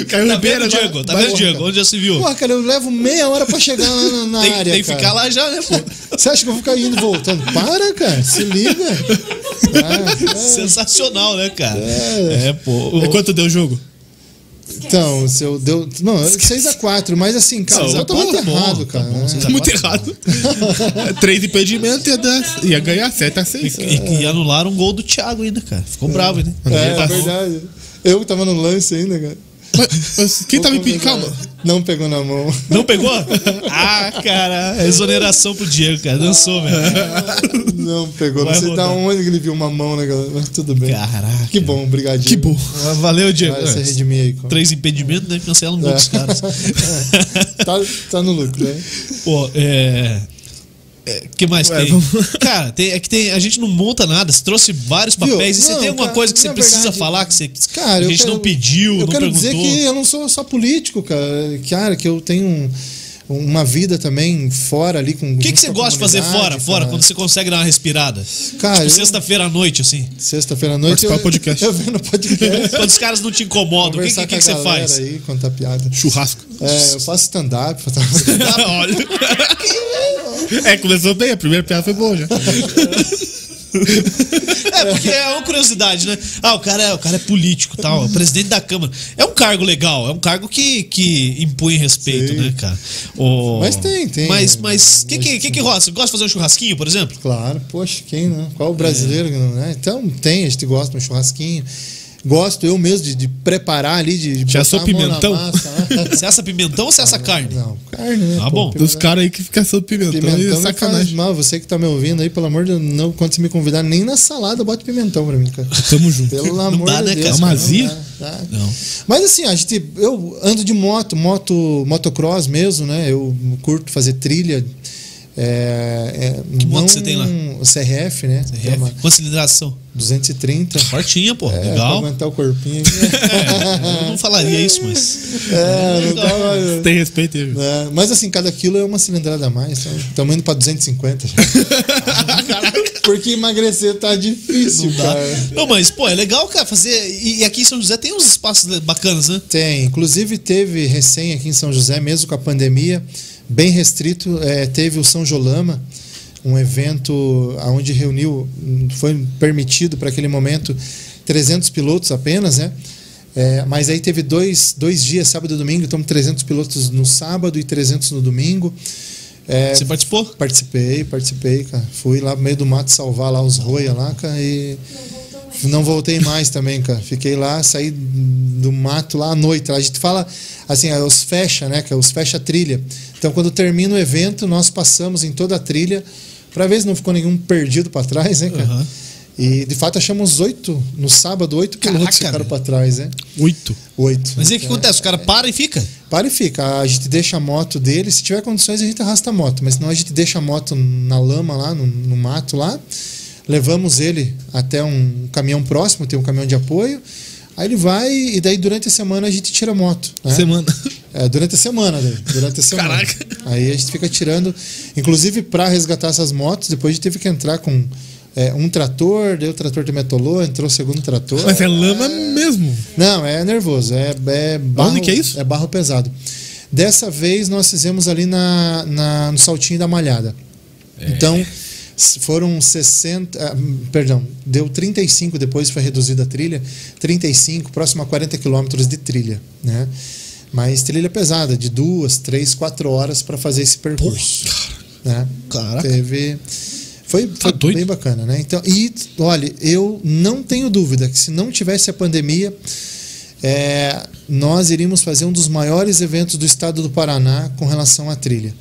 Caio Tá Ribeiro vendo, agora. Diego? Tá vendo, Diego? Onde já se viu? Porra, cara, eu levo meia hora pra chegar lá na, na Tem, área. tem que ficar lá já, né, pô? Você acha que eu vou ficar indo e voltando? Para, cara, se liga. Ah, é. Sensacional, né, cara? É, pô. E quanto deu o jogo? Então, se eu deu. Não, 6x4, mas assim, cara, muito quatro, tá bom, errado, tá cara. Muito errado. Três impedimentos ia, dar, ia ganhar 7 a 6. E, e, e anularam um gol do Thiago ainda, cara. Ficou bravo, né? É, é verdade. Eu que tava no lance ainda, cara. Mas, mas quem tá me pedindo? Calma. Não pegou na mão. Não pegou? Ah, cara, é exoneração pro Diego, cara. Dançou, velho. Não pegou. Vai não sei rodar. da onde que ele viu uma mão, né, galera? Mas tudo bem. Caraca. Que bom, obrigadinho. Que bom. Valeu, Diego. Vai se redimir aí. com- Três impedimentos, né? Cancela um gol dos caras. Tá, tá no lucro, né? Pô, é. O que mais Ué, tem? vamos- Cara, tem, é que tem, a gente não monta nada. Você trouxe vários Viu? papéis. E você Não, tem alguma cara, coisa que você precisa verdade, falar que você, Cara, a gente quero- não pediu, Eu não quero perguntou? dizer que eu não sou só político, cara. Cara, que eu tenho um- uma vida também fora ali com. O que, que você gosta de fazer fora, fora, quando você consegue dar uma respirada? Cara, tipo, eu- sexta-feira à noite, assim. Sexta-feira à noite. Participar Eu, podcast. eu venho no podcast. Quando os caras não te incomodam, o que, que, que, a você faz? Aí, contar piada. Churrasco. É, eu faço stand-up. Olha. É, começou bem, a primeira piada foi boa já. É, porque é uma curiosidade, né? Ah, o cara é, o cara é político tal, é o presidente da Câmara. É um cargo legal, é um cargo que, que impõe respeito, Sim. né, cara? O- Mas tem, tem. Mas, mas, o que, que, que, que rola? Você gosta de fazer um churrasquinho, por exemplo? Claro, poxa, quem não? Qual brasileiro que não, né? Então tem, a gente gosta de um churrasquinho. Gosto eu mesmo de, de preparar ali, de, de Já botar sou a mão na pimentão? massa, né? Você assa pimentão ou você assa carne? Não, carne, né? Tá bom. Dos caras aí que ficam sob pimentão, Pimentão é não faz sacanagem. mal. Você que tá me ouvindo aí, pelo amor de Deus, não, quando você me convidar, nem na salada bote pimentão pra mim, cara. Tamo junto. Pelo amor dá, de né, Deus. cara? Uma dá, dá. Não. Mas assim, a gente, eu ando de moto, moto, motocross mesmo, né? Eu curto fazer trilha. É, é, Que moto não você tem lá? CRF, né? Tem uma? 230. Fortinha, pô. É, pra legal. aguentar o corpinho. Eu não falaria isso, mas. é, não tava, Tem respeito aí. É, mas assim, cada quilo é uma cilindrada a mais. Estamos indo pra 250 já. Porque emagrecer tá difícil, Não dá. cara. Não, mas, pô, é legal, cara, fazer. E, e aqui em São José tem uns espaços bacanas, né? Tem. Inclusive teve recém aqui em São José, mesmo com a pandemia, bem restrito, é, teve o São Jolama, um evento onde reuniu, foi permitido para aquele momento 300 pilotos apenas, né? É, mas aí teve dois, dois dias, sábado e domingo, então 300 pilotos no sábado e 300 no domingo. É, Você participou? Participei, participei, cara. Fui lá no meio do mato salvar lá os roia lá, cara, e não voltei mais também, cara. Fiquei lá, saí do mato lá à noite. A gente fala assim, é os fecha, né, que os fecha trilha. Então quando termina o evento, nós passamos em toda a trilha para ver se não ficou nenhum perdido para trás, né, cara? Aham. E de fato achamos oito no sábado, oito pilotos Caraca, ficaram para trás, né? Oito. Oito. Mas e o que acontece? O cara para e fica? Para e fica. A gente deixa a moto dele. Se tiver condições, a gente arrasta a moto. Mas senão a gente deixa a moto na lama lá, no, no mato lá. Levamos ele até um caminhão próximo, tem um caminhão de apoio. Aí ele vai e daí durante a semana a gente tira a moto. né? Semana. É, durante a semana, daí, durante a semana. Caraca. Aí a gente fica tirando. Inclusive, para resgatar essas motos, depois a gente teve que entrar com é, um trator, daí o trator atolou, entrou o segundo trator. Mas é lama mesmo. Não, é nervoso. É, é barro, Onde que é isso? É barro pesado. Dessa vez nós fizemos ali na, na- no Saltinho da Malhada. É. Então, foram 60. ah, perdão, deu 35, depois foi reduzida a trilha. 35, próximo a 40 quilômetros de trilha. Né? Mas trilha pesada, de duas, três, quatro horas para fazer esse percurso. né? Caraca. Teve. Foi, foi Tá bem bacana, né? Então, e olha, eu não tenho dúvida que se não tivesse a pandemia, é, nós iríamos fazer um dos maiores eventos do estado do Paraná com relação à trilha.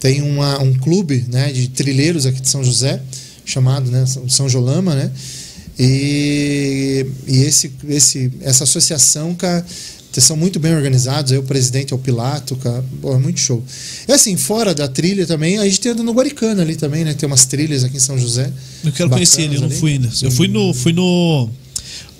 Tem uma, um clube né, de trilheiros aqui de São José, chamado né, São- Jolama, né? E, e esse, esse, essa associação, cara, são muito bem organizados. Aí o presidente é o Pilato, cara. Pô, é muito show. E assim, fora da trilha também, a gente anda no Guaricana ali também, né? Tem umas trilhas aqui em São José. Eu quero conhecer ele, eu não bacanas fui ainda. Eu fui no. Fui no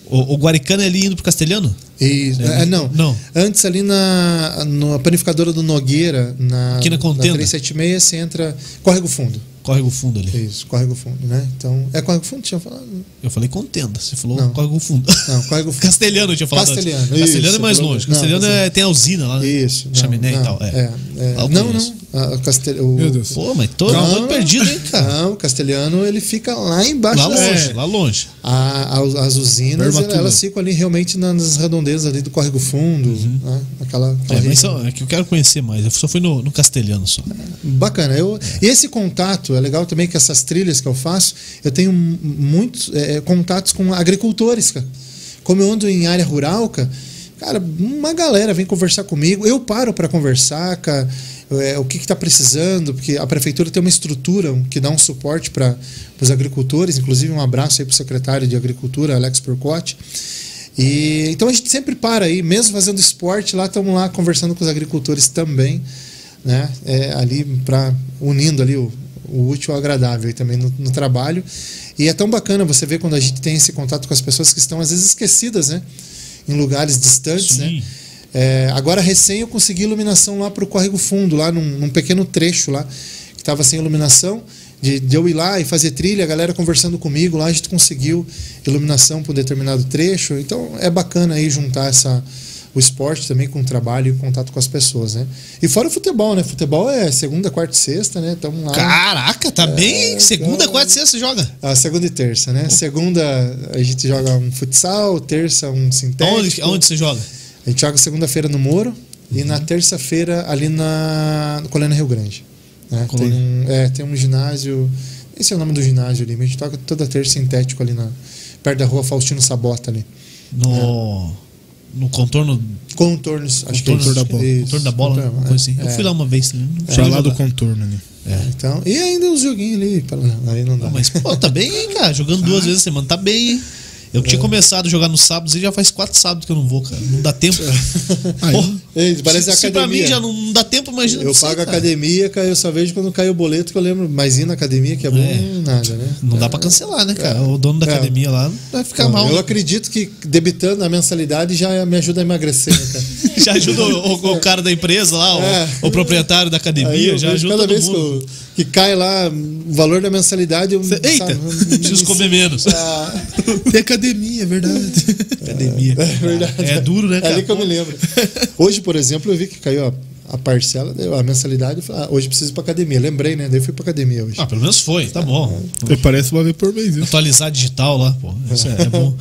o, o Guaricana é ali indo pro Castelhano? E, É, é, não. não. Antes ali na, na panificadora do Nogueira, na, Aqui na Contenda? 376, você entra. Córrego Fundo. Córrego Fundo ali. Isso, Córrego Fundo, né? Então. É Córrego Fundo? Tinha eu falado? Eu falei contenda. Você falou Não. Córrego Fundo. Não, Córrego Fundo. Castelhano eu tinha falado. antes. Castelhano, Castelhano isso, é mais longe. não, Castelhano é, tem a usina lá. né? Isso. Chaminé não, e tal. É. é, é. Não, conheço. não. A Castel... o- Meu Deus. Pô, mas tô, Não, tô não. perdido, hein, cara? Não, o castelhano ele fica lá embaixo Lá longe, lá longe. A- a- as usinas, Barbatuba. elas ficam ali realmente nas redondezas ali do Córrego Fundo, né? aquela, aquela É, mas só, é que eu quero conhecer mais. Eu só fui no, no Castelhano só. Bacana. Eu, Esse contato é legal também que essas trilhas que eu faço, eu tenho muitos é, contatos com agricultores, cara. Como eu ando em área rural, cara, Cara, uma galera vem conversar comigo. Eu paro para conversar, cara, é, o que está precisando, porque a prefeitura tem uma estrutura que dá um suporte para os agricultores. Inclusive, um abraço aí para o secretário de Agricultura, Alex Percotti. E, então a gente sempre para aí, mesmo fazendo esporte, lá estamos lá conversando com os agricultores também, né? É, ali para unindo ali o, o útil ao agradável também no, no, trabalho. E é tão bacana você ver quando a gente tem esse contato com as pessoas que estão às vezes esquecidas, né? Em lugares distantes, né? Sim. né? É, agora recém eu consegui iluminação lá para o Córrego Fundo, lá num, num pequeno trecho lá que estava sem iluminação de, de, eu ir lá e fazer trilha, a galera conversando comigo lá, a gente conseguiu iluminação para um determinado trecho. Então é bacana aí juntar essa, o esporte também com o trabalho e contato com as pessoas, né? E fora o futebol, né? Futebol é segunda, quarta e sexta, né? Tamo lá. Caraca, tá é, bem. Segunda, então, quarta e sexta joga? Ah, segunda e terça, né? Segunda a gente joga um futsal, terça um sintético. Onde, onde você joga? A gente joga segunda-feira no Moro uhum. e na terça-feira ali na no Colina Rio Grande. Né? Tem, um, é, tem um ginásio. Esse é o nome do ginásio ali. A gente toca toda terça sintético ali na, perto da rua Faustino Sabota ali. No, é. no contorno. Contornos, acho que é contorno da bola. Isso. Contorno da bola, contorno, coisa assim. É. Eu fui lá uma vez também. É. lá do contorno ali. É. Então, e ainda os joguinhos ali. Aí não dá. Não, mas, pô, tá bem, hein, cara? Jogando duas vezes a semana, tá bem, hein? Eu tinha é. começado a jogar no sábado e já faz quatro sábados que eu não vou, cara. Não dá tempo. Ei, parece se, se pra mim já não dá tempo, imagina Eu pago a academia, cara, eu só vejo quando cai o boleto que eu lembro. Mas ir na academia, que é bom, é. nada, né? Não dá pra cancelar, né, cara? O dono da é. academia lá vai ficar não, mal. Eu acredito que debitando a mensalidade já me ajuda a emagrecer, né, cara? já ajuda o, o, cara da empresa lá, o, é. o proprietário da academia, já ajuda cada vez mundo. Que, que cai lá o valor da mensalidade. Eu, Cê, eita, sabe, preciso comer menos. Ah. Tem academia, é verdade. Academia. É, verdade. É duro, né? É ali que eu me lembro. Hoje, por exemplo, eu vi que caiu a, a parcela, a mensalidade. Falei, ah, hoje preciso ir pra academia. Lembrei, né? Daí fui pra academia hoje. Ah, pelo menos foi, tá bom. É. Parece uma vez por mês. Viu? Atualizar digital lá, pô. Isso é, é bom.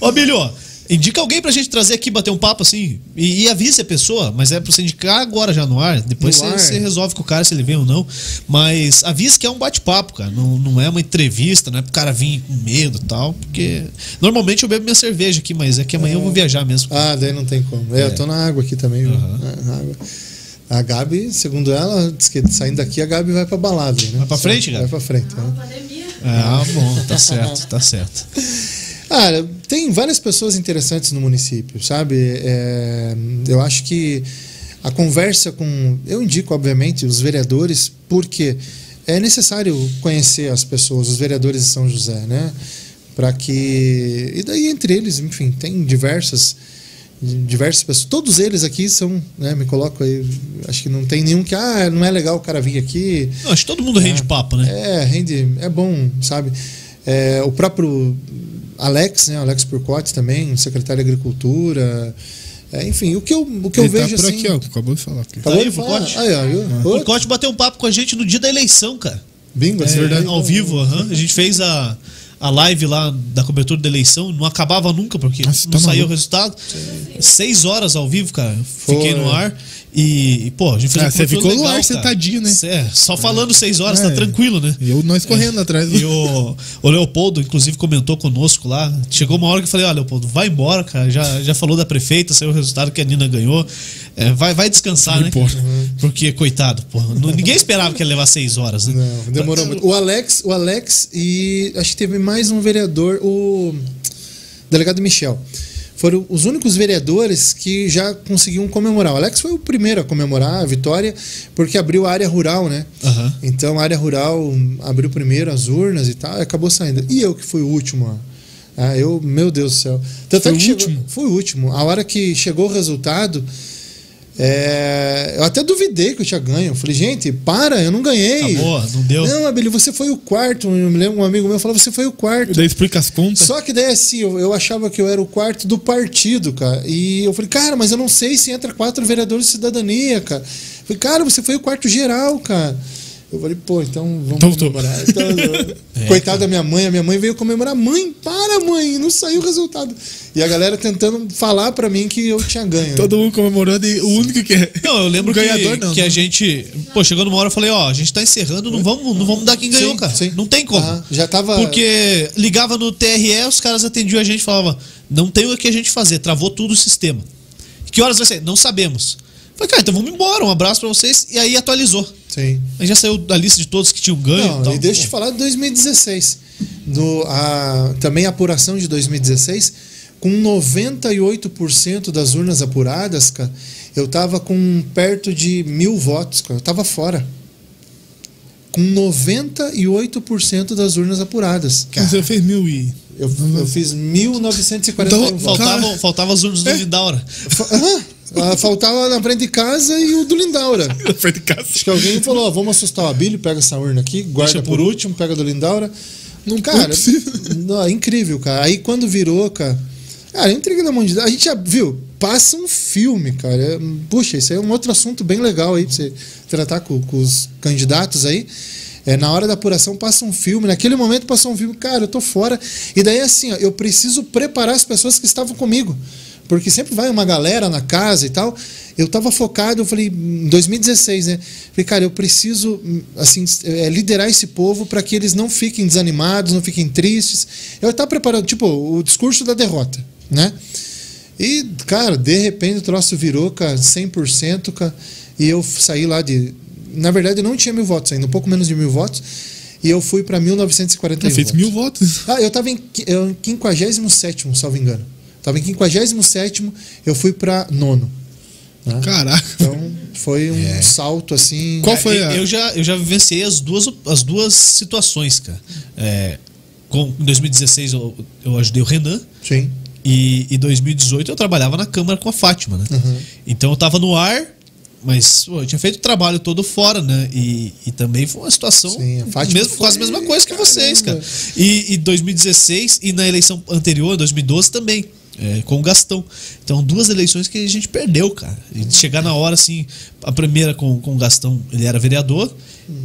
Ô, Bilho, Indica alguém pra gente trazer aqui, bater um papo assim. E, e avise a pessoa, mas é pra você indicar agora já no ar. Depois no você, ar. você, resolve com o cara se ele vem ou não. Mas avise que é um bate-papo, cara. Não, não é uma entrevista, não é pro cara vir com medo e tal. Porque normalmente eu bebo minha cerveja aqui, mas é que amanhã é. eu vou viajar mesmo. Ah, daí não tem como. É, é. eu tô na água aqui também? Uhum. Na água. A Gabi, segundo ela, diz que saindo daqui a Gabi vai pra balada. Né? Vai pra frente, Gabi? Vai pra frente. Não, né? pandemia. Ah, bom, tá certo, tá certo. Ah, tem várias pessoas interessantes no município, sabe? É, eu acho que a conversa com. Eu indico, obviamente, os vereadores, porque é necessário conhecer as pessoas, os vereadores de São José, né? Para que. E daí, entre eles, enfim, tem diversas diversas pessoas. Todos eles aqui são, né, me coloco aí, acho que não tem nenhum que, ah, não é legal o cara vir aqui. Não, acho que todo mundo rende é, papo, né? É, rende, é bom, sabe? É, o próprio Alex, né? Alex Purcotti também, secretário de Agricultura. É, enfim, o que eu, o que eu tá vejo por assim. aqui, ó, acabou de falar. Aqui. Acabou tá de falar? Aí, ó, O Purcotti bateu um papo com a gente no dia da eleição, cara. Bingo, é, é verdade. Ao vivo, uhum. a gente fez a, a live lá da cobertura da eleição, não acabava nunca, porque Nossa, não tá saiu o resultado. Sim. Seis horas ao vivo, cara. Foi. Fiquei no ar. E, pô, a gente fez ah, um Você ficou legal, no ar sentadinho, né? É, só falando seis horas, tá é, tá tranquilo, né? E eu, nós correndo é. atrás. E o, o Leopoldo, inclusive, comentou conosco lá. Chegou uma hora que eu falei: Ó, Leopoldo, vai embora, cara. Já, já falou da prefeita, saiu o resultado que a Nina ganhou. É, vai, vai descansar, né? Uhum. Porque, coitado, pô, ninguém esperava que ia levar seis horas, né? Não, demorou muito. O Alex, o Alex e acho que teve mais um vereador, o delegado Michel foram os únicos vereadores que já conseguiam comemorar. O Alex foi o primeiro a comemorar a vitória, porque abriu a área rural, né? Uhum. Então a área rural abriu primeiro as urnas e tal, e acabou saindo. E eu que fui o último. Ah, eu, meu Deus do céu. Tanto foi é o chegou, último? Fui o último. A hora que chegou o resultado, é, eu até duvidei que eu tinha ganho. Eu falei, gente, para, eu não ganhei. Acabou, não deu. Não, Abelio, você foi o quarto. Eu me lembro, um amigo meu falou, você foi o quarto. Daí explica as contas. Só que daí assim, eu, eu, achava que eu era o quarto do partido, cara. E eu falei, cara, mas eu não sei se entra quatro vereadores de cidadania, cara. Eu falei, cara, você foi o quarto geral, cara. Eu falei, pô, então vamos Então, tô. comemorar. Então, É, coitada da minha mãe, a minha mãe veio comemorar. Mãe, para, mãe, não saiu o resultado. E a galera tentando falar pra mim que eu tinha ganho. né? Todo mundo comemorando e o único que é. Não, eu lembro o ganhador que, não. que a gente. Pô, chegou numa hora eu falei, ó, a gente tá encerrando, não vamos, não vamos dar quem ganhou, Sim, cara. sim. Não tem como. Aham, já tava- Porque ligava no TRE, os caras atendiam a gente e falavam, não tem o que a gente fazer, travou tudo o sistema. Que horas vai ser? Não sabemos. Falei, cara, então vamos embora, um abraço pra vocês. E aí atualizou. Sim. Aí já saiu da lista de todos que tinham ganho. Não, e tal. e deixa eu te falar de 2016. No, a, também a apuração de 2016, com 98% das urnas apuradas, cara, eu tava com perto de mil votos, cara. Eu tava fora. Com 98% das urnas apuradas. Você fez mil e. Eu, eu fiz 1941 Então, votos. Faltavam, Cara. faltavam as urnas do Lindaura. Fa- Aham. Ah, faltava na frente de casa e o do Lindaura. Na frente de casa. Acho que alguém falou, ó, vamos assustar o Abílio, pega essa urna aqui, guarda por por último, pega do Lindaura. Não Cara, é não, é incrível, cara. Aí quando virou, cara. Cara, entrega na mão de Deus. A gente já viu, passa um filme, cara. Puxa, isso aí é um outro assunto bem legal aí pra você tratar com, com os candidatos aí. É, na hora da apuração passa um filme, naquele momento passou um filme, cara, eu tô fora. E daí assim, ó, eu preciso preparar as pessoas que estavam comigo. Porque sempre vai uma galera na casa e tal. Eu tava focado, eu falei, em 2016, né? Falei, cara, eu preciso, assim, é, liderar esse povo para que eles não fiquem desanimados, não fiquem tristes. Eu tava preparando, tipo, o discurso da derrota, né? E, cara, de repente o troço virou, cara, 100%, cara, e eu saí lá de. Na verdade, eu não tinha mil votos ainda, um pouco menos de mil votos, e eu fui para 1941. Eu fiz votos. mil votos. Ah, eu tava em, eu, em 57, salvo engano. Tava em 57, eu fui para nono. né? Caraca. Então, foi um salto assim. Qual foi a- Eu já, eu já vivenciei as duas, as duas situações, cara. É, com, em 2016 eu, eu ajudei o Renan. Sim. E em 2018 eu trabalhava na Câmara com a Fátima, né? Uhum. Então eu tava no ar, mas pô, eu tinha feito o trabalho todo fora, né? E, e também foi uma situação Sim, a Fátima mesmo, quase a foi- mesma coisa que vocês, cara. Caramba. E em 2016 e na eleição anterior, 2012 também. É, com o Gastão. Então, duas eleições que a gente perdeu, cara. E chegar na hora, assim, a primeira com, com o Gastão, ele era vereador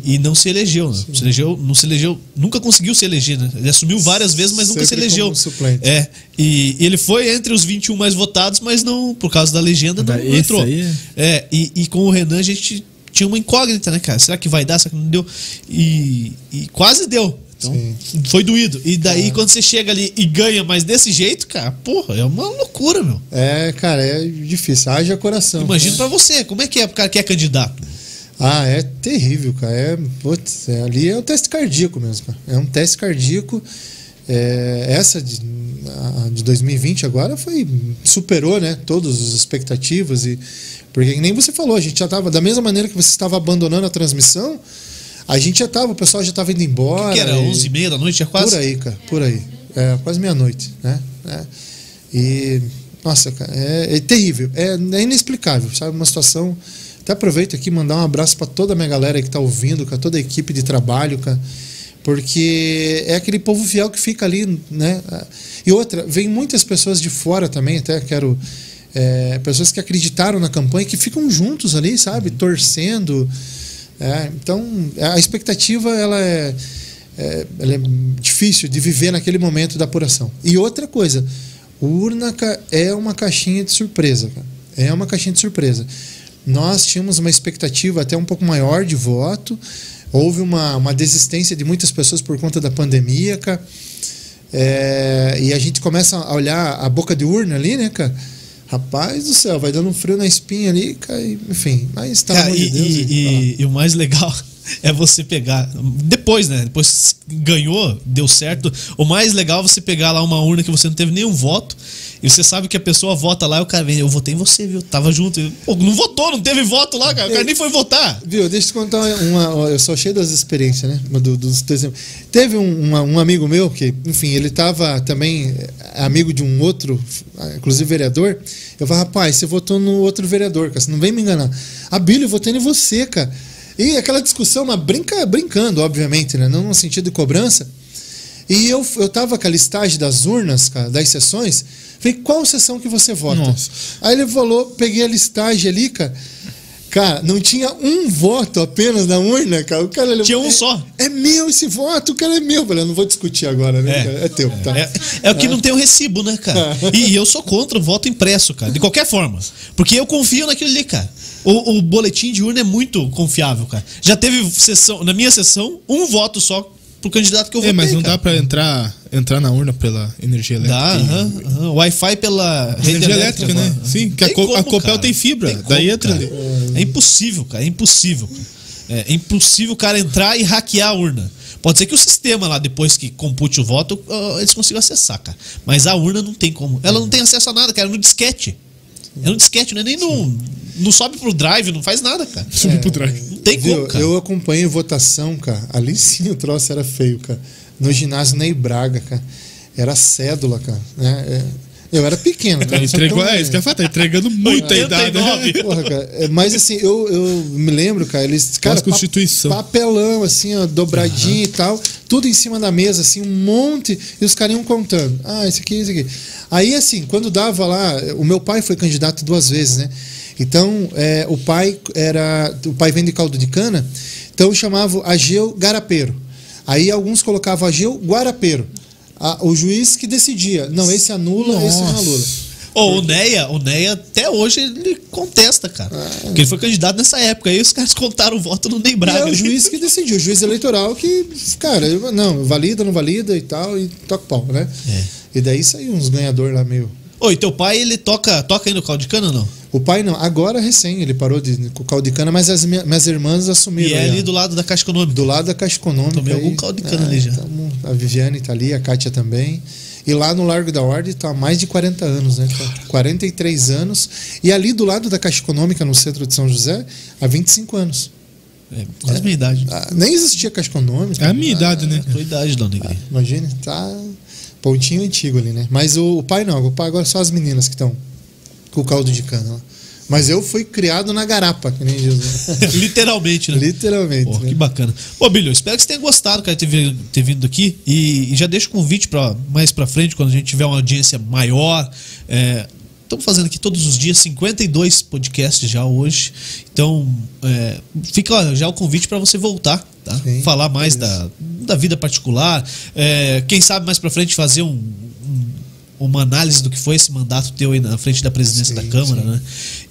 e não se elegeu, né? Se elegeu, não se elegeu, nunca conseguiu se eleger, né? Ele assumiu várias vezes, mas nunca se Sempre elegeu. É, e, e ele foi entre os 21 mais votados, mas não, por causa da legenda, não, não entrou. aí é- É, e, e com o Renan a gente tinha uma incógnita, né, cara? Será que vai dar? Será que não deu? E, e quase deu. Então, Sim. foi doído. E daí, quando você chega ali e ganha, mas desse jeito, cara, porra, é uma loucura, meu. É, cara, é difícil. Haja coração. Imagina né? pra você, como é que é pro cara que é candidato? Ah, é terrível, cara. É, putz, é, ali é um teste cardíaco mesmo, cara. É um teste cardíaco. É, essa de, a de 2020 agora foi superou, né, todas as expectativas e porque nem você falou, a gente já estava da mesma maneira que você estava abandonando a transmissão, a gente já estava, o pessoal já estava indo embora. que era e- 11 e meia da noite, já quase? por aí, cara, por aí. É, quase meia-noite, né? É. E, nossa, cara, é, é terrível. É, é inexplicável, sabe? Uma situação. Até aproveito aqui mandar um abraço para toda a minha galera que tá ouvindo, cara, toda a equipe de trabalho, cara. Porque é aquele povo fiel que fica ali, né? E outra, vem muitas pessoas de fora também, até quero. é, pessoas que acreditaram na campanha, que ficam juntos ali, sabe? Torcendo. É, então, a expectativa, ela é, é, ela é difícil de viver naquele momento da apuração. E outra coisa, urna é uma caixinha de surpresa. É uma caixinha de surpresa. Nós tínhamos uma expectativa até um pouco maior de voto. Houve uma, uma desistência de muitas pessoas por conta da pandemia, cara. É, e a gente começa a olhar a boca de urna ali, né, cara? Rapaz do céu, vai dando um frio na espinha ali, e, Enfim, mas tá Cara, e, de Deus. e- e- e o mais legal é você pegar. Depois, né? Depois ganhou, deu certo. O mais legal é você pegar lá uma urna que você não teve nenhum voto. E você sabe que a pessoa vota lá e o cara vem, eu votei em você, viu? Tava junto. Pô, não votou, não teve voto lá, cara. O cara nem foi votar. Viu, deixa eu te contar uma. Eu sou cheio das experiências, né? Do- dos. Teve um, uma- um amigo meu que, enfim, ele estava também é, amigo de um outro, inclusive vereador. Eu falei, rapaz, você votou no outro vereador, cara, você não vem me enganar. A Bíblia, eu votei em você, cara. E aquela discussão, mas brinca, brincando, obviamente, né? Não no sentido de cobrança. E eu, eu tava com a listagem das urnas, cara, das sessões. Falei, qual sessão que você vota? Nossa. Aí ele falou, peguei a listagem ali, cara. Cara, não tinha um voto apenas na urna, cara. O cara Tinha um é, só. É meu esse voto, o cara é meu. Eu falei, eu não vou discutir agora, né? É. É teu, tá? É, é o que não tem o recibo, né, cara? E eu sou contra o voto impresso, cara, de qualquer forma. Porque eu confio naquilo ali, cara. O, o boletim de urna é muito confiável, cara. Já teve sessão, na minha sessão, um voto só pro candidato que eu É, votei. mas não cara. dá pra entrar, entrar na urna pela energia elétrica. Dá, aham, aham. Wi-Fi pela Energia elétrica, né? mano. Sim, que a Co- a como, Copel cara. tem fibra, Tem daí como, entra ali. É impossível, cara. É impossível. cara. É impossível o cara entrar e hackear a urna. Pode ser que o sistema lá, depois que compute o voto, eles consigam acessar, cara. Mas a urna não tem como. Ela não tem acesso a nada, cara. É no disquete. É no disquete, não é nem no. Não sobe pro drive, não faz nada, cara. Subir pro drive. Não tem Viu? como, cara. Eu acompanhei votação, cara. Ali sim o troço era feio, cara. No ginásio Ney Braga, cara. Era cédula, cara. Né? É, Eu era pequeno, cara. Só entregou, eu- é, isso que eu falar, tá entregando muita 89. idade. Porra, cara. É, Mas assim, eu, eu me lembro, cara, eles. Cara, Pós-Constituição. pa- papelão, assim, ó, dobradinho e tal. Tudo em cima da mesa, assim, um monte. E os caras iam contando. Ah, esse aqui, esse aqui. Aí, assim, quando dava lá. O meu pai foi candidato duas vezes, né? Então, é, o pai era. O pai vem de caldo de cana. Então chamava Ageu Garapeiro. Aí alguns colocavam Ageu Guarapeiro. A- o juiz que decidia. Não, esse anula, esse não Nossa. anula. Ô, o Neia, o Neia até hoje ele contesta, cara. Porque ele foi candidato nessa época. Aí os caras contaram o voto no Ney E Braga. é o juiz que decidiu, o juiz eleitoral que, cara, não, valida, não valida e tal, e toca o pau, né? É. E daí saiu uns ganhadores lá meio. E teu pai, ele toca, toca aí no caldo de cana ou não? O pai não, agora recém, ele parou de, com o caldo de cana, mas as minha- minhas irmãs assumiram. E é ali do lado da Caixa Econômica. Do lado da Caixa Econômica. Tomei algum aí, caldo de cana ali já. tamo- a Viviane tá ali, a Kátia também. E lá no Largo da Ordem tá há mais de 40 anos, né? cara? 43 anos. E ali do lado da Caixa Econômica, no centro de São José, há 25 anos. É, quase a minha idade. Ah, nem existia Caixa Econômica. É a minha idade, né? Tua idade, Dona Negri. Imagine, tá pontinho antigo ali, né? Mas o, o pai não, o pai agora é só as meninas que estão com o caldo de cana lá. Mas eu fui criado na garapa, que nem diz. né? Literalmente, né? Literalmente. Né? que bacana. Ô, Bilho, espero que você tenha gostado, cara, de ter, ter vindo aqui. E, e já deixo o convite para mais pra frente, quando a gente tiver uma audiência maior. Estamos fazendo aqui todos os dias 52 podcasts já hoje. Então, é, fica já o convite para você voltar, tá? Sim, Falar mais isso. da, da vida particular. É, quem sabe mais pra frente fazer um- um uma análise do que foi esse mandato teu aí na frente da presidência Sim, da Câmara, sim. né?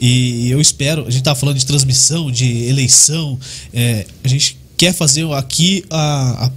E eu espero, a gente estava falando de transmissão, de eleição, é, a gente quer fazer aqui a,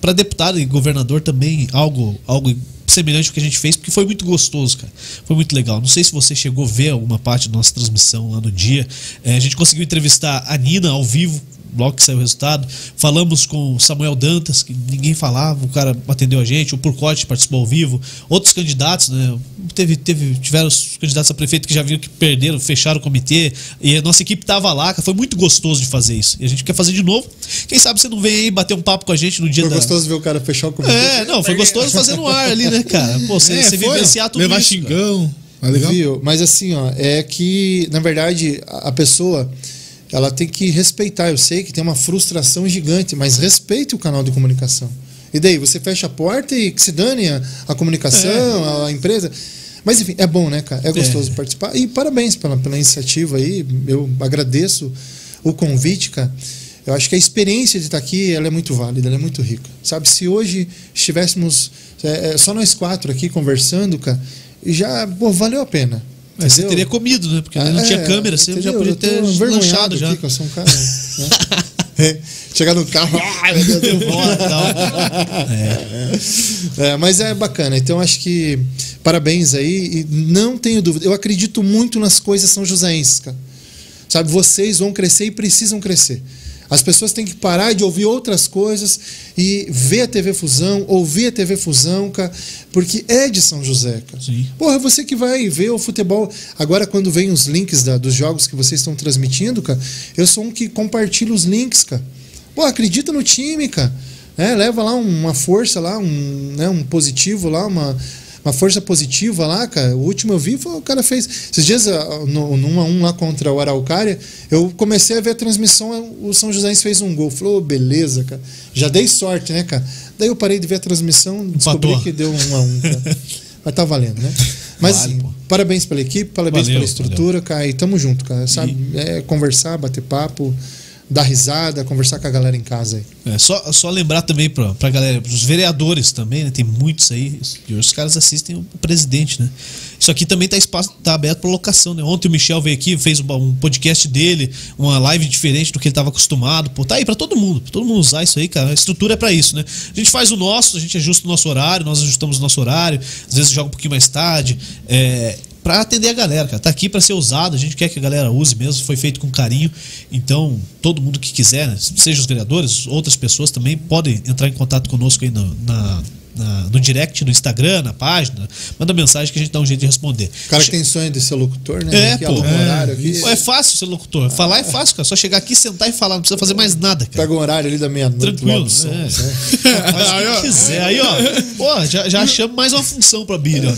para deputado e governador também algo, algo semelhante ao que a gente fez, porque foi muito gostoso, cara. Foi muito legal. Não sei se você chegou a ver alguma parte da nossa transmissão lá no dia. É, a gente conseguiu entrevistar a Nina ao vivo. Logo que saiu o resultado, falamos com o Samuel Dantas, que ninguém falava, o cara atendeu a gente, o Purcote participou ao vivo, outros candidatos, né? Teve, teve, tiveram os candidatos a prefeito que já viram que perderam, fecharam o comitê, e a nossa equipe tava lá, foi muito gostoso de fazer isso. E a gente quer fazer de novo. Quem sabe você não vem aí bater um papo com a gente no dia Foi da. gostoso ver o cara fechar o comitê. É, não, foi gostoso fazer no ar ali, né, cara? Pô, você, É, você foi, vivenciar tudo Levar isso. xingão. Legal? Viu? Mas assim, ó, é que, na verdade, a pessoa ela tem que respeitar. Eu sei que tem uma frustração gigante, mas respeite o canal de comunicação. E daí, você fecha a porta e que se dane a, a comunicação, a, a empresa. Mas enfim, é bom, né, cara? É gostoso participar. E parabéns pela, pela iniciativa aí. Eu agradeço o convite, cara. Eu acho que a experiência de estar aqui ela é muito válida, ela é muito rica. Sabe, se hoje estivéssemos é, é, só nós quatro aqui conversando, cara, já pô, valeu a pena. Mas você teria comido, né? Porque não É, tinha câmera, você já podia ter lanchado já. aqui, que eu sou um cara. né? É, Chegar no carro. ah, meu Deus, eu vou. Bora, tal. É, mas é bacana. Então acho que parabéns aí. E não tenho dúvida. Eu acredito muito nas coisas são joséenses, cara. Sabe, vocês vão crescer e precisam crescer. As pessoas têm que parar de ouvir outras coisas e ver a TV Fusão, ouvir a TV Fusão, cara, porque é de São José, cara. Sim. Porra, você que vai ver o futebol. Agora, quando vem os links da- dos jogos que vocês estão transmitindo, cara, eu sou um que compartilha os links, cara. Pô, acredita no time, cara. É, leva lá uma força lá, um, né, um positivo lá, uma, uma força positiva lá, cara. O último eu vi foi o cara fez. Esses dias, ah, no, no 1 a 1 lá contra o Araucária, eu comecei a ver a transmissão, o São José fez um gol. Falou, "Ô, beleza, cara. Já dei sorte, né, cara? Daí eu parei de ver a transmissão, descobri Empatou. que deu um a um, cara. Mas tá valendo, né? Mas Vale, parabéns pela equipe, parabéns Valeu, pela estrutura, cara. E tamo junto, cara. Sabe? É conversar, bater papo, dar risada, conversar com a galera em casa aí. É, só, só lembrar também pra, pra galera, pros vereadores também, né? Tem muitos aí. E os caras assistem o presidente, né? Isso aqui também tá, espaço, tá aberto pra locação, né? Ontem o Michel veio aqui, fez um, um podcast dele, uma live diferente do que ele tava acostumado. Pô, tá aí pra todo mundo, pra todo mundo usar isso aí, cara. A estrutura é pra isso, né? A gente faz o nosso, a gente ajusta o nosso horário, nós ajustamos o nosso horário, às vezes joga um pouquinho mais tarde. É, para atender a galera, cara. Tá aqui para ser usado, a gente quer que a galera use mesmo, foi feito com carinho. Então, todo mundo que quiser, né, seja os vereadores, outras pessoas também podem entrar em contato conosco aí no, na, na- no direct, no Instagram, na página. Manda mensagem que a gente dá um jeito de responder. O cara que tem sonho de ser locutor, né? É, Aqui, pô. ó, horário aqui. É fácil ser locutor. Falar é fácil, cara. Só chegar aqui, sentar e falar, não precisa fazer mais nada, cara. Pega o horário ali da meia-noite. Tranquilo. som, é. né? Faz o que quiser. Aí, ó. Pô, já, já achamos mais uma função pra Billy, ó.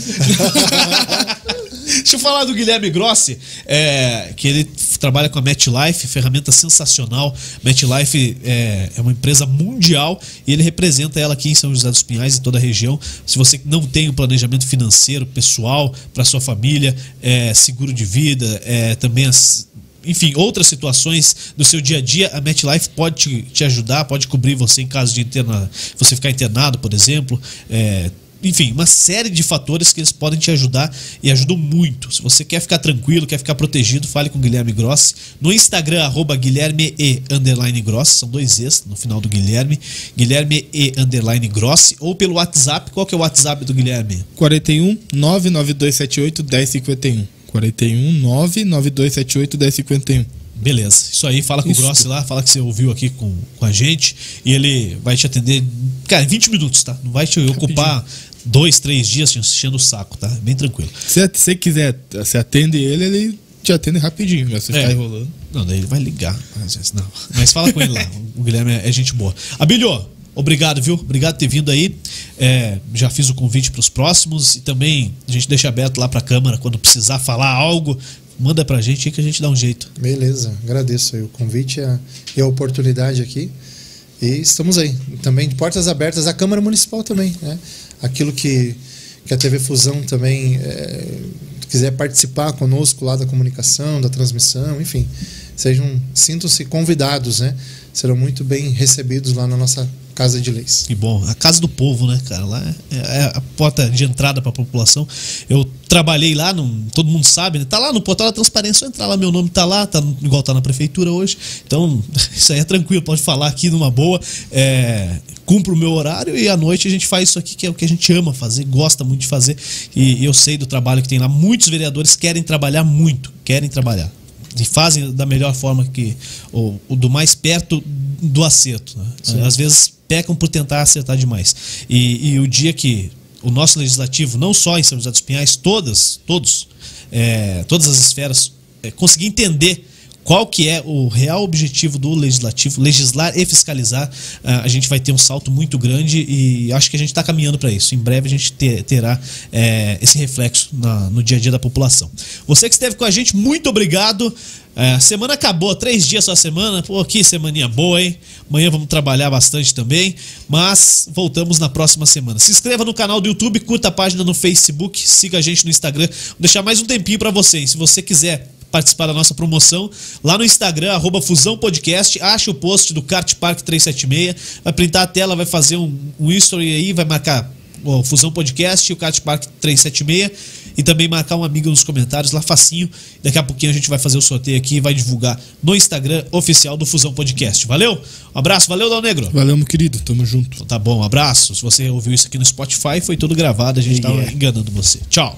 Deixa eu falar do Guilherme Grossi, é, que ele trabalha com a MetLife, ferramenta sensacional. MetLife é, é uma empresa mundial e ele representa ela aqui em São José dos Pinhais e toda a região. Se você não tem um planejamento financeiro pessoal para sua família, é, seguro de vida, é, também as, enfim, outras situações do seu dia a dia, a MetLife pode te, te ajudar, pode cobrir você em caso de interna, você ficar internado, por exemplo. É, enfim, uma série de fatores que eles podem te ajudar e ajudam muito. Se você quer ficar tranquilo, quer ficar protegido, fale com o Guilherme Grossi. No Instagram, arroba Guilherme E underline Grossi, são dois E's no final do Guilherme. Guilherme E underline Grossi, ou pelo WhatsApp. Qual que é o WhatsApp do Guilherme? 41 99278 1051. 41 99278 1051. Beleza, isso aí, fala com Isso. o Grossi lá, fala que você ouviu aqui com, com a gente e ele vai te atender, cara, em 20 minutos, tá? Não vai te ocupar dois, três dias te enchendo o saco, tá? Bem tranquilo. Se você quiser, você atende ele, ele te atende rapidinho. Mas você É. ficar enrolando. Não, daí ele vai ligar. Às vezes, não. Mas fala com ele lá. O Guilherme é, é gente boa. Abílio, obrigado, viu? Obrigado por ter vindo aí. É, já fiz o convite para os próximos e também a gente deixa aberto lá para a Câmara quando precisar falar algo. Manda pra gente que a gente dá um jeito. Beleza, agradeço o convite e a, e a oportunidade aqui. E estamos aí. Também de portas abertas à Câmara Municipal também. Né? Aquilo que, que a TV Fusão também é, quiser participar conosco lá da comunicação, da transmissão, enfim. Sejam, sintam-se convidados, né? Serão muito bem recebidos lá na nossa Casa de Leis. Que bom. A casa do povo, né, cara? Lá é, é a porta de entrada para a população. Eu trabalhei lá, todo mundo sabe, né? Tá lá no portal da transparência, entrar lá, meu nome tá lá, tá igual tá na prefeitura hoje. Então, isso aí é tranquilo, pode falar aqui numa boa. É, cumpro o meu horário e à noite a gente faz isso aqui, que é o que a gente ama fazer, gosta muito de fazer. E, eu sei do trabalho que tem lá. Muitos vereadores querem trabalhar muito, querem trabalhar e fazem da melhor forma que ou, ou do mais perto do acerto. né? Às vezes pecam por tentar acertar demais. E, e o dia que o nosso legislativo, não só em São José dos Pinhais, todas, todos, é, todas as esferas, é, conseguir entender qual que é o real objetivo do legislativo, legislar e fiscalizar, ah, a gente vai ter um salto muito grande e acho que a gente está caminhando para isso. Em breve a gente ter- terá eh, esse reflexo na- no dia a dia da população. Você que esteve com a gente, muito obrigado. A semana acabou, três dias só a semana. Pô, que semaninha boa, hein? Amanhã vamos trabalhar bastante também, mas voltamos na próxima semana. Se inscreva no canal do YouTube, curta a página no Facebook, siga a gente no Instagram. Vou deixar mais um tempinho para vocês. Se você quiser participar da nossa promoção lá no Instagram, arroba Fusão Podcast. Acha o post do Kart Park 376. Vai printar a tela, vai fazer um, um history aí, vai marcar o Fusão Podcast e o Kart Park 376. E também marcar um amigo nos comentários lá facinho. Daqui a pouquinho a gente vai fazer o sorteio aqui e vai divulgar no Instagram oficial do Fusão Podcast. Valeu? Um abraço, valeu, Dal Negro. Valeu, meu querido. Tamo junto. Então tá bom, um abraço. Se você ouviu isso aqui no Spotify, foi tudo gravado, a gente tava Yeah. enganando você. Tchau.